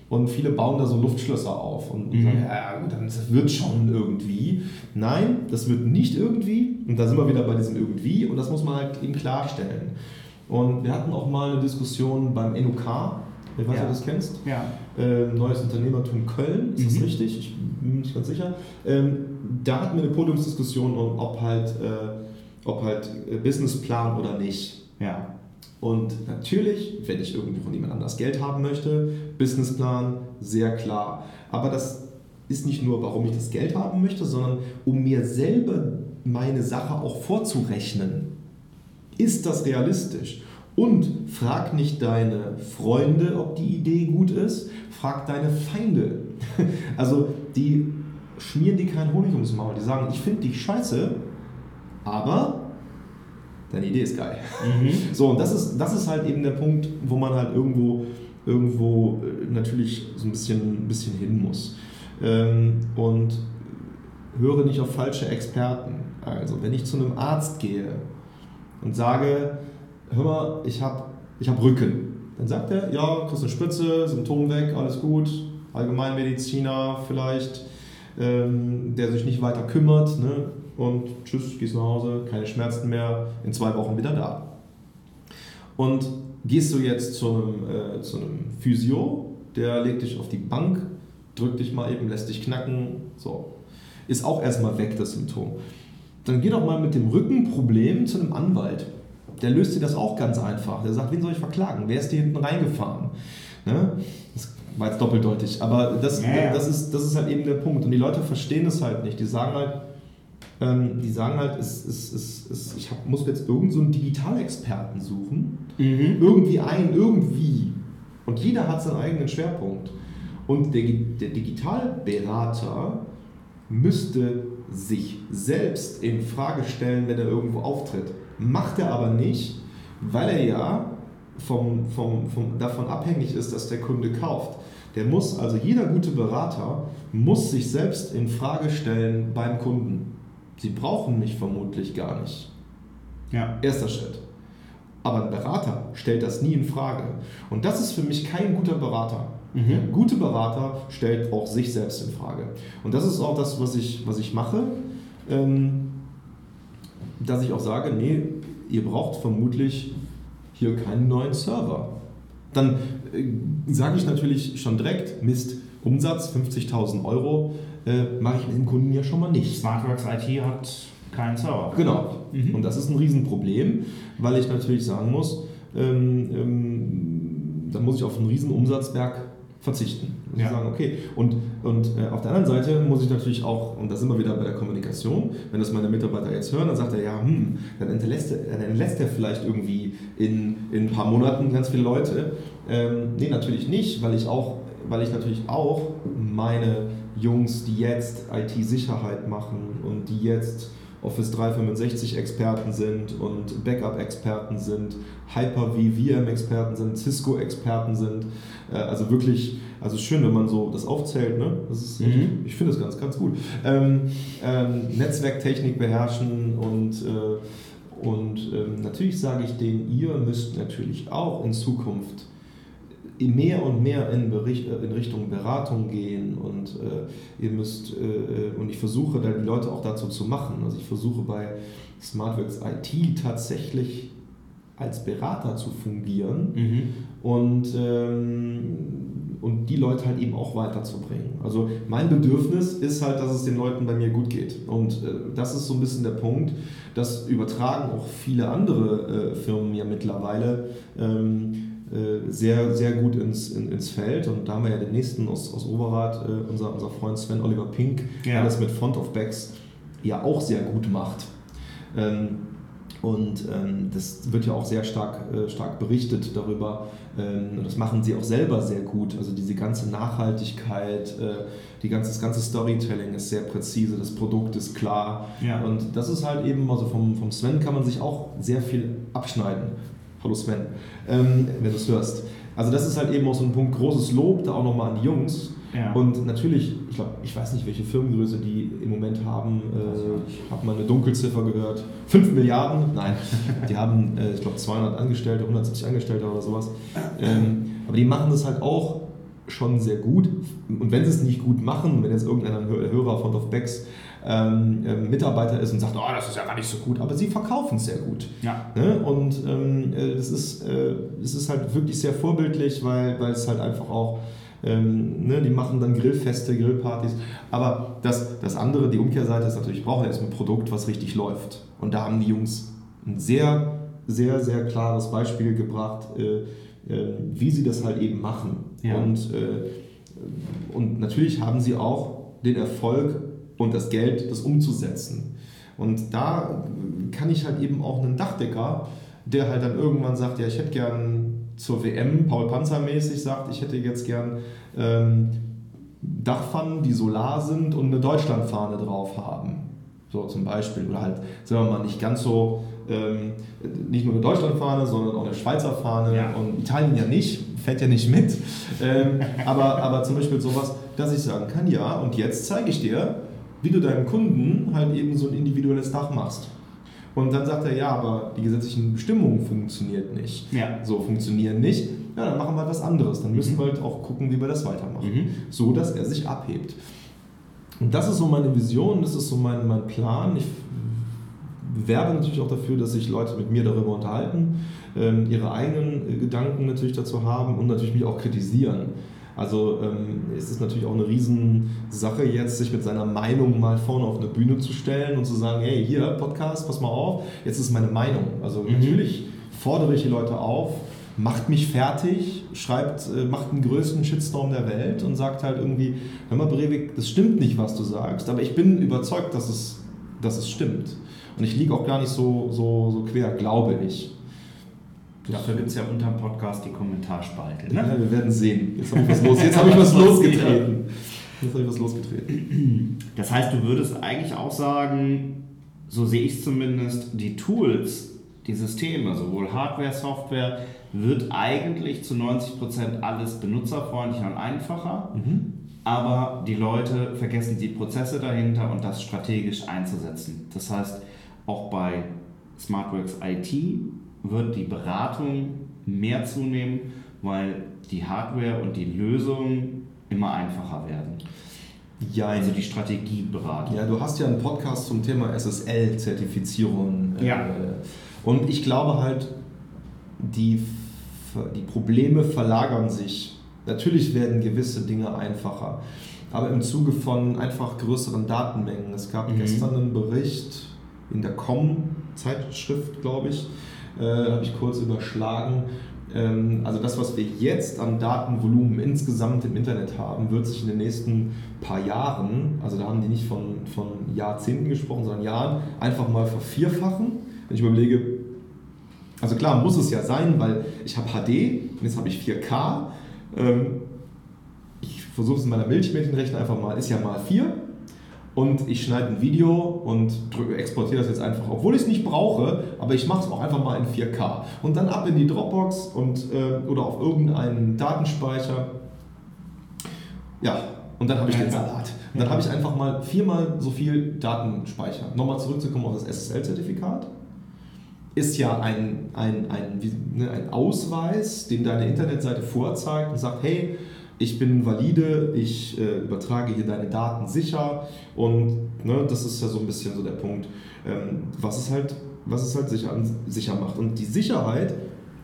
Speaker 2: Und viele bauen da so Luftschlösser auf und mhm. sagen, ja gut, dann wird schon irgendwie. Nein, das wird nicht irgendwie. Und da sind wir wieder bei diesem irgendwie und das muss man halt eben klarstellen. Und wir hatten auch mal eine Diskussion beim NUK, ich weiß, ja. ob du das kennst.
Speaker 1: Ja.
Speaker 2: Äh, Neues Unternehmertum Köln, ist mhm. das richtig? Ich bin mir nicht ganz sicher. Ähm, da hatten wir eine Podiumsdiskussion, ob halt, äh, ob halt äh, Businessplan oder nicht.
Speaker 1: Ja.
Speaker 2: Und natürlich, wenn ich irgendwie von jemand anders Geld haben möchte, Businessplan, sehr klar. Aber das ist nicht nur, warum ich das Geld haben möchte, sondern um mir selber meine Sache auch vorzurechnen. Ist das realistisch? Und frag nicht deine Freunde, ob die Idee gut ist, frag deine Feinde. Also die schmieren dir keinen Honig ums Maul. Die sagen, ich finde dich scheiße, aber deine Idee ist geil. Mhm. So, und das ist, das ist halt eben der Punkt, wo man halt irgendwo, irgendwo äh, natürlich so ein bisschen, ein bisschen hin muss. Ähm, und höre nicht auf falsche Experten. Also, wenn ich zu einem Arzt gehe und sage, hör mal, ich habe ich hab Rücken, dann sagt er, ja, kriegst eine Spritze, Symptom weg, alles gut, Allgemeinmediziner vielleicht, ähm, der sich nicht weiter kümmert, ne? und tschüss, gehst nach Hause, keine Schmerzen mehr, in zwei Wochen wieder da. Und gehst du jetzt zu einem, äh, zu einem Physio, der legt dich auf die Bank, drückt dich mal eben, lässt dich knacken, so. Ist auch erstmal weg, das Symptom. dann geh doch mal mit dem Rückenproblem zu einem Anwalt. Der löst dir das auch ganz einfach. Der sagt, wen soll ich verklagen? Wer ist dir hinten reingefahren? Ne? Das war jetzt doppeldeutig, aber das, ja, Das, ist, das ist halt eben der Punkt. Und die Leute verstehen es halt nicht. Die sagen halt, ähm, die sagen halt, es, es, es, ich hab, muss jetzt irgendeinen so einen Digitalexperten suchen. Mhm. Irgendwie ein, irgendwie. Und jeder hat seinen eigenen Schwerpunkt. Und der, der Digitalberater müsste sich selbst in Frage stellen, wenn er irgendwo auftritt. Macht er aber nicht, weil er ja vom, vom, vom, davon abhängig ist, dass der Kunde kauft. Der muss, also jeder gute Berater muss sich selbst in Frage stellen beim Kunden. Sie brauchen mich vermutlich gar nicht. Ja. Erster Schritt. Aber ein Berater stellt das nie in Frage. Und das ist für mich kein guter Berater. Mhm. Der gute Berater stellt auch sich selbst in Frage. Und das ist auch das, was ich, was ich mache. Ähm, dass ich auch sage, nee, ihr braucht vermutlich hier keinen neuen Server. Dann äh, sage ich natürlich schon direkt, Mist, Umsatz 50.000 Euro äh, mache ich mit dem Kunden ja schon mal nicht.
Speaker 1: Smartworks IT hat keinen Server.
Speaker 2: Genau. Mhm. Und das ist ein Riesenproblem, weil ich natürlich sagen muss, ähm, ähm, da muss ich auf einen riesen Umsatzberg verzichten. Und ja. sagen, okay. Und, und äh, auf der anderen Seite muss ich natürlich auch, und da sind wir wieder bei der Kommunikation, wenn das meine Mitarbeiter jetzt hören, dann sagt er, ja, hm, dann entlässt er, dann entlässt er vielleicht irgendwie in, in ein paar Monaten ganz viele Leute. Ähm, nee, natürlich nicht, weil ich auch, weil ich natürlich auch meine Jungs, die jetzt IT-Sicherheit machen und die jetzt Office 365 Experten sind und Backup Experten sind, Hyper-V VM Experten sind, Cisco Experten sind. Äh, also wirklich, also schön, wenn man so das aufzählt. Ne? Das ist, mhm. Ich finde das ganz, ganz gut. Ähm, ähm, Netzwerktechnik beherrschen und äh, und ähm, natürlich sage ich denen, ihr müsst natürlich auch in Zukunft mehr und mehr in, Bericht, äh, in Richtung Beratung gehen und äh, ihr müsst, äh, und ich versuche da die Leute auch dazu zu machen. Also ich versuche bei SmartWorks IT tatsächlich als Berater zu fungieren mhm. und, ähm, und die Leute halt eben auch weiterzubringen. Also mein Bedürfnis ist halt, dass es den Leuten bei mir gut geht. Und äh, das ist so ein bisschen der Punkt. Das übertragen auch viele andere äh, Firmen ja mittlerweile. Ähm, äh, sehr, sehr gut ins, in, ins Feld. Und da haben wir ja den nächsten aus, aus Oberrad, äh, unser, unser Freund Sven Oliver Pink, ja. der das mit Front of Backs ja auch sehr gut macht. Ähm, und ähm, das wird ja auch sehr stark, äh, stark berichtet darüber. Ähm, und das machen sie auch selber sehr gut. Also diese ganze Nachhaltigkeit, äh, die ganze, das ganze Storytelling ist sehr präzise, das Produkt ist klar. Ja. Und das ist halt eben, also vom, vom Sven kann man sich auch sehr viel abschneiden. Hallo Sven, ähm, wenn du es hörst. Also das ist halt eben auch so ein Punkt, großes Lob da auch nochmal an die Jungs. Ja. Und natürlich, ich glaube, ich weiß nicht, welche Firmengröße die im Moment haben. Äh, ich habe mal eine Dunkelziffer gehört. 5 Milliarden? Nein. Die haben, äh, ich glaube, 200 Angestellte, 170 Angestellte oder sowas. Ähm, aber die machen das halt auch schon sehr gut. Und wenn sie es nicht gut machen, wenn jetzt irgendein Hörer von Of Becks ähm, ähm, Mitarbeiter ist und sagt, oh, das ist ja gar nicht so gut, aber sie verkaufen es sehr gut. Ja. Ne? Und ähm, äh, das, ist, äh, das ist halt wirklich sehr vorbildlich, weil, weil es halt einfach auch, ähm, ne, die machen dann Grillfeste, Grillpartys. Aber das, das andere, die Umkehrseite ist natürlich, ich brauche erstmal ein Produkt, was richtig läuft. Und da haben die Jungs ein sehr, sehr, sehr klares Beispiel gebracht, äh, äh, wie sie das halt eben machen. Ja. Und, äh, und natürlich haben sie auch den Erfolg und das Geld, das umzusetzen. Und da kann ich halt eben auch einen Dachdecker, der halt dann irgendwann sagt, ja, ich hätte gern zur WM, Paul Panzer mäßig sagt, ich hätte jetzt gern ähm, Dachpfannen, die solar sind und eine Deutschlandfahne drauf haben. So zum Beispiel. Oder halt, sagen wir mal, nicht ganz so, ähm, nicht nur eine Deutschlandfahne, sondern auch eine Schweizer Fahne. Ja. Und Italien ja nicht, fährt ja nicht mit. Ähm, aber, aber zum Beispiel sowas, dass ich sagen kann, ja, und jetzt zeige ich dir, wie du deinem Kunden halt eben so ein individuelles Dach machst. Und dann sagt er, ja, aber die gesetzlichen Bestimmungen funktionieren nicht. Ja. So funktionieren nicht. Ja, dann machen wir was anderes. Dann müssen mhm. wir halt auch gucken, wie wir das weitermachen. Mhm. So, dass er sich abhebt. Und das ist so meine Vision, das ist so mein, mein Plan. Ich werbe natürlich auch dafür, dass sich Leute mit mir darüber unterhalten, ähm, ihre eigenen Gedanken natürlich dazu haben und natürlich mich auch kritisieren. Also ähm, es ist natürlich auch eine Riesensache jetzt, sich mit seiner Meinung mal vorne auf eine Bühne zu stellen und zu sagen, hey, hier, Podcast, pass mal auf, jetzt ist meine Meinung. Also mhm. natürlich fordere ich die Leute auf, macht mich fertig, schreibt, äh, macht den größten Shitstorm der Welt und sagt halt irgendwie, hör mal Breivik, das stimmt nicht, was du sagst, aber ich bin überzeugt, dass es, dass es stimmt. Und ich liege auch gar nicht so, so, so quer, glaube ich.
Speaker 1: Dafür gibt es ja unter dem Podcast die Kommentarspalte.
Speaker 2: Ne? Ja, wir werden sehen. Jetzt habe ich was, los, jetzt hab ich was losgetreten. Jetzt habe ich was losgetreten.
Speaker 1: Das heißt, du würdest eigentlich auch sagen, so sehe ich es zumindest, die Tools, die Systeme, sowohl Hardware, Software, wird eigentlich zu 90% alles benutzerfreundlicher und einfacher. Mhm. Aber die Leute vergessen die Prozesse dahinter und das strategisch einzusetzen. Das heißt, auch bei SmartWorks IT wird die Beratung mehr zunehmen, weil die Hardware und die Lösungen immer einfacher werden.
Speaker 2: Ja, also die Strategieberatung. Ja, du hast ja einen Podcast zum Thema SSL-Zertifizierung.
Speaker 1: Äh, ja.
Speaker 2: Und ich glaube halt, die, die Probleme verlagern sich. Natürlich werden gewisse Dinge einfacher, aber im Zuge von einfach größeren Datenmengen. Es gab mhm. gestern einen Bericht in der Com-Zeitschrift, glaube ich, äh, habe ich kurz überschlagen. Ähm, also das, was wir jetzt an Datenvolumen insgesamt im Internet haben, wird sich in den nächsten paar Jahren, also da haben die nicht von, von Jahrzehnten gesprochen, sondern Jahren, einfach mal vervierfachen. Wenn ich überlege, also klar muss es ja sein, weil ich habe HD und jetzt habe ich 4K. Ähm, ich versuche es in meiner Milchmädchenrechnung einfach mal, ist ja mal 4 und ich schneide ein Video und exportiere das jetzt einfach, obwohl ich es nicht brauche, aber ich mache es auch einfach mal in 4K. Und dann ab in die Dropbox und, äh, oder auf irgendeinen Datenspeicher. Ja, und dann habe ich den Salat. Und dann habe ich einfach mal viermal so viel Datenspeicher. Nochmal zurückzukommen auf das SSL-Zertifikat. Ist ja ein, ein, ein, ne, ein Ausweis, den deine Internetseite vorzeigt und sagt, hey, ich bin valide, ich äh, übertrage hier deine Daten sicher und ne, das ist ja so ein bisschen so der Punkt, ähm, was es halt, was es halt sicher, sicher macht. Und die Sicherheit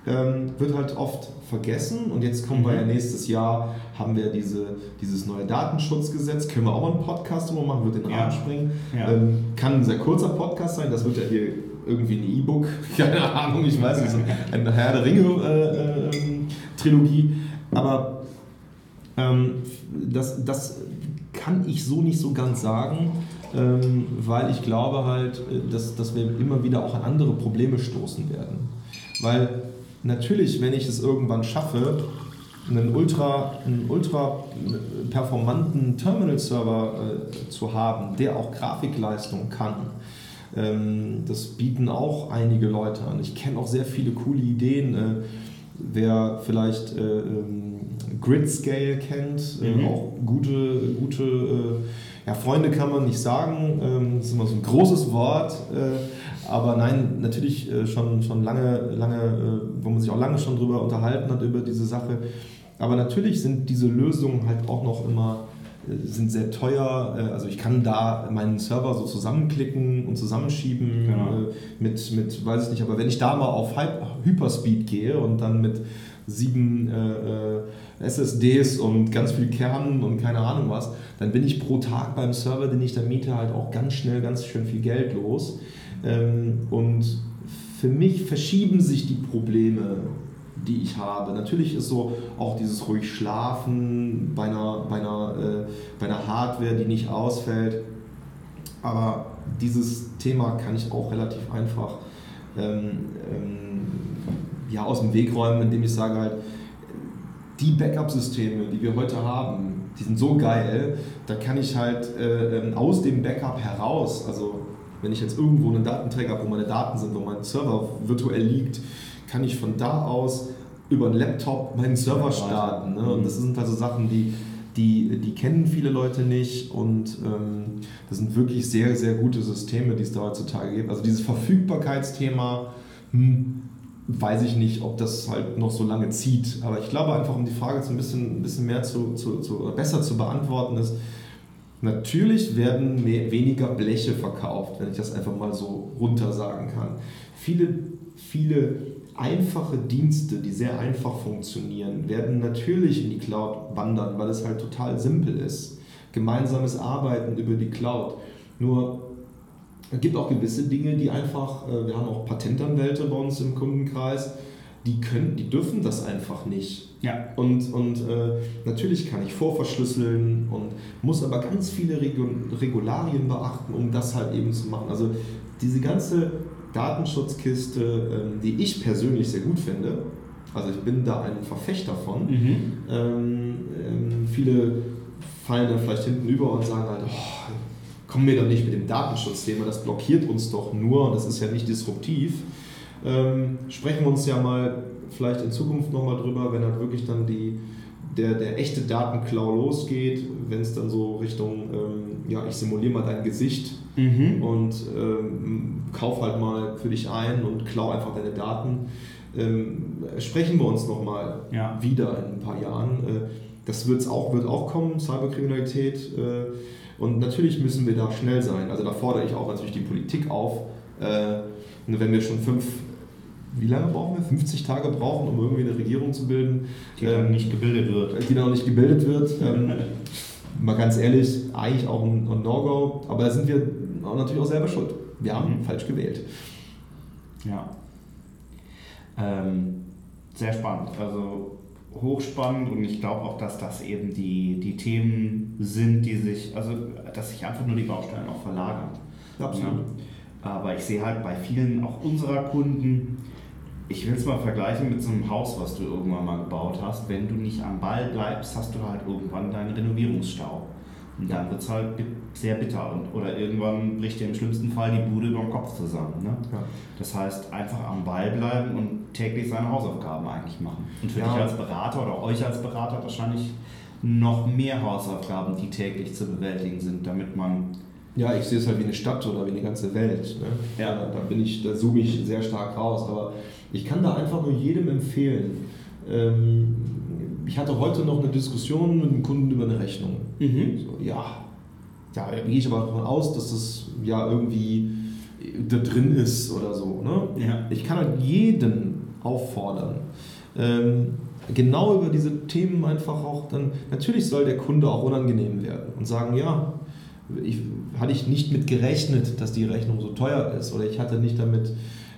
Speaker 2: ähm, wird halt oft vergessen und jetzt kommen mhm. wir ja nächstes Jahr, haben wir diese, dieses neue Datenschutzgesetz, können wir auch mal einen Podcast drüber machen, wird in den Rahmen springen. Ja. Ähm, kann ein sehr kurzer Podcast sein, das wird ja hier irgendwie ein E-Book, keine Ahnung, ich weiß nicht, eine Herr der Ringe-Trilogie, äh, äh, aber ähm, das, das kann ich so nicht so ganz sagen, ähm, weil ich glaube halt, äh, dass, dass wir immer wieder auch an andere Probleme stoßen werden. Weil natürlich, wenn ich es irgendwann schaffe, einen ultra, einen ultra performanten Terminal-Server äh, zu haben, der auch Grafikleistung kann, ähm, das bieten auch einige Leute an. Ich kenne auch sehr viele coole Ideen. Äh, wer vielleicht äh, ähm, Grid-Scale kennt, äh, mhm. auch gute, gute äh, ja, Freunde kann man nicht sagen, ähm, das ist immer so ein großes Wort, äh, aber nein, natürlich schon, schon lange, lange, wo man sich auch lange schon drüber unterhalten hat, über diese Sache. Aber natürlich sind diese Lösungen halt auch noch immer sind sehr teuer. Also ich kann da meinen Server so zusammenklicken und zusammenschieben genau. mit, mit, weiß ich nicht, aber wenn ich da mal auf Hyperspeed gehe und dann mit sieben äh, SSDs und ganz viel Kernen und keine Ahnung was, dann bin ich pro Tag beim Server, den ich da miete, halt auch ganz schnell ganz schön viel Geld los. Ähm, und für mich verschieben sich die Probleme, die ich habe. Natürlich ist so auch dieses ruhig Schlafen bei einer, bei einer, äh, bei einer Hardware, die nicht ausfällt. Aber dieses Thema kann ich auch relativ einfach ähm, ähm, ja, aus dem Weg räumen, indem ich sage halt, die Backup-Systeme, die wir heute haben, die sind so geil, da kann ich halt äh, ähm, aus dem Backup heraus, also wenn ich jetzt irgendwo einen Datenträger habe, wo meine Daten sind, wo mein Server virtuell liegt, kann ich von da aus über einen Laptop meinen Server starten. Ne? Und das sind also Sachen, die, die, die kennen viele Leute nicht und ähm, das sind wirklich sehr, sehr gute Systeme, die es da heutzutage gibt. Also dieses Verfügbarkeitsthema, hm, weiß ich nicht, ob das halt noch so lange zieht. Aber ich glaube einfach, um die Frage so ein bisschen, ein bisschen mehr zu, zu, zu besser zu beantworten, ist, natürlich werden mehr, weniger Bleche verkauft, wenn ich das einfach mal so runter sagen kann. Viele, viele einfache Dienste, die sehr einfach funktionieren, werden natürlich in die Cloud wandern, weil es halt total simpel ist. Gemeinsames Arbeiten über die Cloud. Nur es gibt auch gewisse Dinge, die einfach, äh, wir haben auch Patentanwälte bei uns im Kundenkreis, die können, die dürfen das einfach nicht.
Speaker 1: Ja.
Speaker 2: Und, und äh, natürlich kann ich vorverschlüsseln und muss aber ganz viele Regularien beachten, um das halt eben zu machen. Also diese ganze Datenschutzkiste, ähm, die ich persönlich sehr gut finde, also ich bin da ein Verfechter von. Mhm. Ähm, ähm, viele fallen dann vielleicht hinten über und sagen halt, oh, kommen wir doch nicht mit dem Datenschutzthema, das blockiert uns doch nur und das ist ja nicht disruptiv. Ähm, sprechen wir uns ja mal vielleicht in Zukunft nochmal drüber, wenn halt wirklich dann die, der, der echte Datenklau losgeht, wenn es dann so Richtung, ähm, ja, ich simuliere mal dein Gesicht mhm. und ähm, kauf halt mal für dich ein und klau einfach deine Daten. Ähm, sprechen wir uns nochmal ja. wieder in ein paar Jahren. Äh, das wird's auch, wird auch kommen, Cyberkriminalität. Äh, und natürlich müssen wir da schnell sein. Also da fordere ich auch natürlich die Politik auf. Äh, wenn wir schon fünf wie lange brauchen wir? 50 Tage brauchen, um irgendwie eine Regierung zu bilden.
Speaker 1: Die dann ähm, nicht gebildet wird.
Speaker 2: Die dann nicht gebildet wird. Ähm, mal ganz ehrlich, eigentlich auch ein, ein No-Go. Aber da sind wir natürlich auch selber schuld. Wir haben mhm. falsch gewählt.
Speaker 1: Ja. Ähm, sehr spannend. Also hochspannend und ich glaube auch, dass das eben die, die Themen sind, die sich, also dass sich einfach nur die Baustellen auch verlagern.
Speaker 2: Absolut. Ja.
Speaker 1: Aber ich sehe halt bei vielen auch unserer Kunden, ich will es mal vergleichen mit so einem Haus, was du irgendwann mal gebaut hast. Wenn du nicht am Ball bleibst, hast du halt irgendwann deinen Renovierungsstau. Und dann wird es halt sehr bitter. Und, oder irgendwann bricht dir im schlimmsten Fall die Bude über den Kopf zusammen. Ne? Ja. Das heißt, einfach am Ball bleiben und täglich seine Hausaufgaben eigentlich machen. Und für ja. dich als Berater oder euch als Berater wahrscheinlich noch mehr Hausaufgaben, die täglich zu bewältigen sind, damit man
Speaker 2: ja, ich sehe es halt wie eine Stadt oder wie eine ganze Welt. Ne? Ja. Da, bin ich, da zoome ich sehr stark raus. Aber ich kann da einfach nur jedem empfehlen. Ähm, ich hatte heute noch eine Diskussion mit einem Kunden über eine Rechnung. Mhm. So, ja, ja, da gehe ich aber davon aus, dass das ja irgendwie da drin ist oder so. Ne? Ja. Ich kann halt jeden auffordern, ähm, genau über diese Themen einfach auch dann, natürlich soll der Kunde auch unangenehm werden und sagen, ja, ich, hatte ich nicht mit gerechnet, dass die Rechnung so teuer ist oder ich hatte nicht damit,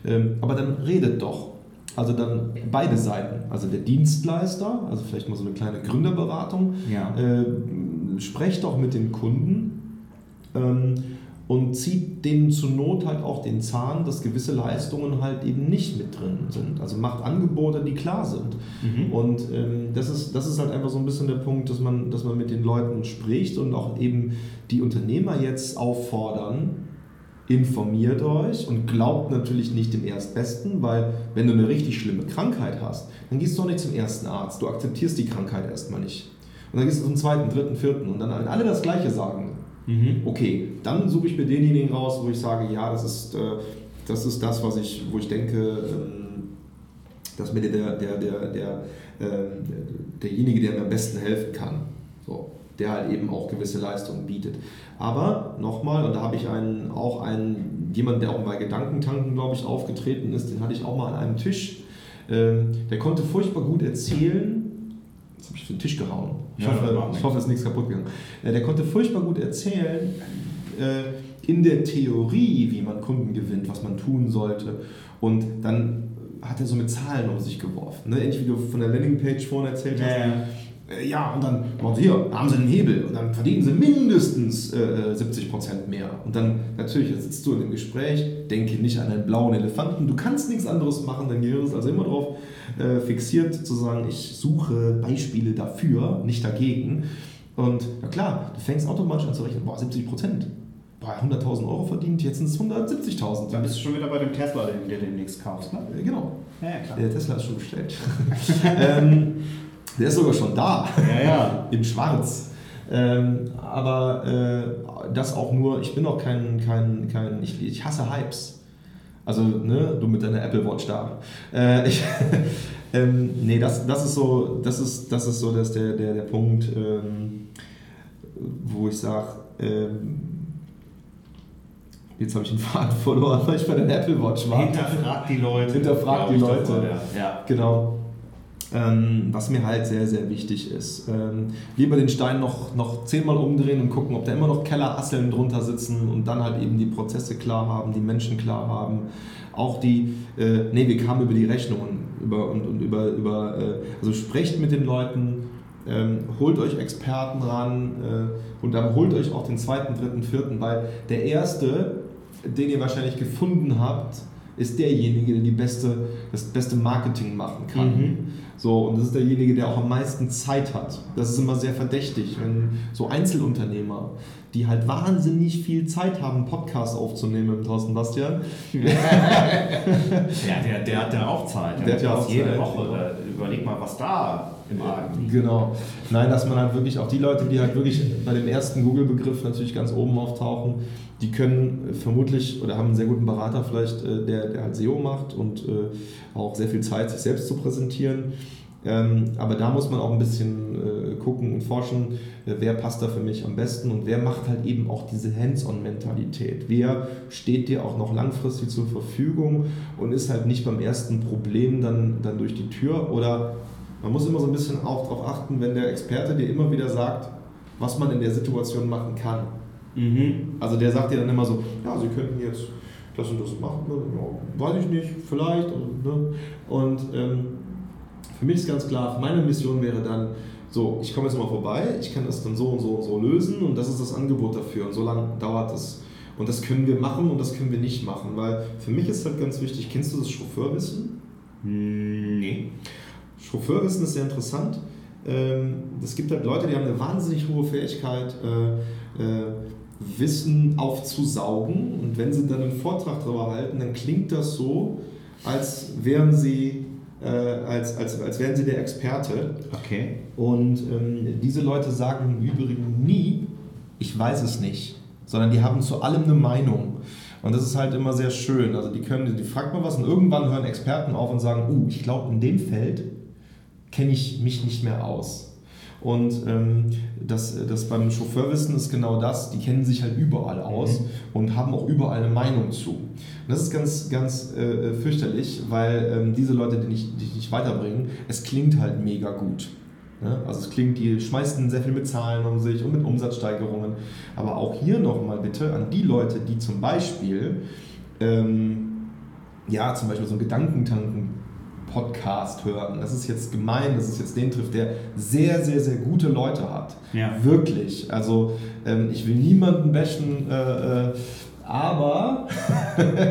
Speaker 2: ähm, aber dann redet doch. Also dann beide Seiten, also der Dienstleister, also vielleicht mal so eine kleine Gründerberatung, ja. äh, sprecht doch mit den Kunden ähm, und zieht denen zur Not halt auch den Zahn, dass gewisse Leistungen halt eben nicht mit drin sind. Also macht Angebote, die klar sind. Mhm. Und ähm, das, ist, das ist halt einfach so ein bisschen der Punkt, dass man, dass man mit den Leuten spricht und auch eben die Unternehmer jetzt auffordern, informiert euch und glaubt natürlich nicht dem Erstbesten, weil wenn du eine richtig schlimme Krankheit hast, dann gehst du auch nicht zum ersten Arzt. Du akzeptierst die Krankheit erstmal nicht. Und dann gehst du zum zweiten, dritten, vierten und dann alle das Gleiche sagen Mhm. Okay, dann suche ich mir denjenigen raus, wo ich sage, ja, das ist, äh, das, ist das, was ich, wo ich denke, ähm, dass mir der, der, der, der, äh, derjenige, der mir am besten helfen kann. So, der halt eben auch gewisse Leistungen bietet. Aber nochmal, und da habe ich einen, auch einen, jemanden, der auch bei Gedankentanken, glaube ich, aufgetreten ist, den hatte ich auch mal an einem Tisch. Ähm, der konnte furchtbar gut erzählen, Jetzt habe ich für den Tisch gehauen. Ich, ja, hoffe, ich hoffe, es ist nichts kaputt gegangen. Äh, der konnte furchtbar gut erzählen, äh, in der Theorie, wie man Kunden gewinnt, was man tun sollte. Und dann hat er so mit Zahlen um sich geworfen. Ne? Ähnlich wie du von der Landingpage vorhin erzählt hast. Ja, ja, und dann machen sie hier, haben sie einen Hebel und dann verdienen sie mindestens äh, 70% mehr. Und dann natürlich sitzt du in dem Gespräch, denke nicht an einen blauen Elefanten, du kannst nichts anderes machen, dein Gehirn ist also immer darauf äh, fixiert, zu sagen, ich suche Beispiele dafür, nicht dagegen. Und na klar, du fängst automatisch an zu rechnen, boah, 70% Boah, 100.000 Euro verdient, jetzt sind es 170.000.
Speaker 1: Dann bist du schon wieder bei dem Tesla, den du demnächst kaufst, ne?
Speaker 2: Äh, genau. Ja, ja, Der Tesla ist schon bestellt. ähm, der ist sogar schon da.
Speaker 1: Ja, ja.
Speaker 2: In Schwarz. Ähm, aber äh, das auch nur, ich bin auch kein, kein, kein ich, ich hasse Hypes. Also, ne, du mit deiner Apple Watch da. Äh, ich, ähm, nee, das, das ist so, das ist, das ist so dass der, der, der Punkt, ähm, wo ich sage, ähm, Jetzt habe ich den Faden verloren, weil ich bei der Apple Watch war.
Speaker 1: Hinterfragt die Leute.
Speaker 2: Hinterfragt die Leute.
Speaker 1: War, ja.
Speaker 2: Genau. Ähm, was mir halt sehr, sehr wichtig ist. Ähm, lieber den Stein noch, noch zehnmal umdrehen und gucken, ob da immer noch Kellerasseln drunter sitzen und dann halt eben die Prozesse klar haben, die Menschen klar haben. Auch die, äh, nee, wir kamen über die Rechnungen über, und, und über, über äh, also sprecht mit den Leuten, ähm, holt euch Experten ran äh, und dann holt euch auch den zweiten, dritten, vierten, weil der erste, den ihr wahrscheinlich gefunden habt, ist derjenige, der die beste, das beste Marketing machen kann. Mhm. So, und das ist derjenige, der auch am meisten Zeit hat. Das ist immer sehr verdächtig, wenn so Einzelunternehmer, die halt wahnsinnig viel Zeit haben, Podcasts aufzunehmen mit Thorsten Bastian.
Speaker 1: ja, der, der hat ja auch Zeit. Der, der hat ja auch jede Zeit. Woche. Überleg mal, was da im Argen.
Speaker 2: Genau. Nein, dass man halt wirklich auch die Leute, die halt wirklich bei dem ersten Google-Begriff natürlich ganz oben auftauchen, die können vermutlich oder haben einen sehr guten Berater vielleicht, äh, der, der halt SEO macht und äh, auch sehr viel Zeit, sich selbst zu präsentieren. Ähm, aber da muss man auch ein bisschen äh, gucken und forschen, wer passt da für mich am besten und wer macht halt eben auch diese Hands-on-Mentalität. Wer steht dir auch noch langfristig zur Verfügung und ist halt nicht beim ersten Problem dann, dann durch die Tür oder man muss immer so ein bisschen auch darauf achten, wenn der Experte dir immer wieder sagt, was man in der Situation machen kann. Mhm. Also der sagt dir dann immer so, ja, Sie könnten jetzt das und das machen, ne? ja, weiß ich nicht, vielleicht. Und, ne? und ähm, für mich ist ganz klar, meine Mission wäre dann, so, ich komme jetzt mal vorbei, ich kann das dann so und so und so lösen und das ist das Angebot dafür und so lange dauert das. Und das können wir machen und das können wir nicht machen, weil für mich ist halt ganz wichtig, kennst du das Chauffeurwissen?
Speaker 1: Nee.
Speaker 2: Chauffeurwissen ist sehr interessant. Ähm, es gibt halt Leute, die haben eine wahnsinnig hohe Fähigkeit, äh, äh, Wissen aufzusaugen. Und wenn sie dann einen Vortrag darüber halten, dann klingt das so, als wären sie, äh, als, als, als wären sie der Experte.
Speaker 1: Okay.
Speaker 2: Und ähm, diese Leute sagen im Übrigen nie, ich weiß es nicht, sondern die haben zu allem eine Meinung. Und das ist halt immer sehr schön. Also die können, die fragt man was und irgendwann hören Experten auf und sagen, uh, ich glaube in dem Feld kenne ich mich nicht mehr aus. Und ähm, das, das beim Chauffeurwissen ist genau das, die kennen sich halt überall aus mhm. und haben auch überall eine Meinung zu. Und das ist ganz, ganz äh, fürchterlich, weil ähm, diese Leute, die dich die nicht weiterbringen, es klingt halt mega gut. Ne? Also es klingt, die schmeißen sehr viel mit Zahlen um sich und mit Umsatzsteigerungen. Aber auch hier nochmal bitte an die Leute, die zum Beispiel ähm, ja, zum Beispiel so einen Gedankentanken Podcast hören. Das ist jetzt gemein, dass es jetzt den trifft, der sehr, sehr, sehr gute Leute hat.
Speaker 1: Ja.
Speaker 2: Wirklich. Also ähm, ich will niemanden bashen, äh, äh, aber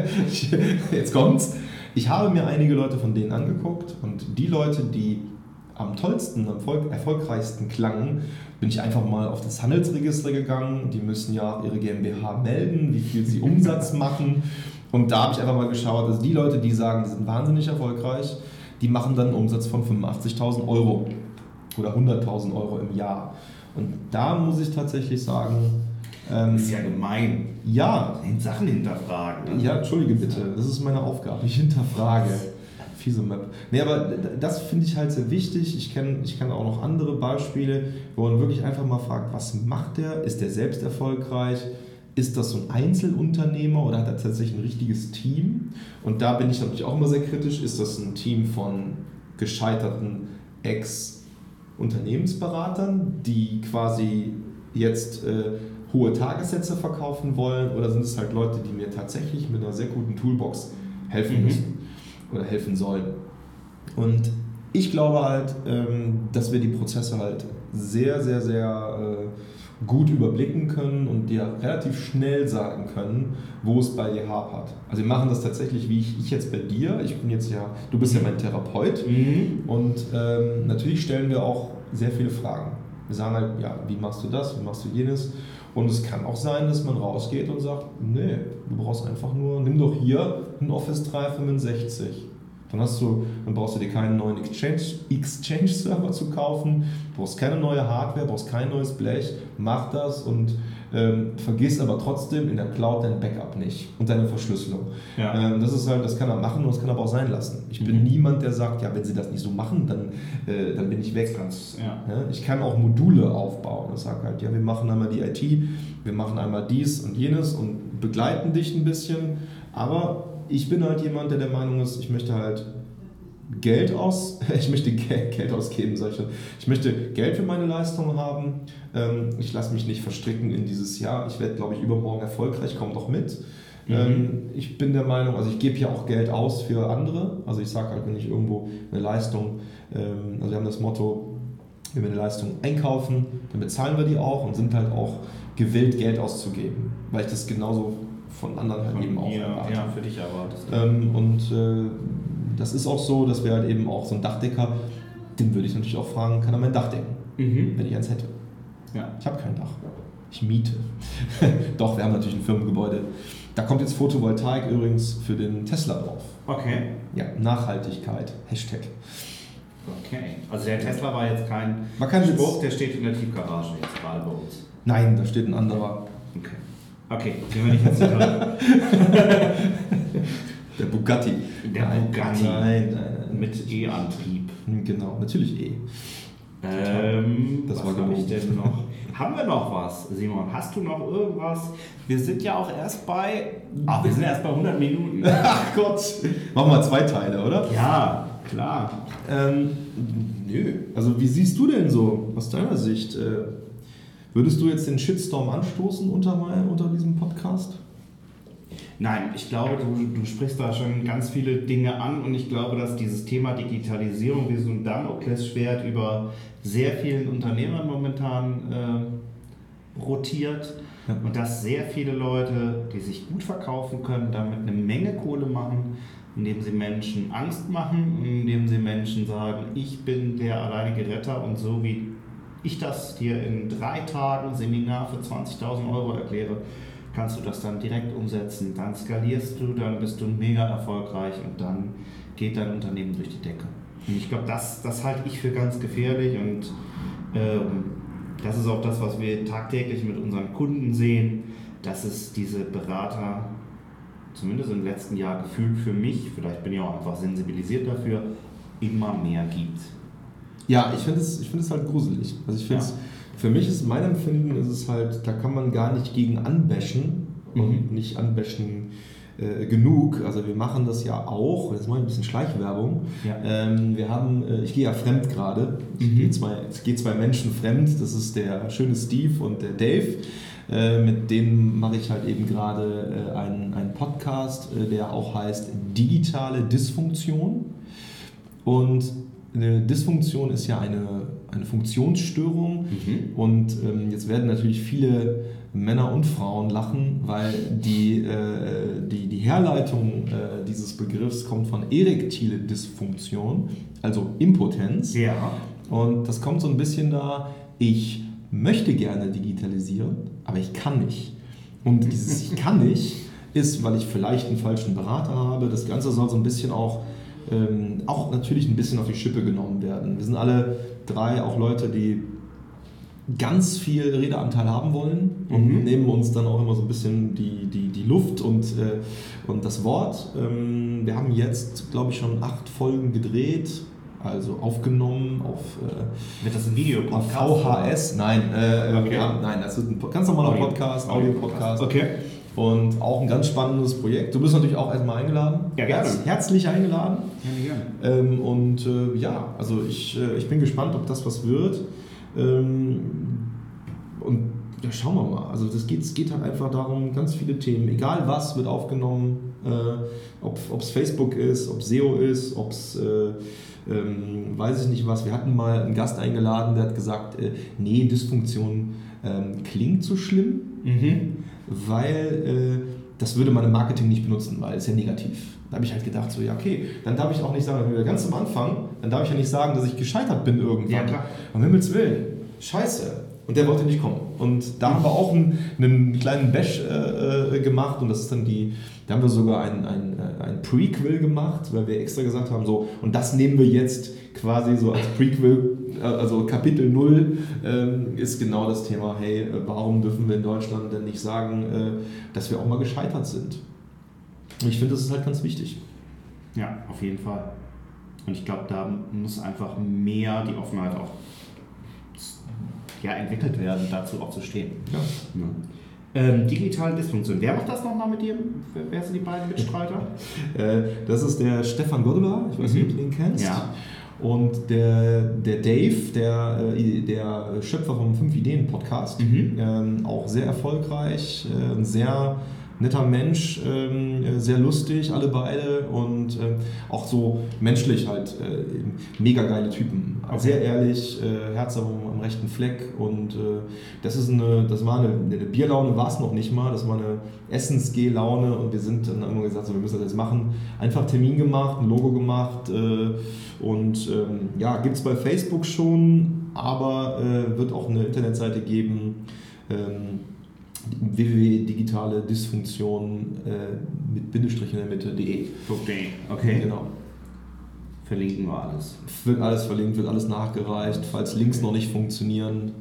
Speaker 2: jetzt kommt's. Ich habe mir einige Leute von denen angeguckt und die Leute, die am tollsten, am erfolgreichsten klangen, bin ich einfach mal auf das Handelsregister gegangen. Die müssen ja ihre GmbH melden, wie viel sie Umsatz machen. Und da habe ich einfach mal geschaut, also die Leute, die sagen, die sind wahnsinnig erfolgreich, die machen dann einen Umsatz von 85.000 Euro oder 100.000 Euro im Jahr. Und da muss ich tatsächlich sagen,
Speaker 1: ähm, das ist ja gemein.
Speaker 2: Ja.
Speaker 1: Sachen hinterfragen.
Speaker 2: Ne? Ja, entschuldige bitte, das ist meine Aufgabe. Ich hinterfrage. Fiese Map. Nee, aber das finde ich halt sehr wichtig. Ich kenne ich kenn auch noch andere Beispiele, wo man wirklich einfach mal fragt, was macht der? Ist der selbst erfolgreich? Ist das so ein Einzelunternehmer oder hat er tatsächlich ein richtiges Team? Und da bin ich natürlich auch immer sehr kritisch. Ist das ein Team von gescheiterten Ex-Unternehmensberatern, die quasi jetzt äh, hohe Tagessätze verkaufen wollen? Oder sind es halt Leute, die mir tatsächlich mit einer sehr guten Toolbox helfen mhm. müssen oder helfen sollen? Und ich glaube halt, ähm, dass wir die Prozesse halt sehr, sehr, sehr... Äh, gut überblicken können und dir relativ schnell sagen können, wo es bei dir hapert. Also wir machen das tatsächlich, wie ich, ich jetzt bei dir. Ich bin jetzt ja, du bist ja mein Therapeut mhm. und ähm, natürlich stellen wir auch sehr viele Fragen. Wir sagen halt, ja, wie machst du das, wie machst du jenes? Und es kann auch sein, dass man rausgeht und sagt, nee, du brauchst einfach nur, nimm doch hier ein Office 365. Dann, hast du, dann brauchst du dir keinen neuen Exchange-Server Exchange zu kaufen, brauchst keine neue Hardware, brauchst kein neues Blech, mach das und ähm, vergiss aber trotzdem in der Cloud dein Backup nicht und deine Verschlüsselung. Ja. Ähm, das ist halt, das kann er machen und das kann er aber auch sein lassen. Ich bin mhm. niemand, der sagt, ja, wenn sie das nicht so machen, dann, äh, dann bin ich weg. Ganz, ja. Ja, ich kann auch Module aufbauen. Ich sage halt, ja, wir machen einmal die IT, wir machen einmal dies und jenes und begleiten dich ein bisschen, aber ich bin halt jemand, der der Meinung ist, ich möchte halt Geld aus, ich möchte Geld ausgeben, solche. Ich möchte Geld für meine Leistung haben. Ähm, ich lasse mich nicht verstricken in dieses Jahr. Ich werde, glaube ich, übermorgen erfolgreich, komm doch mit. Mhm. Ähm, ich bin der Meinung, also ich gebe ja auch Geld aus für andere. Also ich sage halt, wenn ich irgendwo eine Leistung, ähm, also wir haben das Motto, wenn wir eine Leistung einkaufen, dann bezahlen wir die auch und sind halt auch gewillt, Geld auszugeben. Weil ich das genauso von anderen halt eben auch
Speaker 1: erwarte. Ja, für dich erwartest.
Speaker 2: Ähm, und äh, das ist auch so, dass wir halt eben auch so einen Dachdecker, den würde ich natürlich auch fragen, kann er mein Dach decken, mhm. wenn ich eins hätte. Ja. Ich habe kein Dach. Ich miete. Doch, wir haben natürlich ein Firmengebäude. Da kommt jetzt Photovoltaik übrigens für den Tesla drauf.
Speaker 1: Okay.
Speaker 2: Ja, Nachhaltigkeit, Hashtag.
Speaker 1: Okay. Also der Tesla war jetzt kein,
Speaker 2: war kein
Speaker 1: Spruch, der steht in der Tiefgarage jetzt gerade bei uns.
Speaker 2: Nein, da steht ein anderer.
Speaker 1: Okay. Okay, gehen wir nicht ins Detail.
Speaker 2: Der Bugatti.
Speaker 1: Der nein, Bugatti.
Speaker 2: Nein, nein, nein.
Speaker 1: Mit E-Antrieb.
Speaker 2: Genau, natürlich E.
Speaker 1: Ähm, das was habe ich denn noch? haben wir noch was, Simon? Hast du noch irgendwas? Wir sind ja auch erst bei. Ach, wir sind erst bei 100 Minuten.
Speaker 2: Ach Gott. Machen wir zwei Teile, oder?
Speaker 1: Ja, klar.
Speaker 2: Ähm, nö. Also, wie siehst du denn so aus deiner Sicht? Äh, würdest du jetzt den Shitstorm anstoßen unter, mein, unter diesem Podcast?
Speaker 1: Nein, ich glaube, du, du sprichst da schon ganz viele Dinge an und ich glaube, dass dieses Thema Digitalisierung wie so ein Damoklesschwert über sehr vielen Unternehmern momentan äh, rotiert ja. und dass sehr viele Leute, die sich gut verkaufen können, damit eine Menge Kohle machen, indem sie Menschen Angst machen, indem sie Menschen sagen, ich bin der alleinige Retter und so wie ich das dir in drei Tagen Seminar für 20.000 Euro erkläre, kannst du das dann direkt umsetzen. Dann skalierst du, dann bist du mega erfolgreich und dann geht dein Unternehmen durch die Decke. Und ich glaube, das, das halte ich für ganz gefährlich und ähm, das ist auch das, was wir tagtäglich mit unseren Kunden sehen, dass es diese Berater, zumindest im letzten Jahr gefühlt für mich, vielleicht bin ich auch einfach sensibilisiert dafür, immer mehr gibt.
Speaker 2: Ja, ich finde es, find halt gruselig. Also ich finde ja. Für mich ist mein Empfinden, ist es halt, da kann man gar nicht gegen anbashen und mhm. nicht anbashen äh, genug. Also wir machen das ja auch, jetzt mache ich ein bisschen Schleichwerbung. Ja. Ähm, wir haben, äh, ich gehe ja fremd gerade. Ich mhm. gehe zwei, gehe zwei Menschen fremd. Das ist der schöne Steve und der Dave. Äh, mit denen mache ich halt eben gerade äh, einen, einen Podcast, äh, der auch heißt Digitale Dysfunktion. Und eine Dysfunktion ist ja eine, eine Funktionsstörung mhm. und ähm, jetzt werden natürlich viele Männer und Frauen lachen, weil die, äh, die, die Herleitung äh, dieses Begriffs kommt von erektile Dysfunktion, also Impotenz.
Speaker 1: Ja.
Speaker 2: Und das kommt so ein bisschen da, ich möchte gerne digitalisieren, aber ich kann nicht. Und dieses Ich kann nicht ist, weil ich vielleicht einen falschen Berater habe. Das Ganze soll so ein bisschen auch ähm, auch natürlich ein bisschen auf die Schippe genommen werden. Wir sind alle drei auch Leute, die ganz viel Redeanteil haben wollen und mhm. nehmen uns dann auch immer so ein bisschen die, die, die Luft und, äh, und das Wort. Ähm, wir haben jetzt, glaube ich, schon acht Folgen gedreht, also aufgenommen auf.
Speaker 1: Äh, Wird das ein Video?
Speaker 2: Auf VHS? Nein, äh, okay. haben, nein, das wird ein ganz normaler Podcast, Audio-Podcast.
Speaker 1: Okay.
Speaker 2: Und auch ein ganz spannendes Projekt. Du bist natürlich auch erstmal eingeladen.
Speaker 1: Ja, gerne.
Speaker 2: Herz, herzlich eingeladen.
Speaker 1: Gerne, gerne.
Speaker 2: Ähm, und äh, ja, also ich, äh, ich bin gespannt, ob das was wird. Ähm, und ja, schauen wir mal. Also das geht, es geht halt einfach darum, ganz viele Themen, egal was, wird aufgenommen. Äh, ob es Facebook ist, ob SEO ist, ob es... Äh, ähm, weiß ich nicht was. Wir hatten mal einen Gast eingeladen, der hat gesagt, äh, nee, Dysfunktion ähm, klingt so schlimm. Mhm weil äh, das würde man im Marketing nicht benutzen, weil es ja negativ. Da habe ich halt gedacht, so, ja, okay, dann darf ich auch nicht sagen, wenn wir ganz am Anfang, dann darf ich ja nicht sagen, dass ich gescheitert bin irgendwann. Ja, klar. Um Himmels Willen, scheiße. Und der wollte nicht kommen. Und da haben wir auch einen, einen kleinen Bash äh, äh gemacht und das ist dann die, da haben wir sogar ein, ein, äh, ein Prequel gemacht, weil wir extra gesagt haben, so, und das nehmen wir jetzt quasi so als Prequel, also Kapitel 0 ähm, ist genau das Thema, hey, warum dürfen wir in Deutschland denn nicht sagen, äh, dass wir auch mal gescheitert sind? Und ich finde, das ist halt ganz wichtig.
Speaker 1: Ja, auf jeden Fall. Und ich glaube, da muss einfach mehr die Offenheit auch ja, entwickelt werden, dazu auch zu stehen. Ja. ja. Ähm, digitale Dysfunktion. Wer macht das nochmal mit dir? Wer sind die beiden Mitstreiter?
Speaker 2: äh, das ist der Stefan Godula, ich weiß nicht, ob du ihn kennst. Ja. Und der, der Dave, der, äh, der Schöpfer vom 5-Ideen-Podcast, mhm. ähm, auch sehr erfolgreich, äh, sehr netter Mensch, ähm, äh, sehr lustig, alle beide und äh, auch so menschlich halt äh, mega geile Typen. Okay. Sehr ehrlich, äh, Herz am, am, rechten Fleck und äh, das ist eine, das war eine, eine Bierlaune war es noch nicht mal, das war eine Essensgeh-Laune und wir sind dann immer gesagt, so, wir müssen das jetzt machen. Einfach Termin gemacht, ein Logo gemacht äh, und ähm, ja, gibt es bei Facebook schon, aber wird auch eine Internetseite geben. Ähm, www.digitale-dysfunktion äh, mit Bindestrich in der Mitte.de.
Speaker 1: Okay. Genau. Verlinken wir alles.
Speaker 2: Wird alles verlinkt, wird alles nachgereicht. Falls Links noch nicht funktionieren.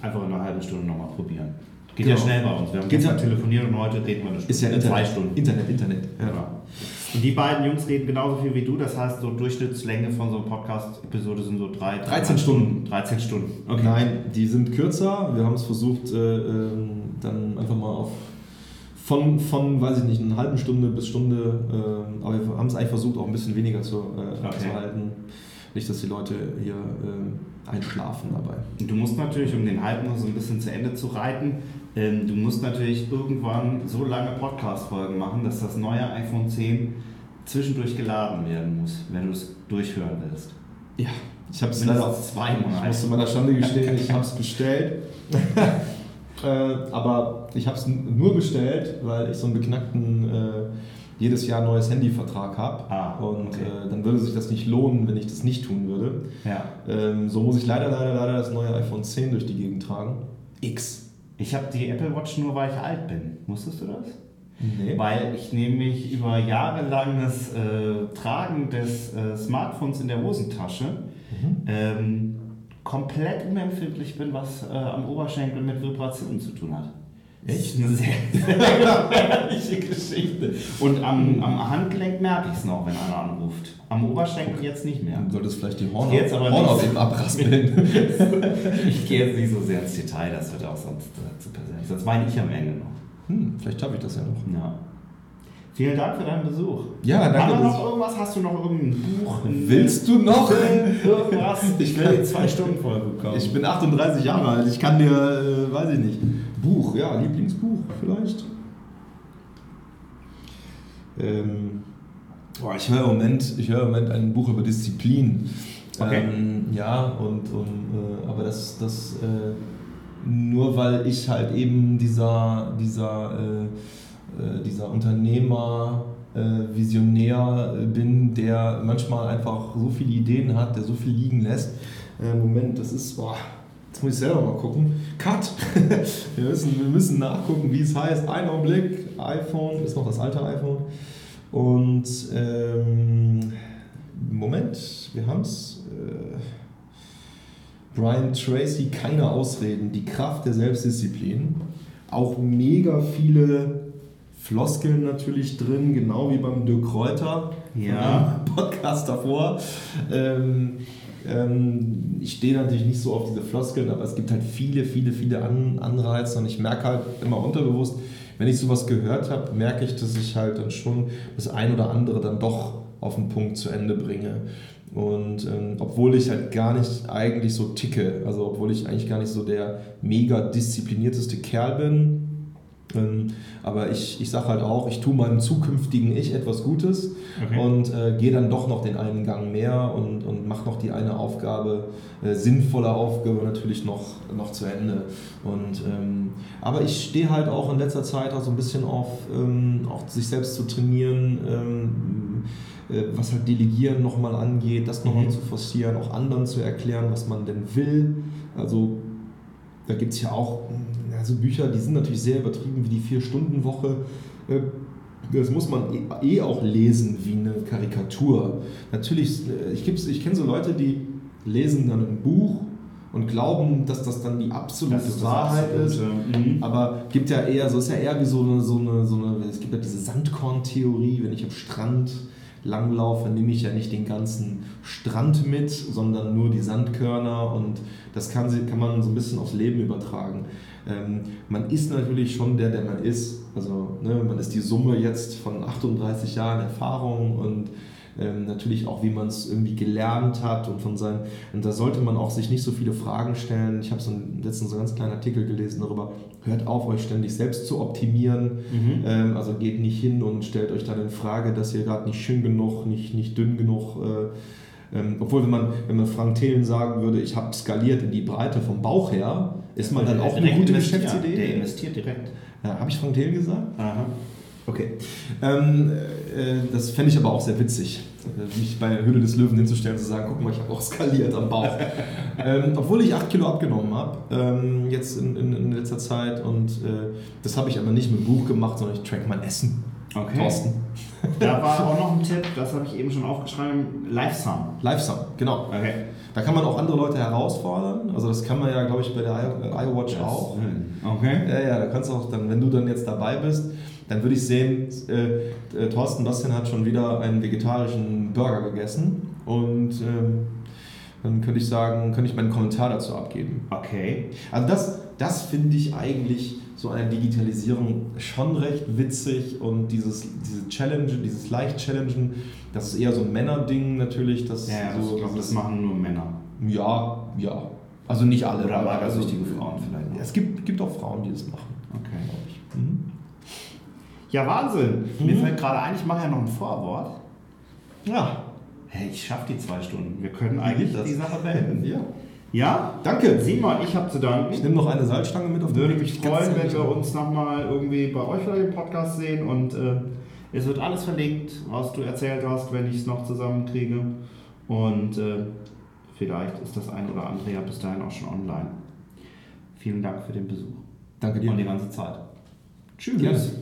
Speaker 1: Einfach in einer halben Stunde nochmal probieren. Geht genau. ja schnell bei uns. Wir haben gestern telefoniert und heute reden wir eine
Speaker 2: Stunde. Ist ja Internet. zwei Stunden. Internet, Internet. Ja. Genau.
Speaker 1: Und die beiden Jungs reden genauso viel wie du, das heißt, so Durchschnittslänge von so einer Podcast-Episode sind so drei,
Speaker 2: 13 Stunden.
Speaker 1: 13 Stunden.
Speaker 2: Okay. Nein, die sind kürzer. Wir haben es versucht, äh, ähm, dann einfach mal auf von, von, weiß ich nicht, einer halben Stunde bis Stunde, äh, aber wir haben es eigentlich versucht, auch ein bisschen weniger zu, äh, okay. zu halten. Nicht, dass die Leute hier äh, einschlafen dabei.
Speaker 1: Du musst natürlich, um den Hype noch so ein bisschen zu Ende zu reiten, ähm, du musst natürlich irgendwann so lange Podcast-Folgen machen, dass das neue iPhone 10 zwischendurch geladen werden muss, wenn du es durchhören willst.
Speaker 2: Ja, ich habe es leider zweimal. Ich musste meiner Schande gestehen, ich habe es bestellt. äh, aber ich habe es nur bestellt, weil ich so einen beknackten äh, jedes Jahr neues Handyvertrag habe. Ah, und okay. äh, dann würde sich das nicht lohnen, wenn ich das nicht tun würde. Ja. Ähm, so muss ich leider, leider, leider das neue iPhone 10 durch die Gegend tragen.
Speaker 1: X. Ich habe die Apple Watch nur, weil ich alt bin. Wusstest du das? Nee. Weil ich nämlich über jahrelanges äh, Tragen des äh, Smartphones in der Hosentasche mhm. ähm, komplett unempfindlich bin, was äh, am Oberschenkel mit Vibrationen zu tun hat. Echt? Eine sehr, sehr Geschichte. Und am, am Handgelenk merke ich es noch, wenn einer anruft. Am Oberschenkel jetzt nicht mehr.
Speaker 2: Du solltest vielleicht die Horn, jetzt aber Horn eben abraspeln.
Speaker 1: ich gehe jetzt nicht so sehr ins Detail, das wird auch sonst äh, zu persönlich. Sonst meine ich am Ende noch.
Speaker 2: Hm, vielleicht habe ich das ja noch.
Speaker 1: Ja. Vielen Dank für deinen Besuch.
Speaker 2: Ja, danke.
Speaker 1: Haben wir noch irgendwas? Hast du noch irgendein Buch?
Speaker 2: Willst du noch?
Speaker 1: irgendwas? Ich will die zwei Stunden Folge bekommen.
Speaker 2: Ich bin 38 Jahre alt. Ich kann dir, äh, weiß ich nicht. Buch, ja, Lieblingsbuch vielleicht. Ähm, boah, ich höre im Moment, ich höre im Moment ein Buch über Disziplin. Okay. Ähm, ja, und, und äh, aber das, das äh, nur weil ich halt eben dieser, dieser, äh, äh dieser Unternehmer, äh, Visionär bin, der manchmal einfach so viele Ideen hat, der so viel liegen lässt. Äh, Moment, das ist, boah, Jetzt muss ich selber mal gucken. Cut! wir, müssen, wir müssen nachgucken, wie es heißt. Ein Augenblick. iPhone ist noch das alte iPhone. Und ähm, Moment, wir haben es. Äh, Brian Tracy, keine Ausreden. Die Kraft der Selbstdisziplin. Auch mega viele Floskeln natürlich drin, genau wie beim Dirk Kräuter.
Speaker 1: Ja.
Speaker 2: Podcast davor. Ähm, ähm, ich stehe natürlich nicht so auf diese Floskeln, aber es gibt halt viele, viele, viele An Anreize und ich merke halt immer unterbewusst, wenn ich sowas gehört habe, merke ich, dass ich halt dann schon das ein oder andere dann doch auf den Punkt zu Ende bringe. Und ähm, obwohl ich halt gar nicht eigentlich so ticke, also obwohl ich eigentlich gar nicht so der mega disziplinierteste Kerl bin, ähm, aber ich, ich sage halt auch, ich tue meinem zukünftigen Ich etwas Gutes okay. und äh, gehe dann doch noch den einen Gang mehr und, und mache noch die eine Aufgabe, äh, sinnvolle Aufgabe natürlich noch, noch zu Ende. Und, ähm, aber ich stehe halt auch in letzter Zeit auch so ein bisschen auf, ähm, auch sich selbst zu trainieren, ähm, äh, was halt Delegieren nochmal angeht, das nochmal mhm. zu forcieren, auch anderen zu erklären, was man denn will. Also da gibt es ja auch also Bücher, die sind natürlich sehr übertrieben, wie die Vier-Stunden-Woche. Äh, das muss man eh, eh auch lesen wie eine Karikatur. Natürlich, äh, ich, ich kenne so Leute, die lesen dann ein Buch und glauben, dass das dann die absolute ist Wahrheit ist. Mhm. Aber gibt ja eher, so ist ja eher wie so eine, so eine, so eine es gibt ja diese Sandkorn-Theorie, wenn ich am Strand langlaufe, nehme ich ja nicht den ganzen Strand mit, sondern nur die Sandkörner und das kann, kann man so ein bisschen aufs Leben übertragen. Ähm, man ist natürlich schon der, der man ist. Also ne, man ist die Summe jetzt von 38 Jahren Erfahrung und ähm, natürlich auch, wie man es irgendwie gelernt hat und von seinen, und da sollte man auch sich nicht so viele Fragen stellen. Ich habe so letztens so einen ganz kleinen Artikel gelesen darüber, hört auf, euch ständig selbst zu optimieren. Mhm. Ähm, also geht nicht hin und stellt euch dann in Frage, dass ihr gerade nicht schön genug, nicht, nicht dünn genug äh, ähm, obwohl, wenn man, wenn man Frank Thelen sagen würde, ich habe skaliert in die Breite vom Bauch her, ist man dann auch eine gute Geschäftsidee?
Speaker 1: Der investiert direkt.
Speaker 2: Ja, habe ich Frank Thelen gesagt? Aha. Okay. Ähm, äh, das fände ich aber auch sehr witzig, mich bei Höhle des Löwen hinzustellen und zu sagen, guck mal, ich habe auch skaliert am Bauch. ähm, obwohl ich 8 Kilo abgenommen habe, ähm, jetzt in, in, in, letzter Zeit. Und äh, das habe ich aber nicht mit Buch gemacht, sondern ich track mein Essen.
Speaker 1: Okay. Thorsten. Da war auch noch ein Tipp, das habe ich eben schon aufgeschrieben, Livesum.
Speaker 2: Livesum, genau. Okay. Da kann man auch andere Leute herausfordern. Also das kann man ja, glaube ich, bei der iWatch auch. Okay. Ja, ja, da kannst du auch dann, wenn du dann jetzt dabei bist, dann würde ich sehen, äh, äh, Thorsten Bastian hat schon wieder einen vegetarischen Burger gegessen und ähm, dann könnte ich sagen, könnte ich meinen Kommentar dazu abgeben.
Speaker 1: Okay.
Speaker 2: Also das, das finde ich eigentlich so eine Digitalisierung schon recht witzig und dieses, diese Challenge, dieses leicht Challengen, das ist eher so ein Männerding natürlich. Das
Speaker 1: ja,
Speaker 2: so,
Speaker 1: ich glaube, das machen nur Männer.
Speaker 2: Ja, ja. Also nicht alle.
Speaker 1: Oder magersüchtige also, Frauen vielleicht.
Speaker 2: Ja, es gibt, gibt auch Frauen, die das machen.
Speaker 1: Okay. Mhm. Ja, Wahnsinn. Mhm. Mir fällt gerade ein, ich mache ja noch ein Vorwort.
Speaker 2: Ja.
Speaker 1: Hey, ich schaffe die zwei Stunden. Wir können eigentlich die Sache beenden.
Speaker 2: Ja.
Speaker 1: Ja?
Speaker 2: Danke.
Speaker 1: Simon, ich habe zu danken.
Speaker 2: Ich nehme noch eine Salzstange mit
Speaker 1: auf Würde mich freuen, wenn wir uns nochmal irgendwie bei euch vielleicht im Podcast sehen und äh, es wird alles verlinkt, was du erzählt hast, wenn ich es noch zusammenkriege. Und äh, vielleicht ist das ein oder andere ja bis dahin auch schon online. Vielen Dank für den Besuch.
Speaker 2: Danke dir.
Speaker 1: Und die ganze Zeit.
Speaker 2: Tschüss. Yes.